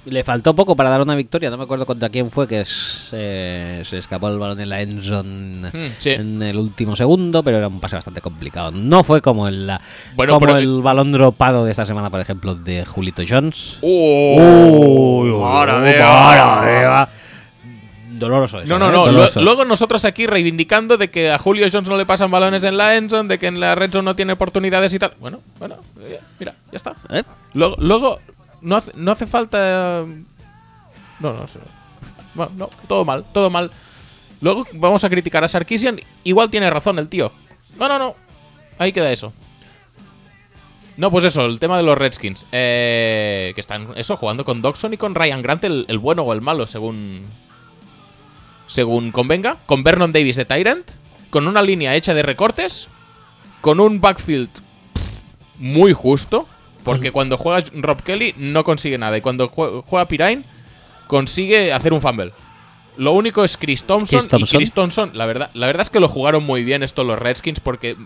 Le faltó poco para dar una victoria, no me acuerdo contra quién fue, que eh, se escapó el balón en la end zone Hmm, sí. en el último segundo, pero era un pase bastante complicado. No fue como el, Bueno, como el balón dropado de esta semana, por ejemplo, de Julito Jones. ¡Uy, madre mía! madre mía! Doloroso eso, No, no, ¿eh? no. Doloroso. Luego nosotros aquí reivindicando de que a Julio Jones no le pasan balones en la endzone, de que en la red zone no tiene oportunidades y tal. Bueno, bueno, eh, mira, ya está. ¿Eh? Luego, luego no, hace, no hace falta... eh, No, no, sé. Bueno, no, todo mal, todo mal. Luego vamos a criticar a Sarkisian. Igual tiene razón el tío. No, no, no. Ahí queda eso. No, pues eso, el tema de los Redskins. Eh, que están, eso, jugando con Doxon y con Ryan Grant, el, bueno o el malo, según. Según convenga. Con Vernon Davis de Tyrant. Con una línea hecha de recortes. Con un backfield muy justo. Porque cuando juega Rob Kelly no consigue nada. Y cuando jue- juega Pirine, consigue hacer un fumble. Lo único es Chris Thompson, Chris Thompson. y Chris Thompson, la verdad, la verdad es que lo jugaron muy bien estos los Redskins porque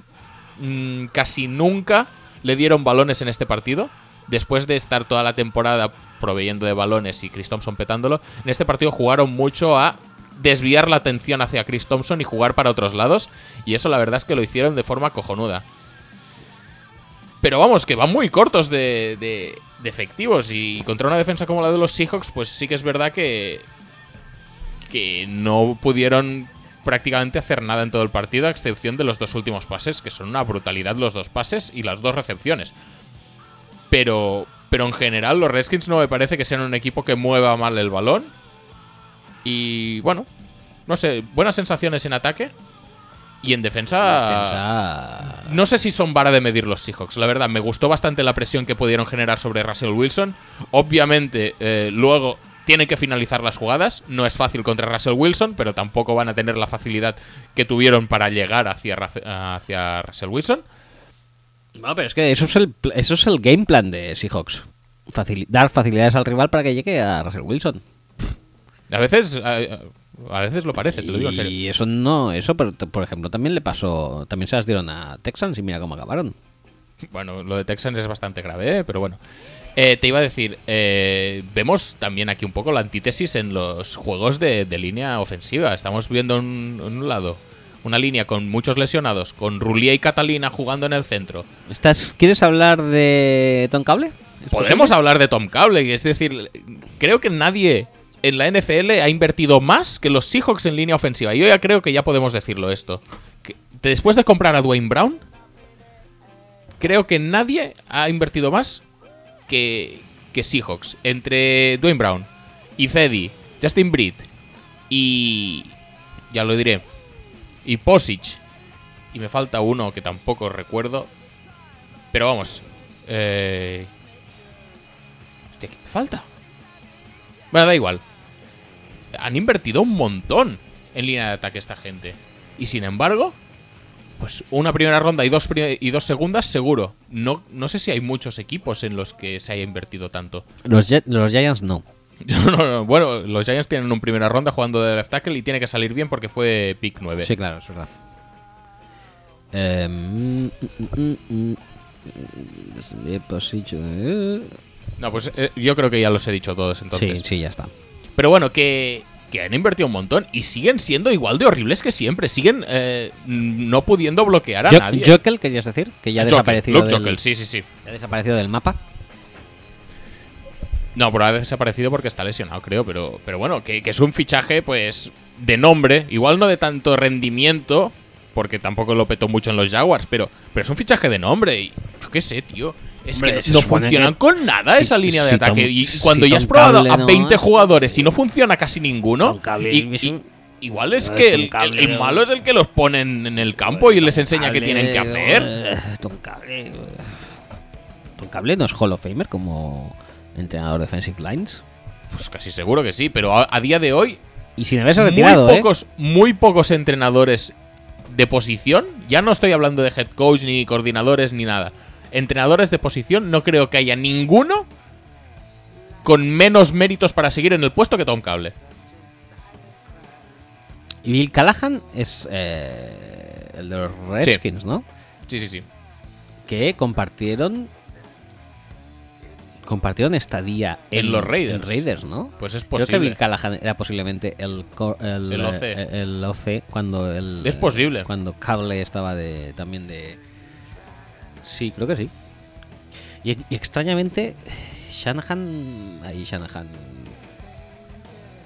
mm, casi nunca le dieron balones en este partido. Después de estar toda la temporada proveyendo de balones y Chris Thompson petándolo, en este partido jugaron mucho a desviar la atención hacia Chris Thompson y jugar para otros lados. Y eso la verdad es que lo hicieron de forma cojonuda. Pero vamos, que van muy cortos de, de- de efectivos. Y contra una defensa como la de los Seahawks, pues sí que es verdad que. que no pudieron prácticamente hacer nada en todo el partido, a excepción de los dos últimos pases, que son una brutalidad los dos pases y las dos recepciones. Pero. Pero en general, los Redskins no me parece que sean un equipo que mueva mal el balón. Y bueno, no sé, buenas sensaciones en ataque. Y en defensa, Defensa- no sé si son vara de medir los Seahawks. La verdad, me gustó bastante la presión que pudieron generar sobre Russell Wilson. Obviamente, eh, luego tienen que finalizar las jugadas. No es fácil contra Russell Wilson, pero tampoco van a tener la facilidad que tuvieron para llegar hacia, Russell Wilson. No, pero es que eso es el, eso es el game plan de Seahawks. Facili- dar facilidades al rival para que llegue a Russell Wilson. A veces, a, veces lo parece, te lo digo en serio. Y eso no, eso por, por ejemplo también le pasó, también se las dieron a Texans y mira cómo acabaron. Bueno, lo de Texans es bastante grave, ¿eh? pero bueno. Eh, te iba a decir, eh, vemos también aquí un poco la antítesis en los juegos de, de línea ofensiva. Estamos viendo en un, lado una línea con muchos lesionados, con Rulia y Catalina jugando en el centro. ¿Estás, ¿Quieres hablar de Tom Cable? ¿Es Podremos posible? hablar de Tom Cable, es decir, creo que nadie en la NFL ha invertido más que los Seahawks en línea ofensiva. Yo ya creo que ya podemos decirlo esto. Después de comprar a Dwayne Brown, creo que nadie ha invertido más que, que Seahawks. Entre Dwayne Brown, y Fedi, Justin Britt y... ya lo diré. Y Posic. Y me falta uno que tampoco recuerdo. Pero vamos. Eh... Hostia, ¿qué me falta? Bueno, da igual. Han invertido un montón en línea de ataque esta gente. Y sin embargo, pues una primera ronda y dos, y dos segundas seguro. No, no sé si hay muchos equipos en los que se haya invertido tanto. Los, los Giants no. (laughs) No, no, no. Bueno, los Giants tienen una primera ronda jugando de left tackle y tiene que salir bien porque fue pick 9. Sí, claro, es verdad. Eh, mm, mm, mm. No, pues eh, yo creo que ya los he dicho todos entonces. Sí, sí, ya está. Pero bueno, que, que han invertido un montón y siguen siendo igual de horribles que siempre. Siguen eh, no pudiendo bloquear a nadie. Jokel, querías decir, que ya ha desaparecido, Luke del, Jokel, sí, sí, sí. ya ha desaparecido del mapa. No, pero ha desaparecido porque está lesionado, creo. Pero, pero bueno, que, que es un fichaje, pues, de nombre. Igual no de tanto rendimiento, porque tampoco lo petó mucho en los Jaguars, pero, pero es un fichaje de nombre. Y yo qué sé, tío. Es Hombre, que no funcionan que- con nada si- esa línea de si ataque. Tom- y si cuando ya has probado a no 20 es- jugadores y no funciona casi ninguno, y- igual es que el, malo es el que los pone en, el campo y les enseña qué tienen que hacer. Eh, Tom Cable. eh, Cable no es Hall of Famer como entrenador defensive lines. Pues casi seguro que sí, pero a, a día de hoy Y sin haberse retirado, muy ¿eh? pocos, muy pocos entrenadores de posición. Ya no estoy hablando de head coach ni coordinadores ni nada. Entrenadores de posición, no creo que haya ninguno con menos méritos para seguir en el puesto que Tom Cable. Y Bill Callahan es eh, el de los Redskins, ¿no? Sí, sí, sí. Que compartieron. Compartieron estadía En los Raiders. en Raiders, ¿no? Pues es Creo que posible. Bill Callahan era posiblemente el, el, El OC. el OC cuando el Es posible. cuando Cable estaba de también de sí creo que sí y, y extrañamente Shanahan ahí Shanahan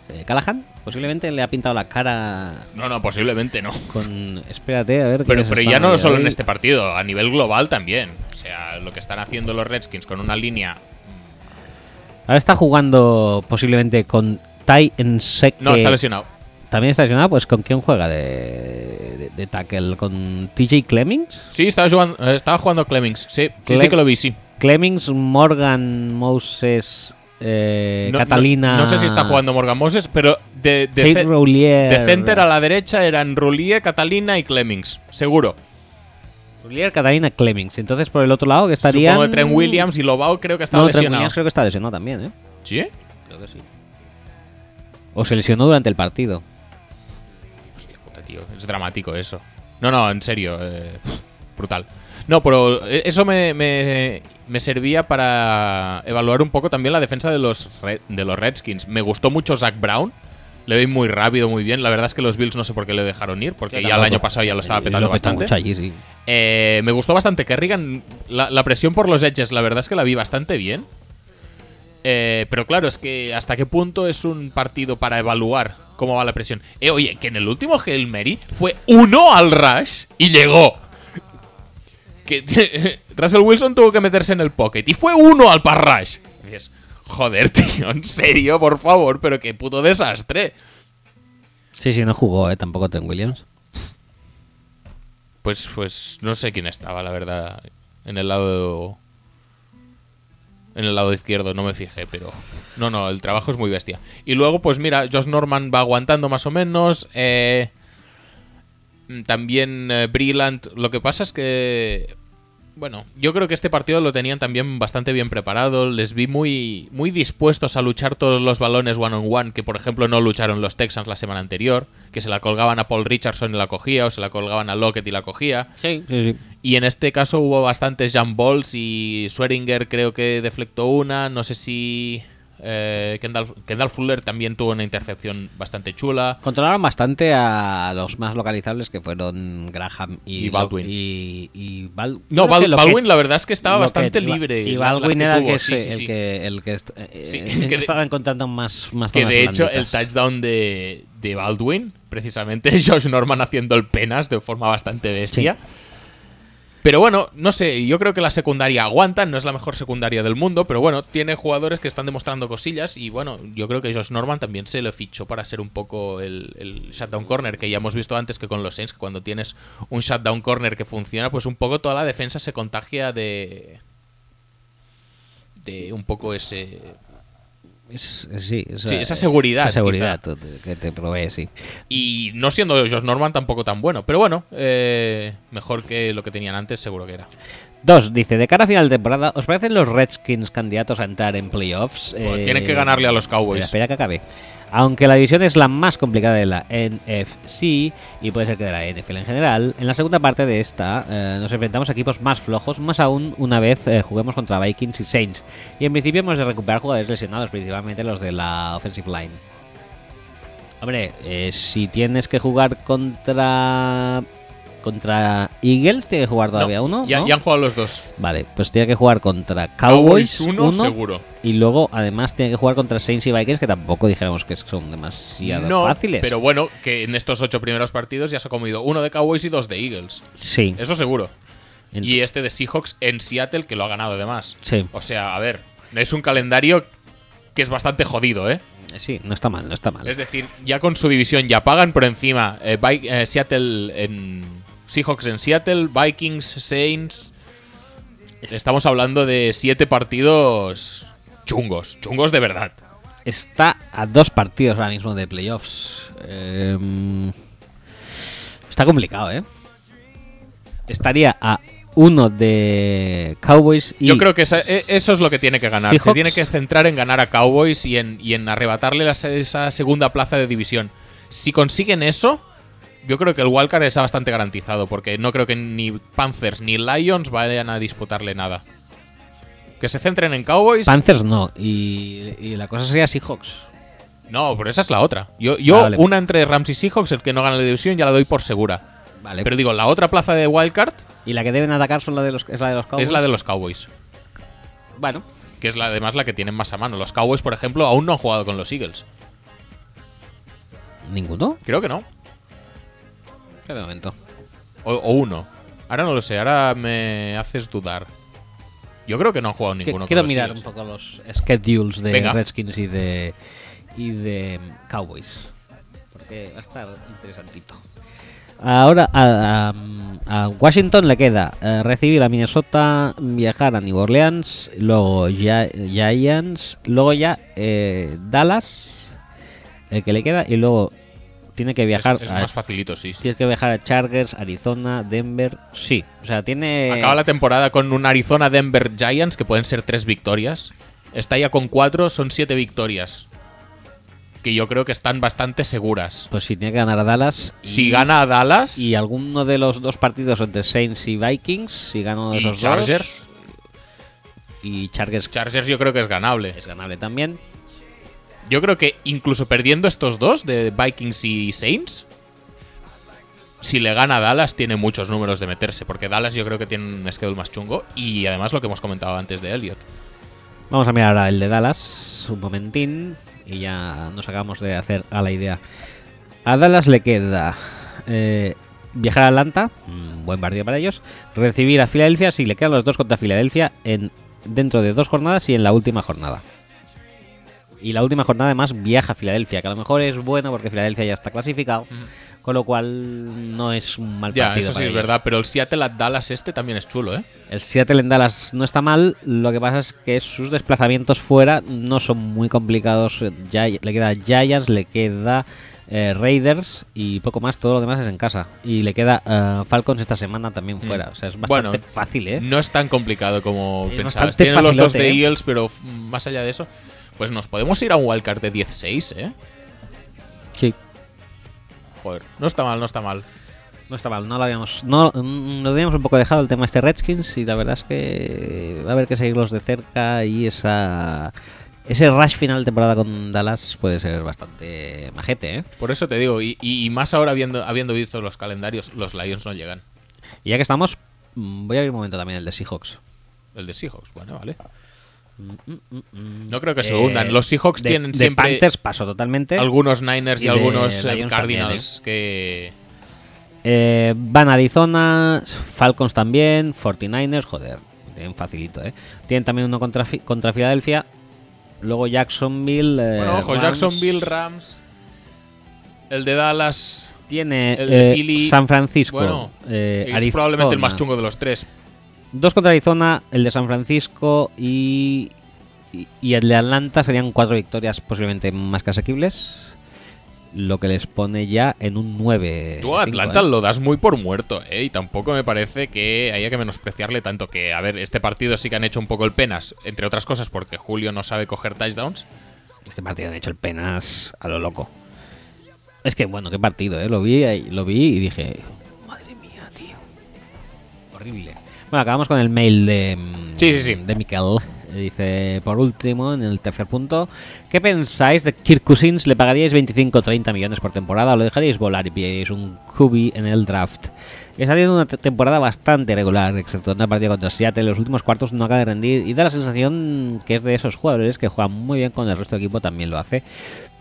eh, Callahan posiblemente le ha pintado la cara No, no, posiblemente no. con espérate a ver Pero, pero ya no ahí. solo en este partido, a nivel global también. O sea, lo que están haciendo los Redskins con una línea. Ahora está jugando posiblemente con Tai Ensek No, está lesionado. también está lesionado pues con quién juega de, de, de tackle con TJ Clemmings Sí, estaba jugando, eh, estaba jugando Clemmings. Sí, sí, Clem- sí que lo vi, sí. Clemmings, Morgan, Moses, eh, No- Catalina. No, sé si está jugando Morgan Moses, pero de, de, de center a la derecha eran Roulier, Catalina y Clemmings. Seguro. Roulier, Catalina, Clemmings. Entonces por el otro lado que estarían. Supongo que Trent Williams y Lobao creo que estaba no, Trent lesionado. Williams creo que está lesionado también, ¿eh? ¿Sí? Creo que sí. O se lesionó durante el partido. Hostia puta, tío. Es dramático eso. No, no, en serio. eh, brutal. No, pero eso me, me- me servía para evaluar un poco también la defensa de los, de los Redskins. Me gustó mucho Zach Brown. Le vi muy rápido, muy bien. La verdad es que los Bills no sé por qué le dejaron ir, porque ya el año pasado ya lo estaba petando lo bastante. mucho allí, sí. Eh, me gustó bastante Kerrigan. La, la presión por los edges, la verdad es que la vi bastante bien. Eh, pero claro, es que hasta qué punto es un partido para evaluar cómo va la presión. Eh, oye, que en el último Hail Mary fue uno al rush y llegó. Que (laughs) Russell Wilson tuvo que meterse en el pocket y fue uno al par rush. Joder, tío, en serio, por favor, pero qué puto desastre. Sí, sí, no jugó, ¿eh? Tampoco Trent Williams. Pues, pues no sé quién estaba, la verdad. En el lado. En el lado izquierdo, no me fijé, pero. No, no, el trabajo es muy bestia. Y luego, pues mira, Josh Norman va aguantando más o menos. Eh, también eh, Brillant. Lo que pasa es que. Bueno, yo creo que este partido lo tenían también bastante bien preparado. Les vi muy, muy dispuestos a luchar todos los balones one on one, que por ejemplo no lucharon los Texans la semana anterior, que se la colgaban a Paul Richardson y la cogía, o se la colgaban a Lockett y la cogía. Sí, sí, sí. Y en este caso hubo bastantes jump balls y Swearinger creo que deflectó una. No sé si eh, Kendall, Kendall Fuller también tuvo una intercepción bastante chula. Controlaron bastante a los más localizables que fueron Graham y, Y Baldwin. Y, y Bal- No, Bal- Baldwin la verdad es que estaba bastante Ba- libre. Y Baldwin era el que, sí, se- sí, el sí. que, el que, eh, eh, que de- estaba encontrando más, más Que de hecho el touchdown de, de Baldwin, precisamente (laughs) Josh Norman haciendo el penas de forma bastante bestia. Pero bueno, no sé, yo creo que la secundaria aguanta, no es la mejor secundaria del mundo, pero bueno, tiene jugadores que están demostrando cosillas y bueno, yo creo que Josh Norman también se le fichó para ser un poco el, el shutdown corner, que ya hemos visto antes que con los Saints, que cuando tienes un shutdown corner que funciona, pues un poco toda la defensa se contagia de... de un poco ese... Es- sí, esa, Sí, esa seguridad, esa seguridad que te provee, sí. Y no siendo Josh Norman tampoco tan bueno. Pero bueno, eh, mejor que lo que tenían antes, seguro que era. Dos, dice, de cara a final de temporada, ¿os parecen los Redskins candidatos a entrar en playoffs? Bueno, Eh, tienen que ganarle a los Cowboys. Espera, espera que acabe. Aunque la división es la más complicada de la NFC y puede ser que de la NFL en general, en la segunda parte de esta eh, nos enfrentamos a equipos más flojos, más aún una vez eh, juguemos contra Vikings y Saints. Y en principio hemos de recuperar jugadores lesionados, principalmente los de la offensive line. Hombre, eh, si tienes que jugar contra contra Eagles, tiene que jugar todavía No, uno. Ya, ¿no? ya han jugado los dos. Vale, pues tiene que jugar contra Cowboys, uno, uno, seguro. y luego además tiene que jugar contra Saints y Vikings, que tampoco dijéramos que son demasiado No, fáciles. pero bueno, que en estos ocho primeros partidos ya se ha comido uno de Cowboys y dos de Eagles. sí, Eso seguro. Y este de Seahawks en Seattle, que lo ha ganado además. sí, O sea, a ver, es un calendario que es bastante jodido, ¿eh? sí, no está mal, no está mal. Es decir, ya con su división ya pagan por encima eh, eh, Seattle en Seahawks en Seattle, Vikings, Saints. Estamos hablando de siete partidos chungos, chungos de verdad. Está a dos partidos ahora mismo de playoffs. Em, está complicado, ¿eh? Estaría a uno de Cowboys y Yo creo que esa- e- eso es lo que tiene que ganar. Se tiene que centrar en ganar a Cowboys y en, y en arrebatarle la- esa segunda plaza de división. Si consiguen eso, yo creo que el wildcard está bastante garantizado, porque no creo que ni Panthers ni Lions vayan a disputarle nada. Que se centren en Cowboys. Panthers no, y, y la cosa sería Seahawks. no, pero esa es la otra. Yo, yo Ah, vale. una entre Rams y Seahawks, el que no gana la división, ya la doy por segura. Vale, Pero digo, la otra plaza de wildcard y la que deben atacar son la de los, es la de los Cowboys. es la de los Cowboys. Bueno, Que es la, además la que tienen más a mano. Los Cowboys, por ejemplo, aún no han jugado con los Eagles. ninguno. Creo que no. Momento. O, o uno. Ahora no lo sé, ahora me haces dudar. Yo creo que no han jugado ninguno. Quiero mirar un poco los schedules de Venga. Redskins y de y de Cowboys. Porque va a estar interesantito. Ahora a, a- a Washington le queda eh, recibir a Minnesota, viajar a New Orleans, luego Gi- Giants, luego ya eh, Dallas, el que le queda, y luego tiene que viajar es a, más facilito, sí. sí. tienes que viajar a Chargers, Arizona, Denver, sí, o sea tiene Acaba la temporada con un Arizona Denver Giants, que pueden ser tres victorias. Está ya con cuatro, son siete victorias. Que yo creo que están bastante seguras. pues sí tiene que ganar a Dallas. y- Si gana a Dallas Y alguno de los dos partidos entre Saints y Vikings, si gana uno de y esos Chargers, dos. Y Chargers Chargers yo creo que es ganable. es ganable también. Yo creo que incluso perdiendo estos dos de Vikings y Saints, si le gana a Dallas tiene muchos números de meterse, porque Dallas yo creo que tiene un schedule más chungo y además lo que hemos comentado antes de Elliot. Vamos a mirar ahora el de Dallas, un momentín, y ya nos acabamos de hacer a la idea. A Dallas le queda eh, viajar a Atlanta, un buen partido para ellos, recibir a Filadelfia, si le quedan los dos contra Filadelfia, en, dentro de dos jornadas y en la última jornada. Y la última jornada además viaja a Filadelfia, que a lo mejor es bueno porque Filadelfia ya está clasificado. Con lo cual no es un mal Ya, partido. eso sí para es ellos. verdad, pero el Seattle at Dallas este también es chulo, ¿eh? El Seattle en Dallas no está mal, lo que pasa es que sus desplazamientos fuera no son muy complicados. Ya, le queda Giants, le queda eh, Raiders y poco más, todo lo demás es en casa. Y le queda eh, Falcons esta semana también fuera. O sea, es bastante Mm. Bueno, fácil, ¿eh? No es tan complicado como Es pensabas. Tienen los dos de ¿eh? Eagles, pero mm, más allá de eso, pues nos podemos ir a un wildcard de 10-6, ¿eh? Sí. Joder, no está mal, no está mal. No está mal, no lo habíamos, no, mm, lo habíamos un poco dejado el tema este Redskins y la verdad es que va a haber que seguirlos de cerca y esa ese rush final de temporada con Dallas puede ser bastante majete, ¿eh? Por eso te digo, y, y más ahora habiendo, habiendo visto los calendarios, los Lions no llegan. Y ya que estamos, mm, voy a abrir un momento también el de Seahawks. El de Seahawks, bueno, vale. No creo que se Eh, hundan. Los Seahawks de- tienen de siempre Panthers paso totalmente. algunos Niners y, Y algunos eh, Cardinals que... Eh, van a Arizona, Falcons también, 49ers, joder, tienen facilito, ¿eh? Tienen también uno contra, contra Filadelfia, luego Jacksonville. Bueno, ojo, Rams. Jacksonville, Rams, el de Dallas, Tiene el de Philly. San Francisco, bueno, es Arizona. probablemente el más chungo de los tres. Dos contra Arizona, el de San Francisco y, y, y el de Atlanta serían cuatro victorias posiblemente más que asequibles. Lo que les pone ya en un 9. Tú a Atlanta lo das muy por muerto, ¿eh? Y tampoco me parece que haya que menospreciarle tanto que, a ver, este partido sí que han hecho un poco el penas, entre otras cosas porque Julio no sabe coger touchdowns. Este partido, de hecho, el penas a lo loco. Es que, bueno, qué partido, ¿eh? Lo vi, lo vi y dije, madre mía, tío. Horrible. Bueno, acabamos con el mail de, Sí, sí, sí. de Miquel. Dice, por último, en el tercer punto, ¿qué pensáis de Kirk Cousins? ¿Le pagaríais 25 o 30 millones por temporada o lo dejaríais volar y pillaríais un QB en el draft? Está teniendo una te- temporada bastante regular, excepto en el partido contra Seattle. En los últimos cuartos no acaba de rendir y da la sensación que es de esos jugadores que juegan muy bien con el resto del equipo, también lo hace.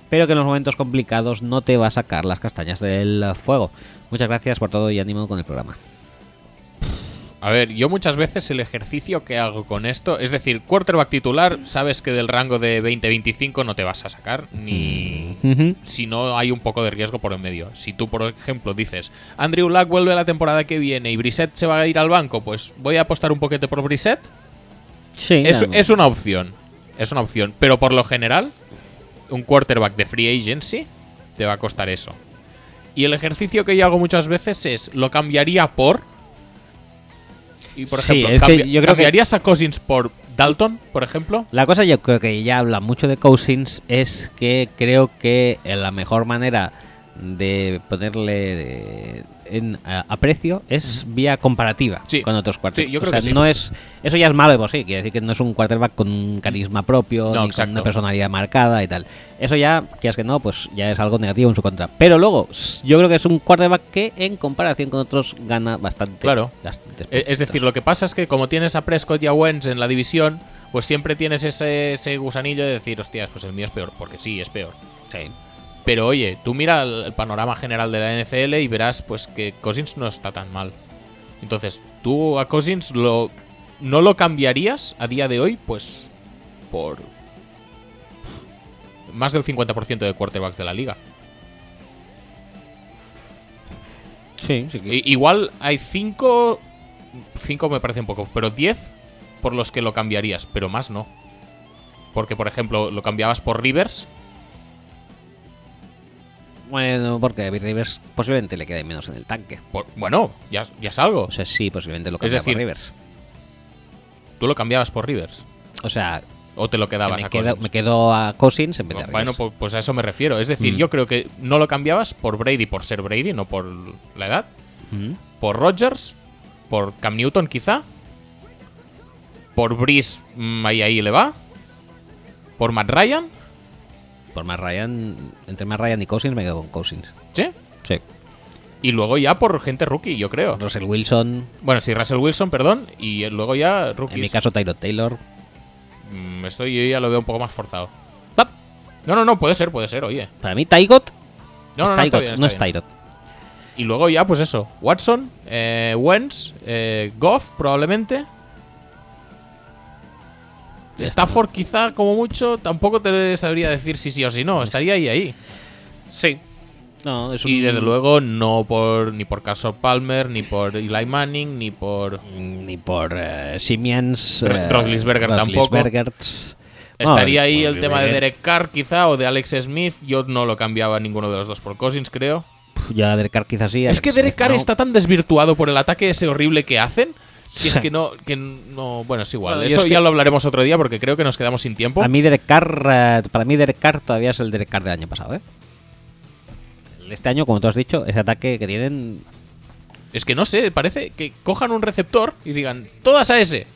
Pero que en los momentos complicados no te va a sacar las castañas del fuego. Muchas gracias por todo y ánimo con el programa. A ver, yo muchas veces el ejercicio que hago con esto, es decir, quarterback titular, sabes que del rango de 20-25 no te vas a sacar, ni Ujú. si no hay un poco de riesgo por en medio. Si tú, por ejemplo, dices, Andrew Luck vuelve la temporada que viene y Brissett se va a ir al banco, pues voy a apostar un poquete por Brissett. Sí, Es, es una opción, es una opción, pero por lo general, un quarterback de free agency te va a costar eso. Y el ejercicio que yo hago muchas veces es, lo cambiaría por... Y por Sí, ejemplo, es que yo creo que- ¿cambiarías a Cousins por Dalton, por ejemplo? La cosa yo creo que ya habla mucho de Cousins es que creo que la mejor manera de ponerle de- en a, a precio es vía comparativa Sí. con otros quarterbacks. Sí, yo creo O sea, que sí. no es eso ya es malo de por sí, quiere decir que no es un quarterback con un carisma propio No, ni con una personalidad marcada y tal. Eso ya, quieras que no, pues ya es algo negativo en su contra. Pero luego, yo creo que es un quarterback que en comparación con otros gana bastante. Claro. E- Es decir, lo que pasa es que como tienes a Prescott y a Wentz en la división, pues siempre tienes ese, ese gusanillo de decir, hostias, pues el mío es peor, porque sí, es peor. Sí. Pero oye, tú mira el, el panorama general de la NFL y verás pues que Cousins no está tan mal. Entonces, tú a Cousins lo, no lo cambiarías a día de hoy, pues por más del 50% de quarterbacks de la liga. Sí, sí. que- igual hay 5, 5 me parece un poco, pero 10 por los que lo cambiarías, pero más no. Porque, por ejemplo, lo cambiabas por Rivers. Bueno, porque David Rivers posiblemente le quede menos en el tanque. por- bueno, ya, ya es algo. O sea, sí, posiblemente lo Es cambia decir, por Rivers. Tú lo cambiabas por Rivers. O sea, O te lo que quedabas me, a quedo, me quedo a Cousins en vez de a Bueno, Rivers. pues, pues a eso me refiero. Es decir, Mm. yo creo que no lo cambiabas por Brady por ser Brady, no por la edad. Ujú. Por Rodgers, por Cam Newton quizá. Por Breeze, mm, ahí ahí le va. Por Matt Ryan, Por más Ryan, entre más Ryan y Cousins me quedo con Cousins. ¿sí? Sí. Y luego ya por gente rookie, yo creo. Russell Wilson, Bueno, sí, Russell Wilson, perdón. Y luego ya rookies. en mi caso Tyrod Taylor. Mm, Esto yo ya lo veo un poco más forzado. ¡Pap! No, no, no, puede ser, puede ser, oye. Para mí Tygot No, no, no, está no es. Tyrod. Y luego ya, pues eso. Watson, eh, Wentz, eh, Goff, probablemente. Stafford, quizá, como mucho, tampoco te sabría decir si sí o si no. Estaría ahí, ahí. Sí. No, es Y desde luego no por ni por Carson Palmer, ni por Eli Manning, ni por... Ni por. Ro- eh, Roethlisberger tampoco. Estaría ahí el tema de Derek Carr quizá o de Alex Smith. Yo no lo cambiaba ninguno de los dos por Cousins, creo. Ya Derek Carr quizás sí. Es que Derek Carr está tan desvirtuado por el ataque ese horrible que hacen. Que es que (laughs) no, que no, bueno, es igual. Bueno, yo Eso es ya que- lo hablaremos otro día porque creo que nos quedamos sin tiempo. A mí Derek Carr, eh, para mí Derek Carr todavía es el Derek Carr del año pasado, ¿eh? Este año, como tú has dicho, ese ataque que tienen Es que no sé, parece que cojan un receptor y digan, todas a ese.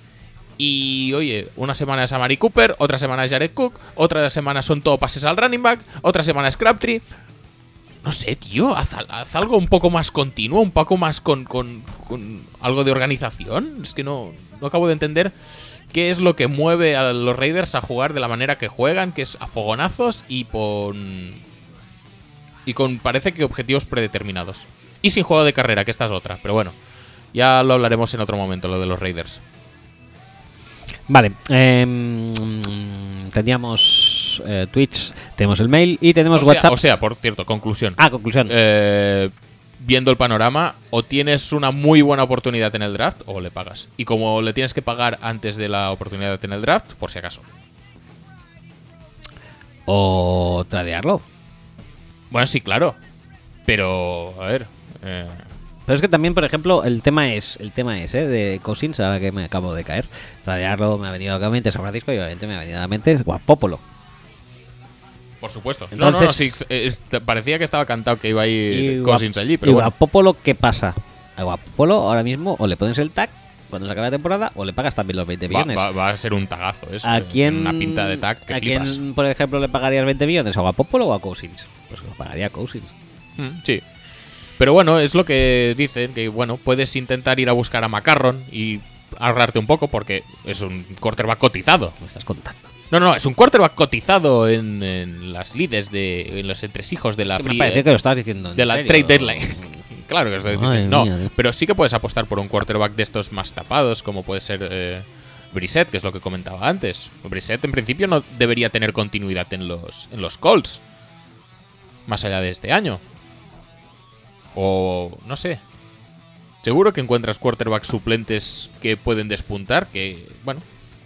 Y oye, una semana es a Mari Cooper, otra semana es Jared Cook, otra semana son todo pases al running back, otra semana es Crabtree. No sé, tío, haz, haz algo un poco más continuo, un poco más con, con- con algo de organización. Es que no, no acabo de entender qué es lo que mueve a los Raiders a jugar de la manera que juegan, que es a fogonazos y con. Y con parece que objetivos predeterminados. Y sin juego de carrera, que esta es otra, pero bueno. Ya lo hablaremos en otro momento, lo de los Raiders. Vale, em, teníamos eh, Twitch, tenemos el mail y tenemos O WhatsApp. o sea, por cierto, conclusión. ah, conclusión. Eh, viendo el panorama, o tienes una muy buena oportunidad en el draft o le pagas. Y como le tienes que pagar antes de la oportunidad en el draft, por si acaso. O tradearlo. Bueno, sí, claro. Pero, a ver. eh, Pero es que también, por ejemplo, el tema es, el tema es, ¿eh? De Cousins, ahora que me acabo de caer. Tradearlo me ha venido a la mente San Francisco y obviamente me ha venido a la mente Guapopolo. Por supuesto. no, no, no, Entonces- sí, es- parecía que estaba cantado que iba a Y ir Cousins allí, y pero bueno. Guapopolo, ¿qué pasa? A Guapopolo ahora mismo o le pones el tag cuando se acabe la temporada o le pagas también los 20 Va, millones. va- va a ser un tagazo eso. ¿A eh, quién, Una pinta de tag que ¿A flipas. quién, por ejemplo, le pagarías 20 millones? ¿A Guapopolo o a Cousins? Pues lo pagaría a Cousins. Mm, Sí. Pero bueno, es lo que dicen, que bueno, puedes intentar ir a buscar a Macarron y ahorrarte un poco porque es un quarterback cotizado. Me estás contando. No, no, es un quarterback cotizado en, en las lides de en los entresijos de la Es que me free- que lo estabas diciendo. en de la serio. trade deadline. (laughs) claro que lo estoy diciendo. No, mía, pero sí que puedes apostar por un quarterback de estos más tapados, como puede ser eh, Brissett, que es lo que comentaba antes. Brissett en principio no debería tener continuidad en los, en los Colts. Más allá de este año. O no sé. Seguro que encuentras quarterbacks suplentes que pueden despuntar, que, bueno,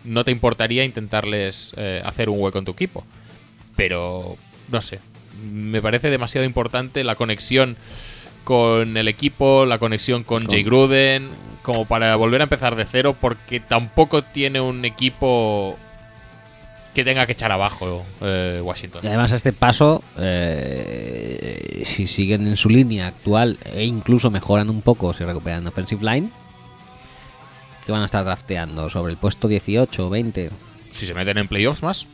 no te importaría intentarles eh, hacer un hueco en tu equipo. Pero, no sé. Me parece demasiado importante la conexión con el equipo, la conexión con, Con- Jay Gruden, como para volver a empezar de cero, porque tampoco tiene un equipo que tenga que echar abajo eh, Washington. Y además a este paso, eh, si siguen en su línea actual e incluso mejoran un poco, si recuperan offensive line, que van a estar drafteando sobre el puesto 18 o 20. Si se meten en playoffs más,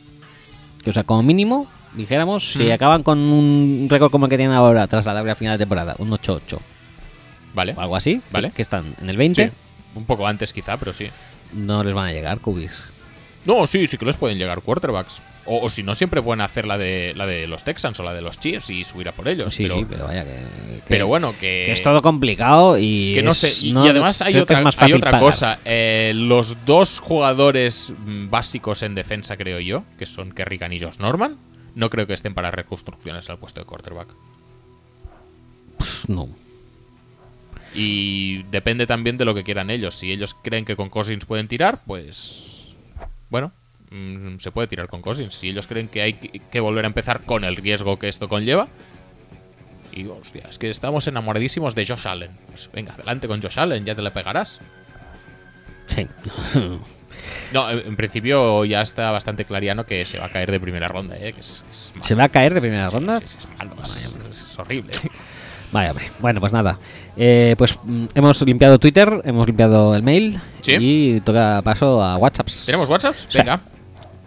Que, o sea, como mínimo, dijéramos, si Mm. acaban con un récord como el que tienen ahora tras la larga final de temporada, un 8-8 ¿vale? o algo así, Vale. que están en el 20, Sí. Un poco antes quizá, pero sí. no les van a llegar cubis. No, sí, sí que les pueden llegar quarterbacks. O, o si no, siempre pueden hacer la de, la de los Texans o la de los Chiefs y subir a por ellos. Sí, pero, sí, pero vaya que, que- pero bueno, que, que es todo complicado y que no es- sé. Y, no- y además hay otra, hay pagar. cosa. Eh, los dos jugadores mm, básicos en defensa, creo yo, que son Kerrigan y Josh Norman, no creo que estén para reconstrucciones al puesto de quarterback. No. Y depende también de lo que quieran ellos. Si ellos creen que con Cousins pueden tirar, pues. Bueno, mm, se puede tirar con Cousins. Si ellos creen que hay que volver a empezar con el riesgo que esto conlleva. Y hostia, es que estamos enamoradísimos de Josh Allen. Pues venga, adelante con Josh Allen, ya te le pegarás. Sí. (laughs) No, en, principio ya está bastante clariano que se va a caer de primera ronda, ¿eh? Que es, es. ¿Se va a caer de primera ronda? Sí, sí, es malo, es- horrible. (laughs) Vaya, hombre. Bueno, pues nada. Eh, pues mm, hemos limpiado Twitter, hemos limpiado el mail Sí. y toca paso a WhatsApp. ¿Tenemos WhatsApps? Venga.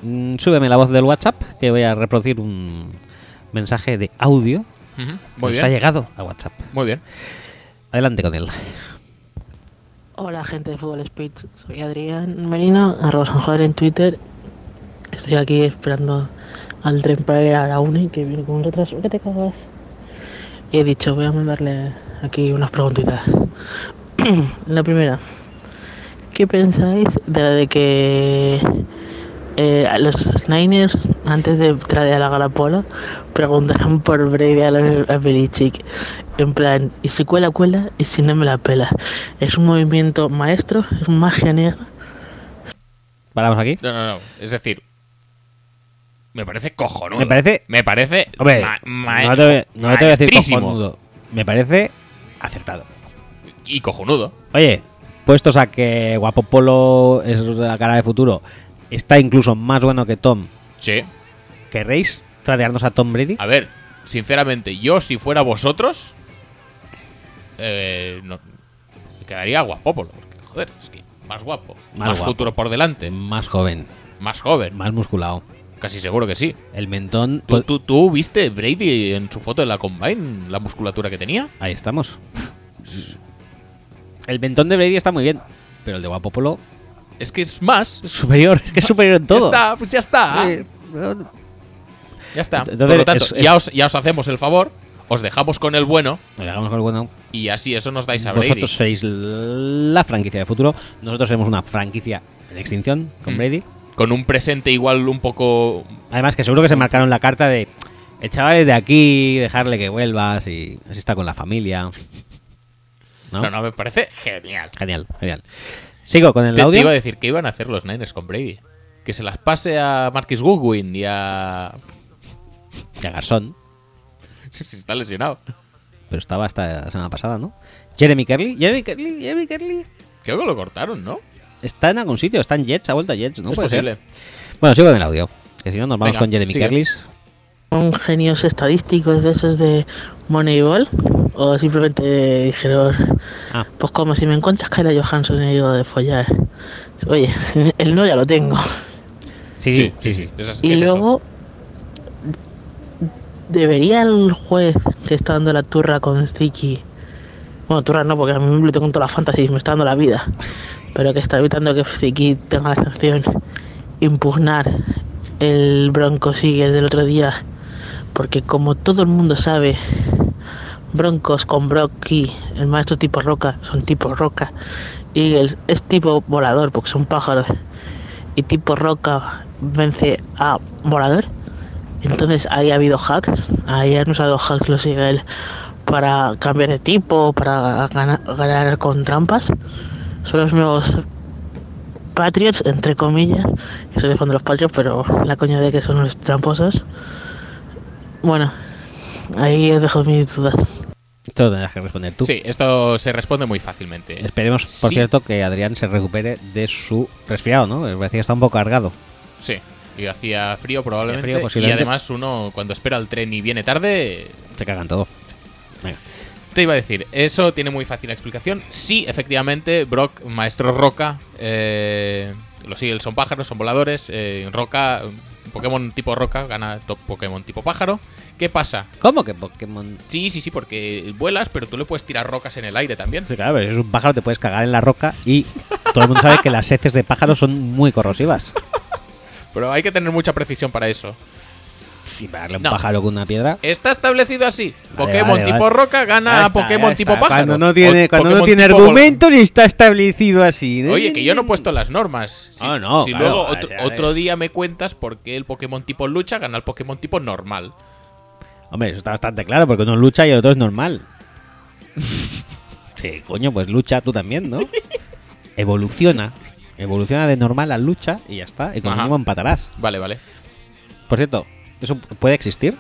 Mm, súbeme la voz del WhatsApp que voy a reproducir un mensaje de audio que Muy nos ha llegado a WhatsApp. Muy bien. Adelante con él. Hola gente de Fútbol Speech, soy Adrián Merino, arroba San Juan en Twitter. Estoy aquí esperando al tren para ir a la uni que viene con un retraso que te cagas. Y he dicho, voy a mandarle aquí unas preguntitas. (clears throat) la primera, ¿qué pensáis de la de que eh, a los Niners, antes de traer a la Galapola, preguntaron por Brady a, los- a Belichick. En plan, y si cuela, cuela, y si no me la pela. Es un movimiento maestro, es magia negra. Paramos aquí. No, no, no. Es decir, me parece cojonudo. Me parece- Me parece. Hombre, ma- ma- no te, no te voy a decir cojonudo. Me parece acertado. Y cojonudo. Oye, puestos a que Guapo Polo es la cara de futuro, está incluso más bueno que Tom. Sí. ¿Querréis tradearnos a Tom Brady? A ver, sinceramente, yo si fuera vosotros. Eh, no, me quedaría guapópolo. Porque, joder, es que más guapo. Más Más, guapo. futuro por delante. Más joven, Más joven. más musculado. Casi seguro que sí. El mentón. ¿Tú, tú, tú viste Brady en su foto de la Combine? La musculatura que tenía. Ahí estamos. El mentón de Brady está muy bien, pero el de Guapo Polo Es que es más. es superior, es que es superior en todo. Ya está, pues ya está. Eh, Ya está. Entonces, Por lo tanto, es- es- Ya, os, ya os hacemos el favor, os dejamos con el bueno le hagamos con el bueno. y así eso nos dais a Brady. Vosotros seréis la franquicia de futuro. Nosotros seremos una franquicia en extinción con Mm. Brady. Con un presente igual un poco. Además, que seguro que se marcaron la carta de el chaval es de aquí, dejarle que vuelvas y así está con la familia. ¿No? No, no, me parece genial. Genial, genial. Sigo con el Te, te audio. iba a decir que iban a hacer los Niners con Brady. Que se las pase a Marquis Goodwin y a. Y a Garzón, (laughs) si está lesionado. pero estaba hasta la semana pasada, ¿no? Jeremy Kerley, Jeremy Kerley, Jeremy Kerley. Creo que lo cortaron, ¿no? Está en algún sitio, está en Jets, ha vuelto a Jets, ¿no? es Puede ser. posible. Bueno, sigo con el audio. Que si no, nos vamos Venga, con Jeremy sigue. Kerley. ¿Son genios estadísticos de esos de Moneyball? ¿O simplemente dijeron, Ah, pues como si me encuentras Kyla Johansson y digo de follar? Oye, (laughs) el no ya lo tengo. sí, sí, sí. sí. Es, es Y eso. luego, ¿debería el juez que está dando la turra con Ziki? Bueno, turra no, porque a mí le tengo toda la fantasy, me está dando la vida. Pero que está evitando que Ziki tenga la sanción, impugnar el Bronco sigue del otro día. Porque como todo el mundo sabe, Broncos con Brocky, el maestro tipo roca, son tipo roca. Y es tipo volador, porque son pájaros y tipo roca vence a volador. Entonces ahí ha habido hacks, ahí han usado hacks los Eagle para cambiar de tipo, para ganar, ganar con trampas. Son los nuevos Patriots, entre comillas. Yo soy fan de los Patriots, pero la coña de que son los tramposos. Bueno, ahí os dejo mis dudas. Esto lo tendrás que responder tú. Sí, esto se responde muy fácilmente. Esperemos, por Sí. cierto, que Adrián se recupere de su resfriado, ¿no? Me parecía que está un poco cargado. Sí. Y hacía frío probablemente. frío, y además uno cuando espera el tren y viene tarde, Se cagan todo. Venga. Te iba a decir, eso tiene muy fácil explicación. Sí, efectivamente, Brock, maestro Roca, eh, los Eagles son pájaros, son voladores. eh, Roca, Pokémon tipo Roca, gana top Pokémon tipo pájaro. ¿Qué pasa? ¿Cómo que Pokémon? Sí, sí, sí, porque vuelas, pero tú le puedes tirar rocas en el aire también. Sí, claro, pero si es un pájaro, te puedes cagar en la roca y todo el mundo sabe que las heces de pájaro son muy corrosivas. (laughs) Pero hay que tener mucha precisión para eso. Si darle un No. pájaro con una piedra. Está establecido así. Vale, Pokémon vale, tipo vale. roca gana está, Pokémon tipo pájaro. Cuando no tiene, O cuando no tiene argumento ni está establecido así. Oye, que yo no he puesto las normas. Si, No, no, si claro, luego otro, sea, otro día me cuentas por qué el Pokémon tipo lucha gana al Pokémon tipo normal. Hombre, eso está bastante claro, porque uno lucha y el otro es normal. (laughs) Sí, coño, pues lucha tú también, ¿no? Evoluciona. Evoluciona de normal a lucha y ya está. Y con empatarás. Vale, vale. Por cierto, ¿eso puede existir?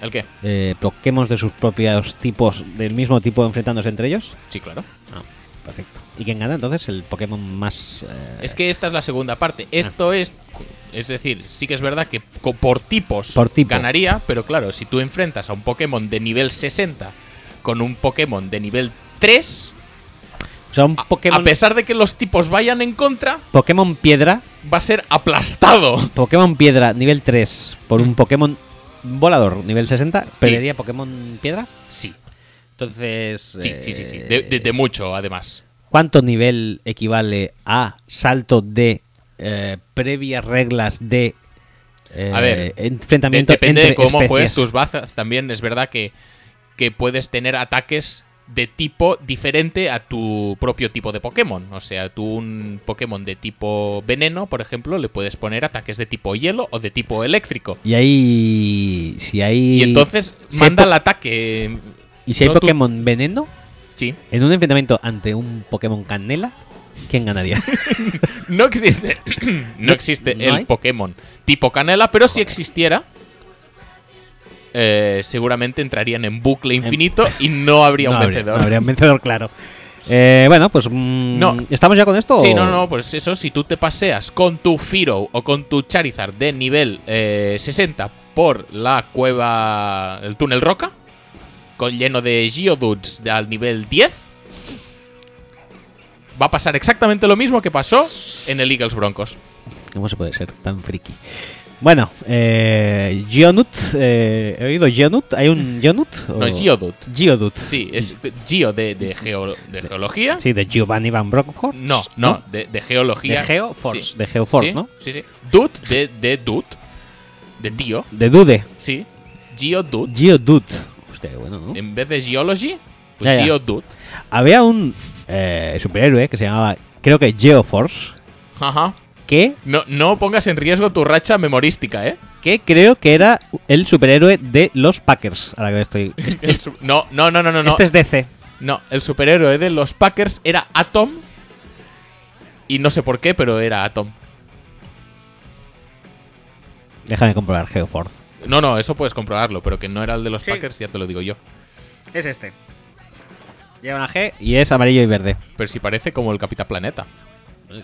¿El qué? Eh, Pokémon de sus propios tipos, del mismo tipo, enfrentándose entre ellos. Sí, claro. Ah, perfecto. ¿Y quién gana entonces? El Pokémon más. eh, Es que esta es la segunda parte. Esto es. Es decir, sí que es verdad que por tipos Por tipo. ganaría, pero claro, si tú enfrentas a un Pokémon de nivel 60 con un Pokémon de nivel 3, o sea, un a, Pokémon. a pesar de que los tipos vayan en contra, Pokémon Piedra. va a ser aplastado. Pokémon Piedra nivel 3 por un Pokémon Volador nivel 60. ¿Perdería Pokémon Piedra? Sí, Entonces. sí, sí, sí, sí. eh, De, de- de mucho, además. ¿Cuánto nivel equivale a salto de eh, previas reglas de eh, A ver, enfrentamiento De- depende de entre cómo especies? juegues tus bazas. También es verdad que, que puedes tener ataques de tipo diferente a tu propio tipo de Pokémon. O sea, tú un Pokémon de tipo veneno, por ejemplo, le puedes poner ataques de tipo hielo o de tipo eléctrico. Y ahí. Si hay. Y entonces si manda el ataque. ¿Y si hay tú- Pokémon veneno? Sí. En un enfrentamiento ante un Pokémon canela, ¿quién ganaría? (laughs) No existe. (coughs) no existe ¿No el hay? Pokémon tipo canela, pero si existiera. Eh, seguramente entrarían en bucle infinito y no habría (laughs) no un habría- vencedor. no habría un vencedor, claro. Eh, bueno, pues. mm, No. ¿Estamos ya con esto? Sí, o- no, no, pues eso, si tú te paseas con tu Firo o con tu Charizard de nivel eh, 60 por la cueva, el túnel roca, con lleno de Geodudes de- al nivel 10, va a pasar exactamente lo mismo que pasó en el Eagles Broncos. ¿Cómo se puede ser tan friki? Bueno, eh, Geonut, eh, ¿he oído Geonut? ¿Hay un Geonut? No, Geodude. Geodude. Sí, es Geo de, de, geo- de geología. Sí, de Giovanni Van Bronckhorst. No, no, de, de geología. De Geoforce, Sí. de Geoforce, Sí, ¿no? Sí, sí. Dude de, de Dude. De tío, De Dude. sí. Geodude. Geodude. Hostia, bueno, ¿no? En vez de Geology, pues Ya. Había un eh, superhéroe que se llamaba, creo que Geoforce, Ajá. Que, No, no pongas en riesgo tu racha memorística, ¿eh? que creo que era el superhéroe de los Packers. Ahora que estoy. (laughs) Su- no, no, no, no, no. no. Este es DC. No, el superhéroe de los Packers era Atom. Y no sé por qué, pero era Atom. Déjame comprobar Geoforce. No, no, eso puedes comprobarlo, pero que no era el de los Sí. Packers, ya te lo digo yo. Es este. Lleva una G y es amarillo y verde. Pero si parece como el Capitán Planeta.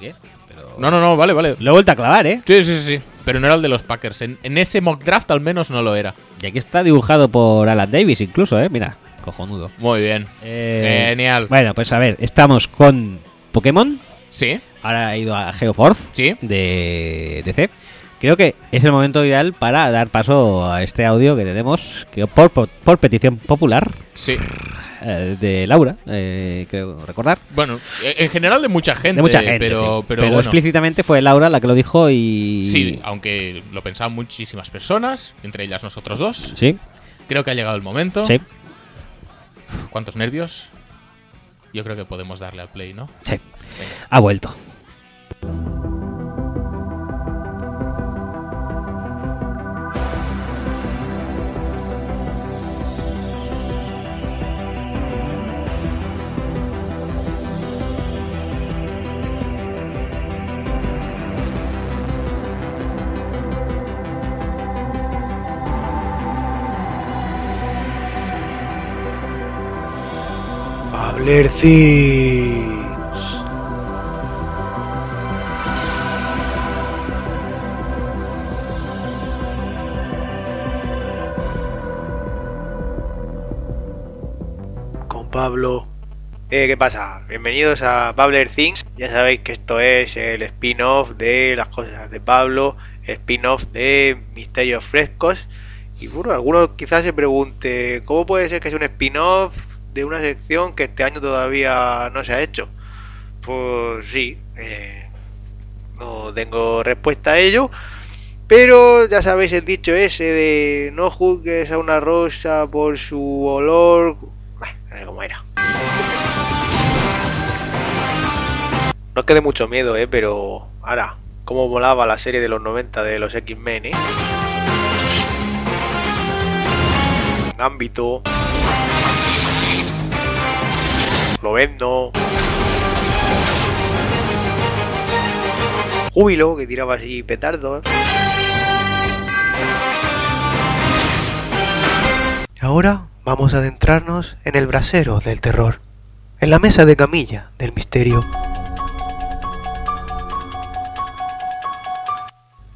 ¿Qué? Pero... No, no, no, vale, vale. Lo he vuelto a clavar, ¿eh? Sí, sí, sí, sí. Pero no era el de los Packers. En, en ese mock draft al menos no lo era. Y aquí está dibujado por Alan Davis, incluso, ¿eh? Mira, cojonudo. Muy bien. Eh, Genial. Bueno, pues a ver, estamos con Pokémon. Sí, Ahora ha ido a Geoforce sí. de DC. Creo que es el momento ideal para dar paso a este audio que tenemos que por, por, por petición popular Sí. eh, de Laura, eh, creo recordar. Bueno, e- en general de mucha gente. De mucha gente. Pero, sí. pero, bueno. explícitamente fue Laura la que lo dijo y. Sí, aunque lo pensaban muchísimas personas, entre ellas nosotros dos. Sí, Creo que ha llegado el momento. sí, ¿Cuántos nervios? Yo creo que podemos darle al play, ¿no? sí. Ha vuelto. Con Pablo. Eh, ¿Qué pasa? Bienvenidos a Babler Things. Ya sabéis que esto es el spin-off de las cosas de Pablo, spin-off de Misterios Frescos. Y bueno, alguno quizás se pregunte, ¿cómo puede ser que sea un spin-off de una sección que este año todavía no se ha hecho? Pues sí, eh, no tengo respuesta a ello. Pero ya sabéis el dicho ese de no juzgues a una rosa por su olor. Bah, cómo era. No quede mucho miedo, eh, pero ahora, cómo volaba la serie de los 90 de los X-Men, eh. Ámbito. Lovendo. Júbilo, que tiraba así petardos. Ahora vamos a adentrarnos en el brasero del terror, en la mesa de camilla del misterio.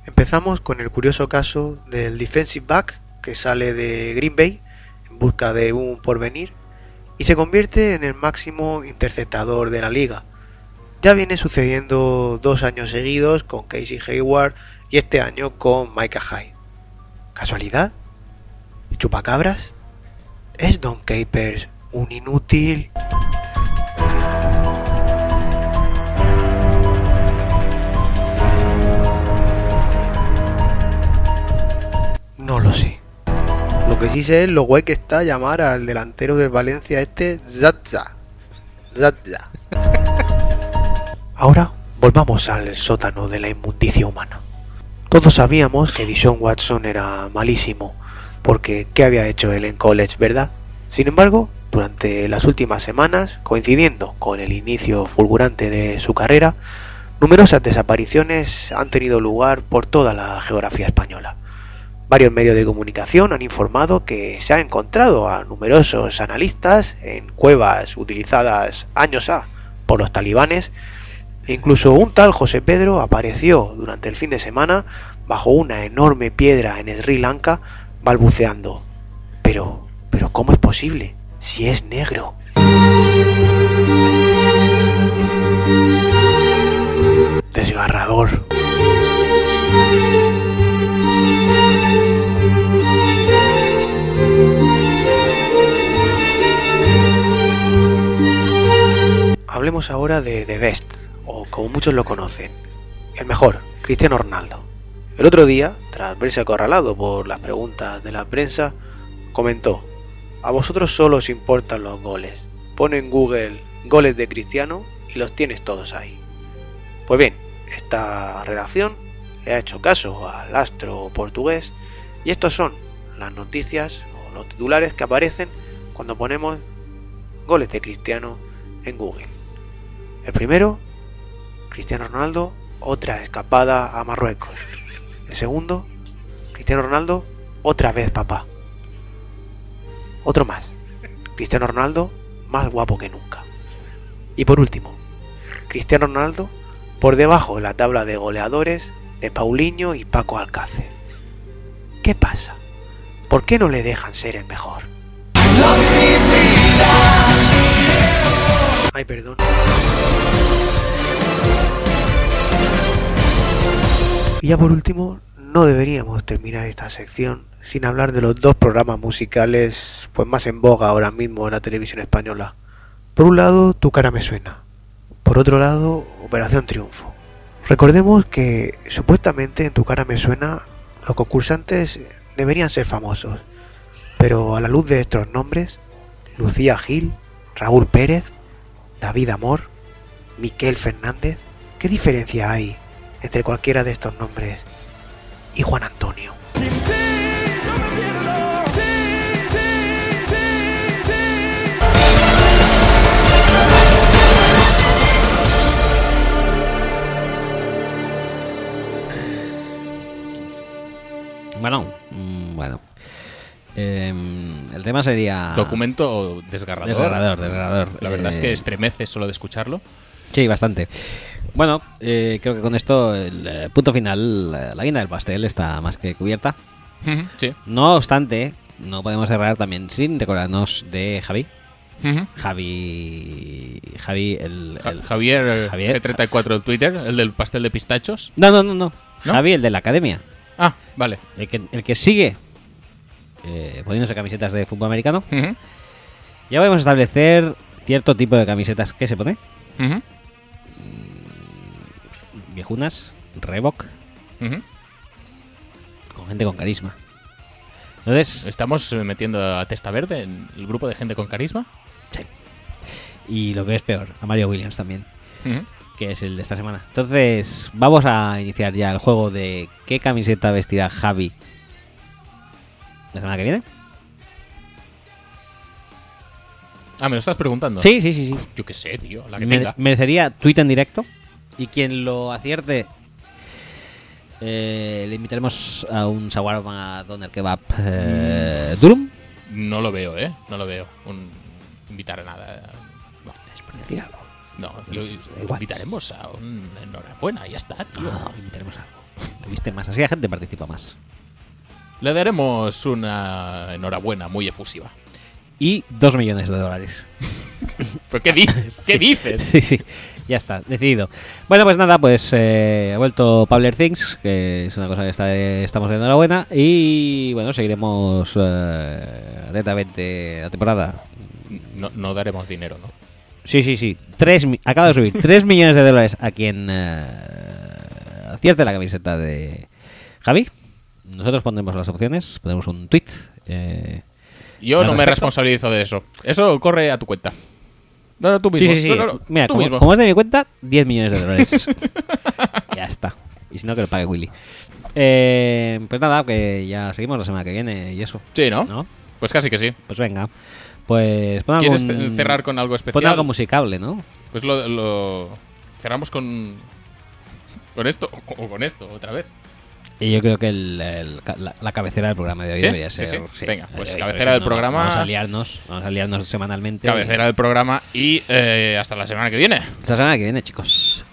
Empezamos con el curioso caso del defensive back que sale de Green Bay en busca de un porvenir y se convierte en el máximo interceptador de la liga. Ya viene sucediendo dos años seguidos con Casey Hayward y este año con Micah Hyde. ¿Casualidad? ¿Y chupacabras? ¿Es Don Capers un inútil? No lo sé. Que sí sé es lo guay que está llamar al delantero del Valencia este Zatza. Zatza. (laughs) Ahora volvamos al sótano de la inmundicia humana. Todos sabíamos que Dishon Watson era malísimo, porque ¿qué había hecho él en college, verdad? Sin embargo, durante las últimas semanas, coincidiendo con el inicio fulgurante de su carrera, numerosas desapariciones han tenido lugar por toda la geografía española. Varios medios de comunicación han informado que se ha encontrado a numerosos analistas en cuevas utilizadas años A por los talibanes. Incluso un tal José Pedro apareció durante el fin de semana bajo una enorme piedra en Sri Lanka balbuceando. Pero, pero ¿cómo es posible? Si es negro. Desgarrador. Hablemos ahora de The Best, o como muchos lo conocen, el mejor, Cristiano Ronaldo. El otro día, tras verse acorralado por las preguntas de la prensa, comentó, a vosotros solo os importan los goles. Pon en Google goles de Cristiano y los tienes todos ahí. Pues bien, esta redacción le ha hecho caso al astro portugués y estos son las noticias o los titulares que aparecen cuando ponemos goles de Cristiano en Google. El primero, Cristiano Ronaldo, otra escapada a Marruecos. El segundo, Cristiano Ronaldo, otra vez papá. Otro más, Cristiano Ronaldo, más guapo que nunca. Y por último, Cristiano Ronaldo, por debajo de la tabla de goleadores de Paulinho y Paco Alcácer. ¿Qué pasa? ¿Por qué no le dejan ser el mejor? Ay, perdón. Y ya por último, no deberíamos terminar esta sección sin hablar de los dos programas musicales pues más en boga ahora mismo en la televisión española. Por un lado, Tu cara me suena. Por otro lado, Operación Triunfo. Recordemos que supuestamente en Tu cara me suena los concursantes deberían ser famosos, pero a la luz de estos nombres, Lucía Gil, Raúl Pérez, David Amor, Miquel Fernández, ¿qué diferencia hay entre cualquiera de estos nombres y Juan Antonio? Bueno, mm, bueno. Em, el tema sería. Documento desgarrador. Desgarrador, desgarrador. La verdad es que Eh, estremece solo de escucharlo. Sí, bastante. Bueno, eh, creo que con esto, el eh, punto final, la guinda del pastel está más que cubierta. Sí. No obstante, no podemos cerrar también sin recordarnos de Javi. Javi. Javi, el. Ja- el- Javier, Javier. G34 en Twitter, el del pastel de pistachos. No, no, no, no. ¿No? Javi, el de la academia. Ah, vale. El que, el que sigue eh, poniéndose camisetas de fútbol americano. Ujú, Ya podemos establecer cierto tipo de camisetas que se pone. ujú, Viejunas, Reebok, con gente con carisma. Entonces, Estamos eh, metiendo a Testa Verde en el grupo de gente con carisma. sí. Y lo que es peor, a Mario Williams también, que es el de esta semana. Entonces, vamos a iniciar ya el juego de qué camiseta vestirá Javi la semana que viene. Ah, ¿me lo estás preguntando? Sí, sí, sí, sí. Yo qué sé, tío. La que Me- tenga. merecería tweet en directo. Y quien lo acierte, eh, le invitaremos a un shawarma doner kebab eh, durum. No lo veo, ¿eh? No lo veo. Un... Invitar a nada. No, Es por decir algo. no Pero lo, invitaremos a un enhorabuena, ya está, tío. No, invitaremos algo. Que viste más. Así la gente participa más. Le daremos una enhorabuena muy efusiva. Y dos millones de dólares. (laughs) ¿Pero qué dices? (laughs) ¿Qué dices? Sí, sí. Ya está, decidido. Bueno, pues nada, pues eh, ha vuelto Pabler Things, que es una cosa que está, estamos de enhorabuena. Y bueno, seguiremos eh, atentamente la temporada. No, no daremos dinero, ¿no? Sí, sí, sí. Tres, acaba de subir 3 millones de dólares a quien eh, acierte la camiseta de Javi. Nosotros pondremos las opciones, pondremos un tweet Eh, Yo no me respecto. responsabilizo de eso. Eso corre a tu cuenta. No, no, tú sí, mismo. sí, sí. No, no, Mira, como, es de mi cuenta, 10 millones de dólares. (laughs) ya está. Y si no, que lo pague Willy. Eh, pues nada, que ya seguimos la semana que viene y eso. Sí, ¿no? ¿No? Pues casi que sí. Pues venga. Pues pon ¿Quieres algún- cerrar con algo Pon especial? algo musicable, ¿no? Pues lo, lo- cerramos con con esto o con esto otra vez. Y yo creo que el- la, la cabecera del programa de hoy ¿Sí? debería Sí, ser. sí. Venga, pues eh, cabecera del no, programa. Vamos a liarnos, vamos a liarnos semanalmente. Cabecera del programa y eh, hasta la semana que viene. Hasta la semana que viene, chicos.